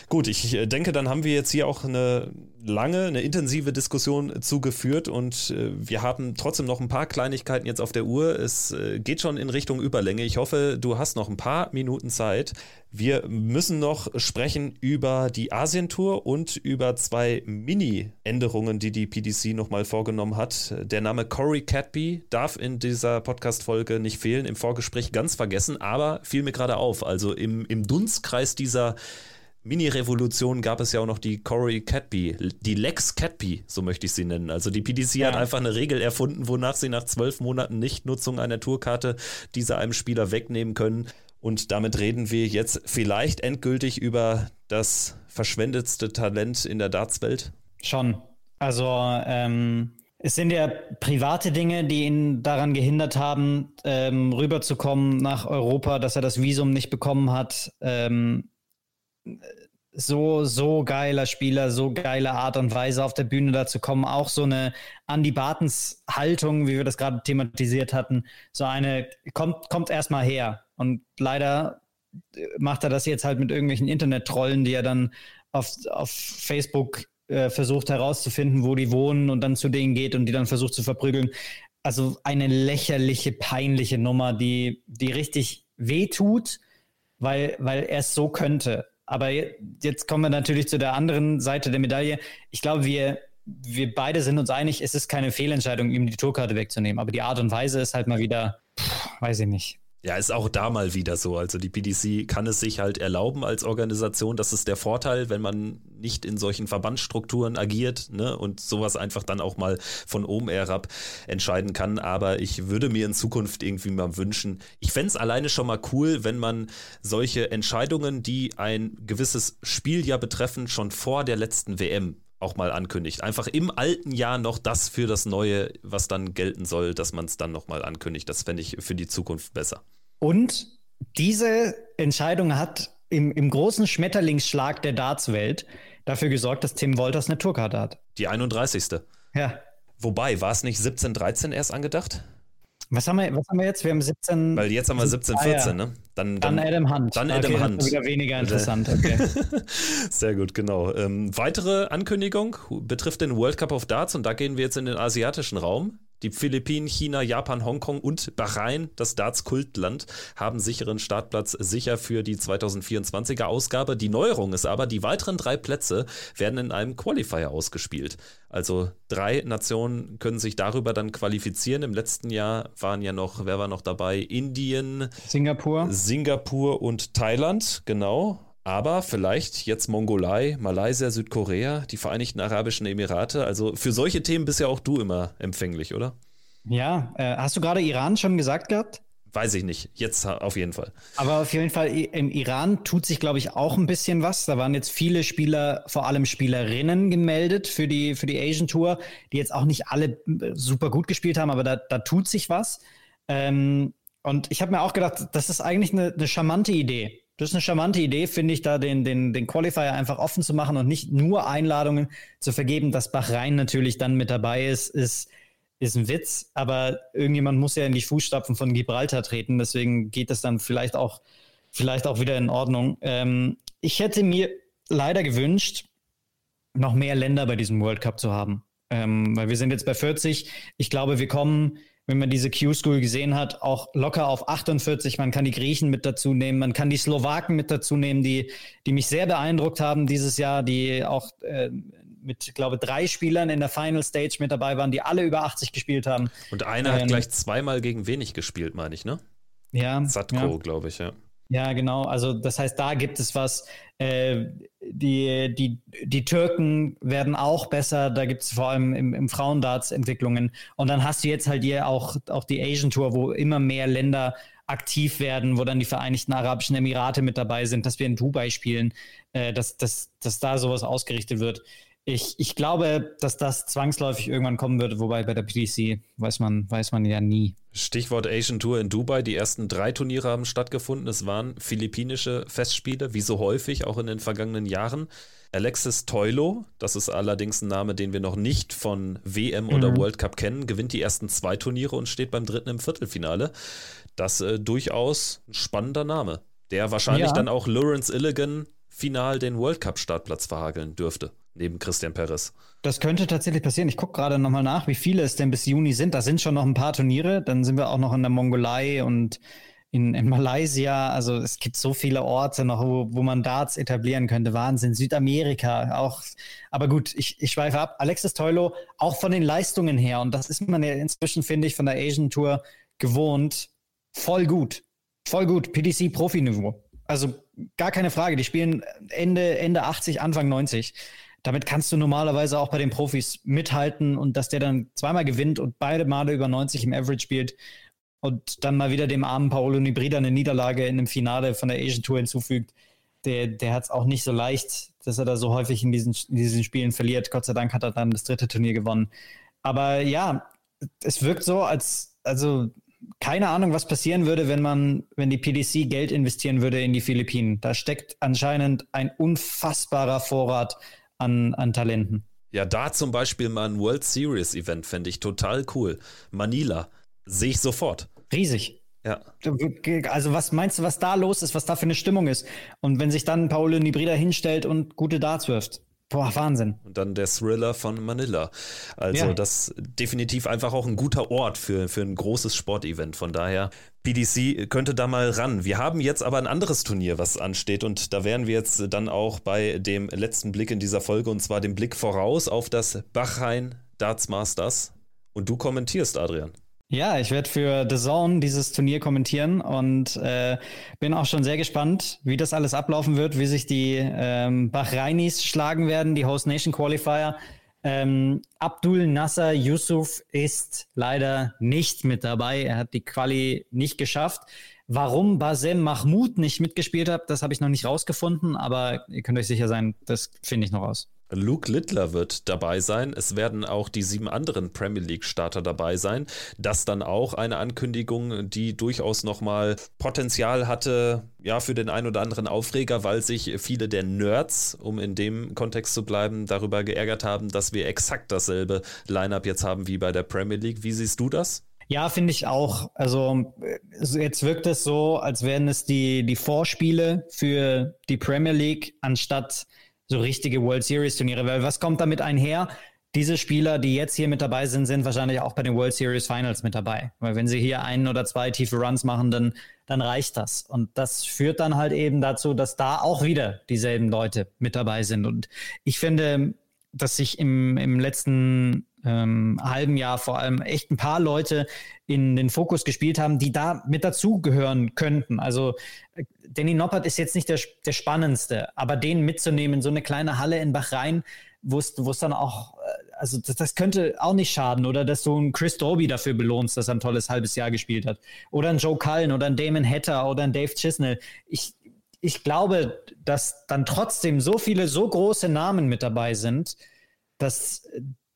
Gut, ich äh, denke, dann haben wir jetzt hier auch eine lange, eine intensive Diskussion zugeführt und äh, wir haben trotzdem noch ein paar Kleinigkeiten jetzt auf der Uhr. Es äh, geht schon in Richtung Überlänge. Ich hoffe, du hast noch ein paar Minuten Zeit. Wir müssen noch sprechen über die Asientour und über zwei Mini-Änderungen, die die PDC nochmal vorgenommen hat. Der Name Corey Catby darf in dieser Podcast-Folge nicht fehlen, im Vorgespräch ganz vergessen, aber fiel mir gerade auf. Also im, im Dunstkreis dieser Mini-Revolution gab es ja auch noch die Corey Catby, die Lex Catby, so möchte ich sie nennen. Also die PDC ja. hat einfach eine Regel erfunden, wonach sie nach zwölf Monaten Nichtnutzung einer Tourkarte diese einem Spieler wegnehmen können. Und damit reden wir jetzt vielleicht endgültig über das verschwendetste Talent in der Dartswelt? Schon. Also ähm, es sind ja private Dinge, die ihn daran gehindert haben, ähm, rüberzukommen nach Europa, dass er das Visum nicht bekommen hat. Ähm, so, so geiler Spieler, so geile Art und Weise auf der Bühne da zu kommen. Auch so eine Andy Bartens Haltung, wie wir das gerade thematisiert hatten. So eine, kommt, kommt erstmal her. Und leider macht er das jetzt halt mit irgendwelchen Internet-Trollen, die er dann auf, auf Facebook äh, versucht herauszufinden, wo die wohnen und dann zu denen geht und die dann versucht zu verprügeln. Also eine lächerliche, peinliche Nummer, die, die richtig wehtut, weil, weil er es so könnte. Aber jetzt kommen wir natürlich zu der anderen Seite der Medaille. Ich glaube, wir, wir beide sind uns einig, es ist keine Fehlentscheidung, ihm die Tourkarte wegzunehmen. Aber die Art und Weise ist halt mal wieder, pff, weiß ich nicht. Ja, ist auch da mal wieder so. Also die PDC kann es sich halt erlauben als Organisation. Das ist der Vorteil, wenn man nicht in solchen Verbandsstrukturen agiert ne, und sowas einfach dann auch mal von oben herab entscheiden kann. Aber ich würde mir in Zukunft irgendwie mal wünschen, ich fände es alleine schon mal cool, wenn man solche Entscheidungen, die ein gewisses Spieljahr betreffen, schon vor der letzten WM auch mal ankündigt. Einfach im alten Jahr noch das für das neue, was dann gelten soll, dass man es dann noch mal ankündigt. Das fände ich für die Zukunft besser. Und diese Entscheidung hat im, im großen Schmetterlingsschlag der Dartswelt dafür gesorgt, dass Tim Wolters eine Tourkarte hat. Die 31. Ja. Wobei, war es nicht 1713 erst angedacht? Was haben, wir, was haben wir jetzt? Wir haben 17. Weil jetzt haben wir 17, 14, ah, ja. ne? Dann, dann, dann, Adam Hunt. Dann Adam okay, Hunt. wieder weniger interessant. Okay. (laughs) Sehr gut, genau. Ähm, weitere Ankündigung betrifft den World Cup of Darts und da gehen wir jetzt in den asiatischen Raum. Die Philippinen, China, Japan, Hongkong und Bahrain, das Darts-Kultland, haben sicheren Startplatz sicher für die 2024er Ausgabe. Die Neuerung ist aber, die weiteren drei Plätze werden in einem Qualifier ausgespielt. Also drei Nationen können sich darüber dann qualifizieren. Im letzten Jahr waren ja noch, wer war noch dabei? Indien, Singapur, Singapur und Thailand, genau. Aber vielleicht jetzt Mongolei, Malaysia, Südkorea, die Vereinigten Arabischen Emirate. Also für solche Themen bist ja auch du immer empfänglich, oder? Ja, äh, hast du gerade Iran schon gesagt gehabt? Weiß ich nicht. Jetzt auf jeden Fall. Aber auf jeden Fall im Iran tut sich, glaube ich, auch ein bisschen was. Da waren jetzt viele Spieler, vor allem Spielerinnen gemeldet für die, für die Asian Tour, die jetzt auch nicht alle äh, super gut gespielt haben, aber da, da tut sich was. Ähm, und ich habe mir auch gedacht, das ist eigentlich eine, eine charmante Idee das ist eine charmante Idee, finde ich, da den, den, den Qualifier einfach offen zu machen und nicht nur Einladungen zu vergeben. Dass Bahrain natürlich dann mit dabei ist, ist, ist ein Witz. Aber irgendjemand muss ja in die Fußstapfen von Gibraltar treten. Deswegen geht das dann vielleicht auch, vielleicht auch wieder in Ordnung. Ähm, ich hätte mir leider gewünscht, noch mehr Länder bei diesem World Cup zu haben. Ähm, weil wir sind jetzt bei 40. Ich glaube, wir kommen wenn man diese Q-School gesehen hat, auch locker auf 48. Man kann die Griechen mit dazu nehmen, man kann die Slowaken mit dazu nehmen, die, die mich sehr beeindruckt haben dieses Jahr, die auch äh, mit, glaube drei Spielern in der Final Stage mit dabei waren, die alle über 80 gespielt haben. Und einer ähm, hat gleich zweimal gegen wenig gespielt, meine ich, ne? Ja. Satko, ja. glaube ich, ja. Ja, genau. Also das heißt, da gibt es was. Äh, die, die, die Türken werden auch besser. Da gibt es vor allem im, im Frauendarts Entwicklungen. Und dann hast du jetzt halt hier auch, auch die Asian Tour, wo immer mehr Länder aktiv werden, wo dann die Vereinigten Arabischen Emirate mit dabei sind, dass wir in Dubai spielen, äh, dass, dass, dass da sowas ausgerichtet wird. Ich, ich glaube, dass das zwangsläufig irgendwann kommen wird, wobei bei der PDC weiß man, weiß man ja nie. Stichwort Asian Tour in Dubai. Die ersten drei Turniere haben stattgefunden. Es waren philippinische Festspiele, wie so häufig, auch in den vergangenen Jahren. Alexis Toilo, das ist allerdings ein Name, den wir noch nicht von WM mhm. oder World Cup kennen, gewinnt die ersten zwei Turniere und steht beim dritten im Viertelfinale. Das äh, durchaus ein spannender Name, der wahrscheinlich ja. dann auch Lawrence Illigan final den World Cup Startplatz verhageln dürfte neben Christian Perez. Das könnte tatsächlich passieren. Ich gucke gerade nochmal nach, wie viele es denn bis Juni sind. Da sind schon noch ein paar Turniere. Dann sind wir auch noch in der Mongolei und in, in Malaysia. Also es gibt so viele Orte noch, wo, wo man Darts etablieren könnte. Wahnsinn. Südamerika auch. Aber gut, ich, ich schweife ab. Alexis Teulo, auch von den Leistungen her, und das ist man ja inzwischen, finde ich, von der Asian Tour gewohnt, voll gut. Voll gut. PDC-Profiniveau. Also gar keine Frage. Die spielen Ende, Ende 80, Anfang 90 damit kannst du normalerweise auch bei den Profis mithalten und dass der dann zweimal gewinnt und beide Male über 90 im Average spielt und dann mal wieder dem armen Paolo Nibrida eine Niederlage in einem Finale von der Asian Tour hinzufügt, der, der hat es auch nicht so leicht, dass er da so häufig in diesen, in diesen Spielen verliert. Gott sei Dank hat er dann das dritte Turnier gewonnen. Aber ja, es wirkt so, als, also keine Ahnung, was passieren würde, wenn man, wenn die PDC Geld investieren würde in die Philippinen. Da steckt anscheinend ein unfassbarer Vorrat an, an Talenten. Ja, da zum Beispiel mal ein World Series Event fände ich total cool. Manila, sehe ich sofort. Riesig. Ja. Also was meinst du, was da los ist, was da für eine Stimmung ist? Und wenn sich dann Paolo Nibrida hinstellt und gute Darts wirft. Boah, Wahnsinn. Und dann der Thriller von Manila. Also ja. das definitiv einfach auch ein guter Ort für, für ein großes Sportevent. Von daher, PDC könnte da mal ran. Wir haben jetzt aber ein anderes Turnier, was ansteht. Und da wären wir jetzt dann auch bei dem letzten Blick in dieser Folge. Und zwar dem Blick voraus auf das Bachrein Darts Masters. Und du kommentierst, Adrian. Ja, ich werde für The Zone dieses Turnier kommentieren und äh, bin auch schon sehr gespannt, wie das alles ablaufen wird, wie sich die ähm, Bahrainis schlagen werden, die Host Nation Qualifier. Ähm, Abdul Nasser Yusuf ist leider nicht mit dabei. Er hat die Quali nicht geschafft. Warum Basem Mahmoud nicht mitgespielt hat, das habe ich noch nicht rausgefunden, aber ihr könnt euch sicher sein, das finde ich noch raus. Luke Littler wird dabei sein. Es werden auch die sieben anderen Premier League-Starter dabei sein. Das dann auch eine Ankündigung, die durchaus nochmal Potenzial hatte, ja, für den einen oder anderen Aufreger, weil sich viele der Nerds, um in dem Kontext zu bleiben, darüber geärgert haben, dass wir exakt dasselbe Line-up jetzt haben wie bei der Premier League. Wie siehst du das? Ja, finde ich auch. Also jetzt wirkt es so, als wären es die, die Vorspiele für die Premier League anstatt so richtige World Series Turniere. Weil was kommt damit einher? Diese Spieler, die jetzt hier mit dabei sind, sind wahrscheinlich auch bei den World Series Finals mit dabei. Weil wenn sie hier einen oder zwei tiefe Runs machen, dann, dann reicht das. Und das führt dann halt eben dazu, dass da auch wieder dieselben Leute mit dabei sind. Und ich finde, dass sich im, im letzten ähm, halben Jahr vor allem echt ein paar Leute in den Fokus gespielt haben, die da mit dazugehören könnten. Also äh, Danny Noppert ist jetzt nicht der, der spannendste, aber den mitzunehmen, so eine kleine Halle in Bahrain, wo es dann auch, äh, also das, das, könnte auch nicht schaden, oder dass du einen Chris Doby dafür belohnst, dass er ein tolles halbes Jahr gespielt hat. Oder einen Joe Cullen oder einen Damon Hatter oder einen Dave Chisnell. Ich, ich glaube, dass dann trotzdem so viele, so große Namen mit dabei sind, dass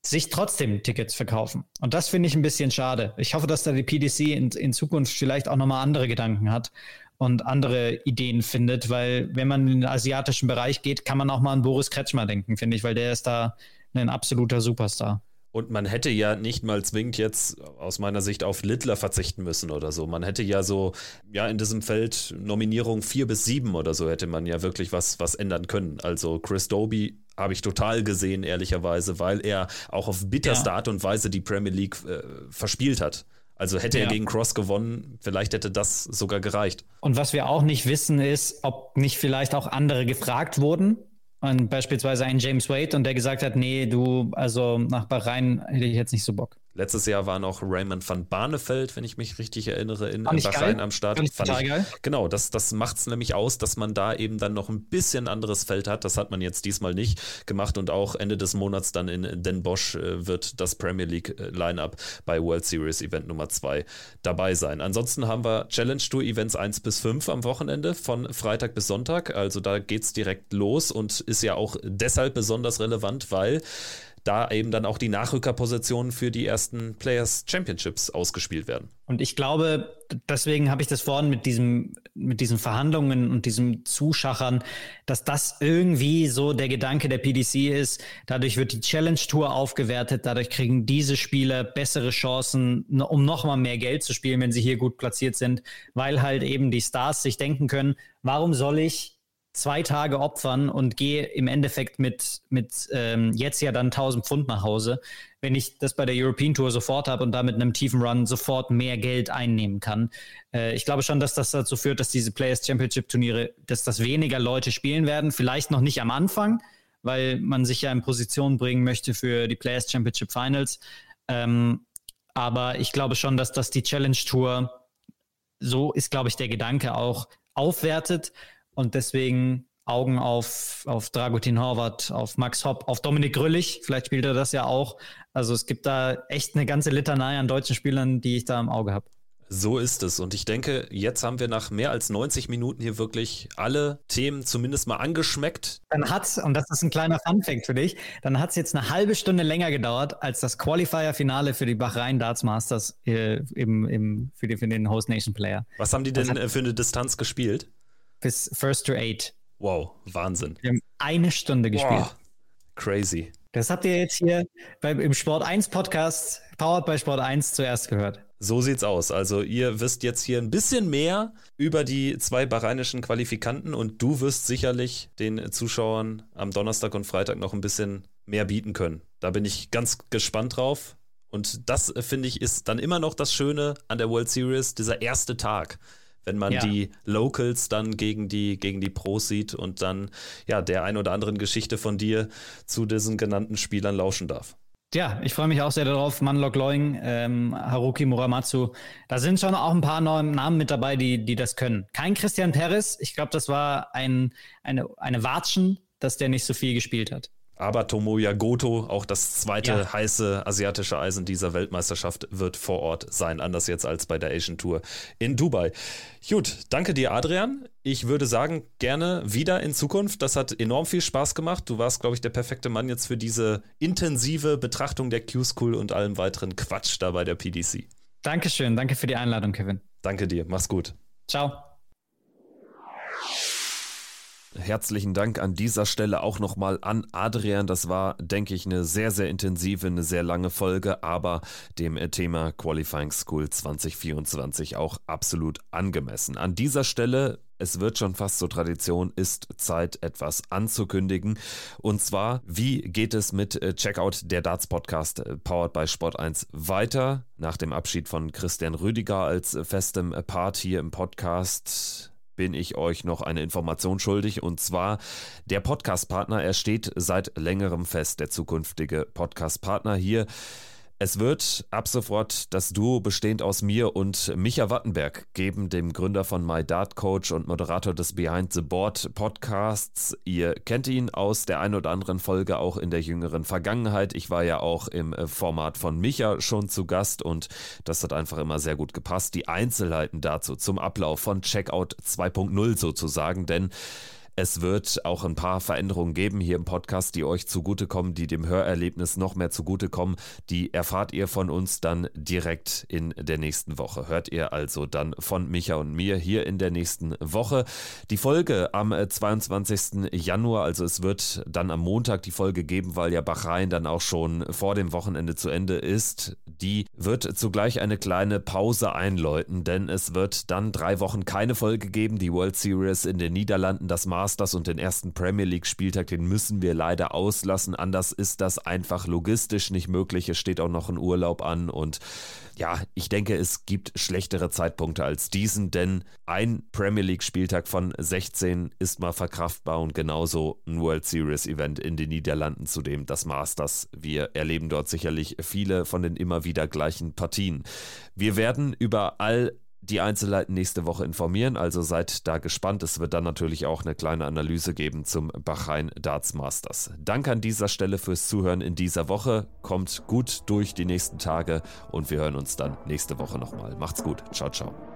sich trotzdem Tickets verkaufen. Und das finde ich ein bisschen schade. Ich hoffe, dass da die PDC in, in Zukunft vielleicht auch nochmal andere Gedanken hat und andere Ideen findet, weil wenn man in den asiatischen Bereich geht, kann man auch mal an Boris Kretschmer denken, finde ich, weil der ist da ein absoluter Superstar. Und man hätte ja nicht mal zwingend jetzt aus meiner Sicht auf Littler verzichten müssen oder so. Man hätte ja so, ja, in diesem Feld Nominierung vier bis sieben oder so hätte man ja wirklich was, was ändern können. Also Chris Doby habe ich total gesehen, ehrlicherweise, weil er auch auf bitterste ja. Art und Weise die Premier League äh, verspielt hat. Also hätte ja. er gegen Cross gewonnen, vielleicht hätte das sogar gereicht. Und was wir auch nicht wissen, ist, ob nicht vielleicht auch andere gefragt wurden. Und beispielsweise ein James Wade und der gesagt hat, nee, du, also nach Bahrain hätte ich jetzt nicht so Bock. Letztes Jahr war noch Raymond van Barneveld, wenn ich mich richtig erinnere, in Bahrain am Start. Fand ich Fand ich, geil. Genau, das, das macht es nämlich aus, dass man da eben dann noch ein bisschen anderes Feld hat. Das hat man jetzt diesmal nicht gemacht und auch Ende des Monats dann in Den Bosch äh, wird das Premier League äh, Lineup bei World Series Event Nummer 2 dabei sein. Ansonsten haben wir Challenge Tour Events 1 bis 5 am Wochenende von Freitag bis Sonntag. Also da geht es direkt los und ist ja auch deshalb besonders relevant, weil da eben dann auch die Nachrückerpositionen für die ersten Players Championships ausgespielt werden. Und ich glaube, deswegen habe ich das vorhin mit diesem, mit diesen Verhandlungen und diesem Zuschachern, dass das irgendwie so der Gedanke der PDC ist. Dadurch wird die Challenge Tour aufgewertet, dadurch kriegen diese Spieler bessere Chancen, um nochmal mehr Geld zu spielen, wenn sie hier gut platziert sind, weil halt eben die Stars sich denken können, warum soll ich zwei Tage opfern und gehe im Endeffekt mit, mit ähm, jetzt ja dann 1000 Pfund nach Hause, wenn ich das bei der European Tour sofort habe und damit einem tiefen Run sofort mehr Geld einnehmen kann. Äh, ich glaube schon, dass das dazu führt, dass diese Players Championship Turniere, dass das weniger Leute spielen werden, vielleicht noch nicht am Anfang, weil man sich ja in Position bringen möchte für die Players Championship Finals. Ähm, aber ich glaube schon, dass das die Challenge Tour, so ist, glaube ich, der Gedanke auch, aufwertet und deswegen Augen auf, auf Dragutin Horvath, auf Max Hopp, auf Dominik Grüllich. Vielleicht spielt er das ja auch. Also es gibt da echt eine ganze Litanei an deutschen Spielern, die ich da im Auge habe. So ist es. Und ich denke, jetzt haben wir nach mehr als 90 Minuten hier wirklich alle Themen zumindest mal angeschmeckt. Dann hat's, und das ist ein kleiner Funfact für dich, dann hat es jetzt eine halbe Stunde länger gedauert als das Qualifier-Finale für die Bahrain Darts Masters äh, im, im, für, die, für den Host Nation Player. Was haben die denn hat, für eine Distanz gespielt? Bis First to Eight. Wow, Wahnsinn. Wir haben eine Stunde gespielt. Wow. Crazy. Das habt ihr jetzt hier beim, im Sport 1 Podcast, powered by Sport 1, zuerst gehört. So sieht's aus. Also ihr wisst jetzt hier ein bisschen mehr über die zwei bahreinischen Qualifikanten und du wirst sicherlich den Zuschauern am Donnerstag und Freitag noch ein bisschen mehr bieten können. Da bin ich ganz gespannt drauf. Und das, finde ich, ist dann immer noch das Schöne an der World Series, dieser erste Tag wenn man ja. die Locals dann gegen die, gegen die Pros sieht und dann ja der ein oder anderen Geschichte von dir zu diesen genannten Spielern lauschen darf. Ja, ich freue mich auch sehr darauf. Manlock Loing, ähm, Haruki Muramatsu. Da sind schon auch ein paar neue Namen mit dabei, die, die das können. Kein Christian Perez. Ich glaube, das war ein, eine, eine Watschen, dass der nicht so viel gespielt hat. Aber Tomoya Goto, auch das zweite ja. heiße asiatische Eisen dieser Weltmeisterschaft, wird vor Ort sein, anders jetzt als bei der Asian Tour in Dubai. Gut, danke dir, Adrian. Ich würde sagen, gerne wieder in Zukunft. Das hat enorm viel Spaß gemacht. Du warst, glaube ich, der perfekte Mann jetzt für diese intensive Betrachtung der Q-School und allem weiteren Quatsch da bei der PDC. Dankeschön, danke für die Einladung, Kevin. Danke dir, mach's gut. Ciao. Herzlichen Dank an dieser Stelle auch nochmal an Adrian. Das war, denke ich, eine sehr, sehr intensive, eine sehr lange Folge, aber dem Thema Qualifying School 2024 auch absolut angemessen. An dieser Stelle es wird schon fast zur Tradition, ist Zeit, etwas anzukündigen. Und zwar, wie geht es mit äh, Checkout der Darts Podcast äh, powered by Sport1 weiter? Nach dem Abschied von Christian Rüdiger als festem Part hier im Podcast bin ich euch noch eine Information schuldig. Und zwar der Podcast-Partner, er steht seit längerem fest, der zukünftige Podcast-Partner hier es wird ab sofort das Duo bestehend aus mir und Micha Wattenberg geben, dem Gründer von My Dart Coach und Moderator des Behind the Board Podcasts. Ihr kennt ihn aus der ein oder anderen Folge auch in der jüngeren Vergangenheit. Ich war ja auch im äh, Format von Micha schon zu Gast und das hat einfach immer sehr gut gepasst. Die Einzelheiten dazu zum Ablauf von Checkout 2.0 sozusagen, denn es wird auch ein paar Veränderungen geben hier im Podcast, die euch zugutekommen, die dem Hörerlebnis noch mehr zugutekommen. Die erfahrt ihr von uns dann direkt in der nächsten Woche. Hört ihr also dann von Micha und mir hier in der nächsten Woche. Die Folge am 22. Januar, also es wird dann am Montag die Folge geben, weil ja Bahrain dann auch schon vor dem Wochenende zu Ende ist. Die wird zugleich eine kleine Pause einläuten, denn es wird dann drei Wochen keine Folge geben. Die World Series in den Niederlanden, das Masters Masters und den ersten Premier League Spieltag, den müssen wir leider auslassen. Anders ist das einfach logistisch nicht möglich. Es steht auch noch ein Urlaub an und ja, ich denke, es gibt schlechtere Zeitpunkte als diesen, denn ein Premier League Spieltag von 16 ist mal verkraftbar und genauso ein World Series Event in den Niederlanden, zudem das Masters. Wir erleben dort sicherlich viele von den immer wieder gleichen Partien. Wir werden über all die Einzelheiten nächste Woche informieren, also seid da gespannt. Es wird dann natürlich auch eine kleine Analyse geben zum Bahrain Darts Masters. Danke an dieser Stelle fürs Zuhören in dieser Woche. Kommt gut durch die nächsten Tage und wir hören uns dann nächste Woche nochmal. Macht's gut. Ciao, ciao.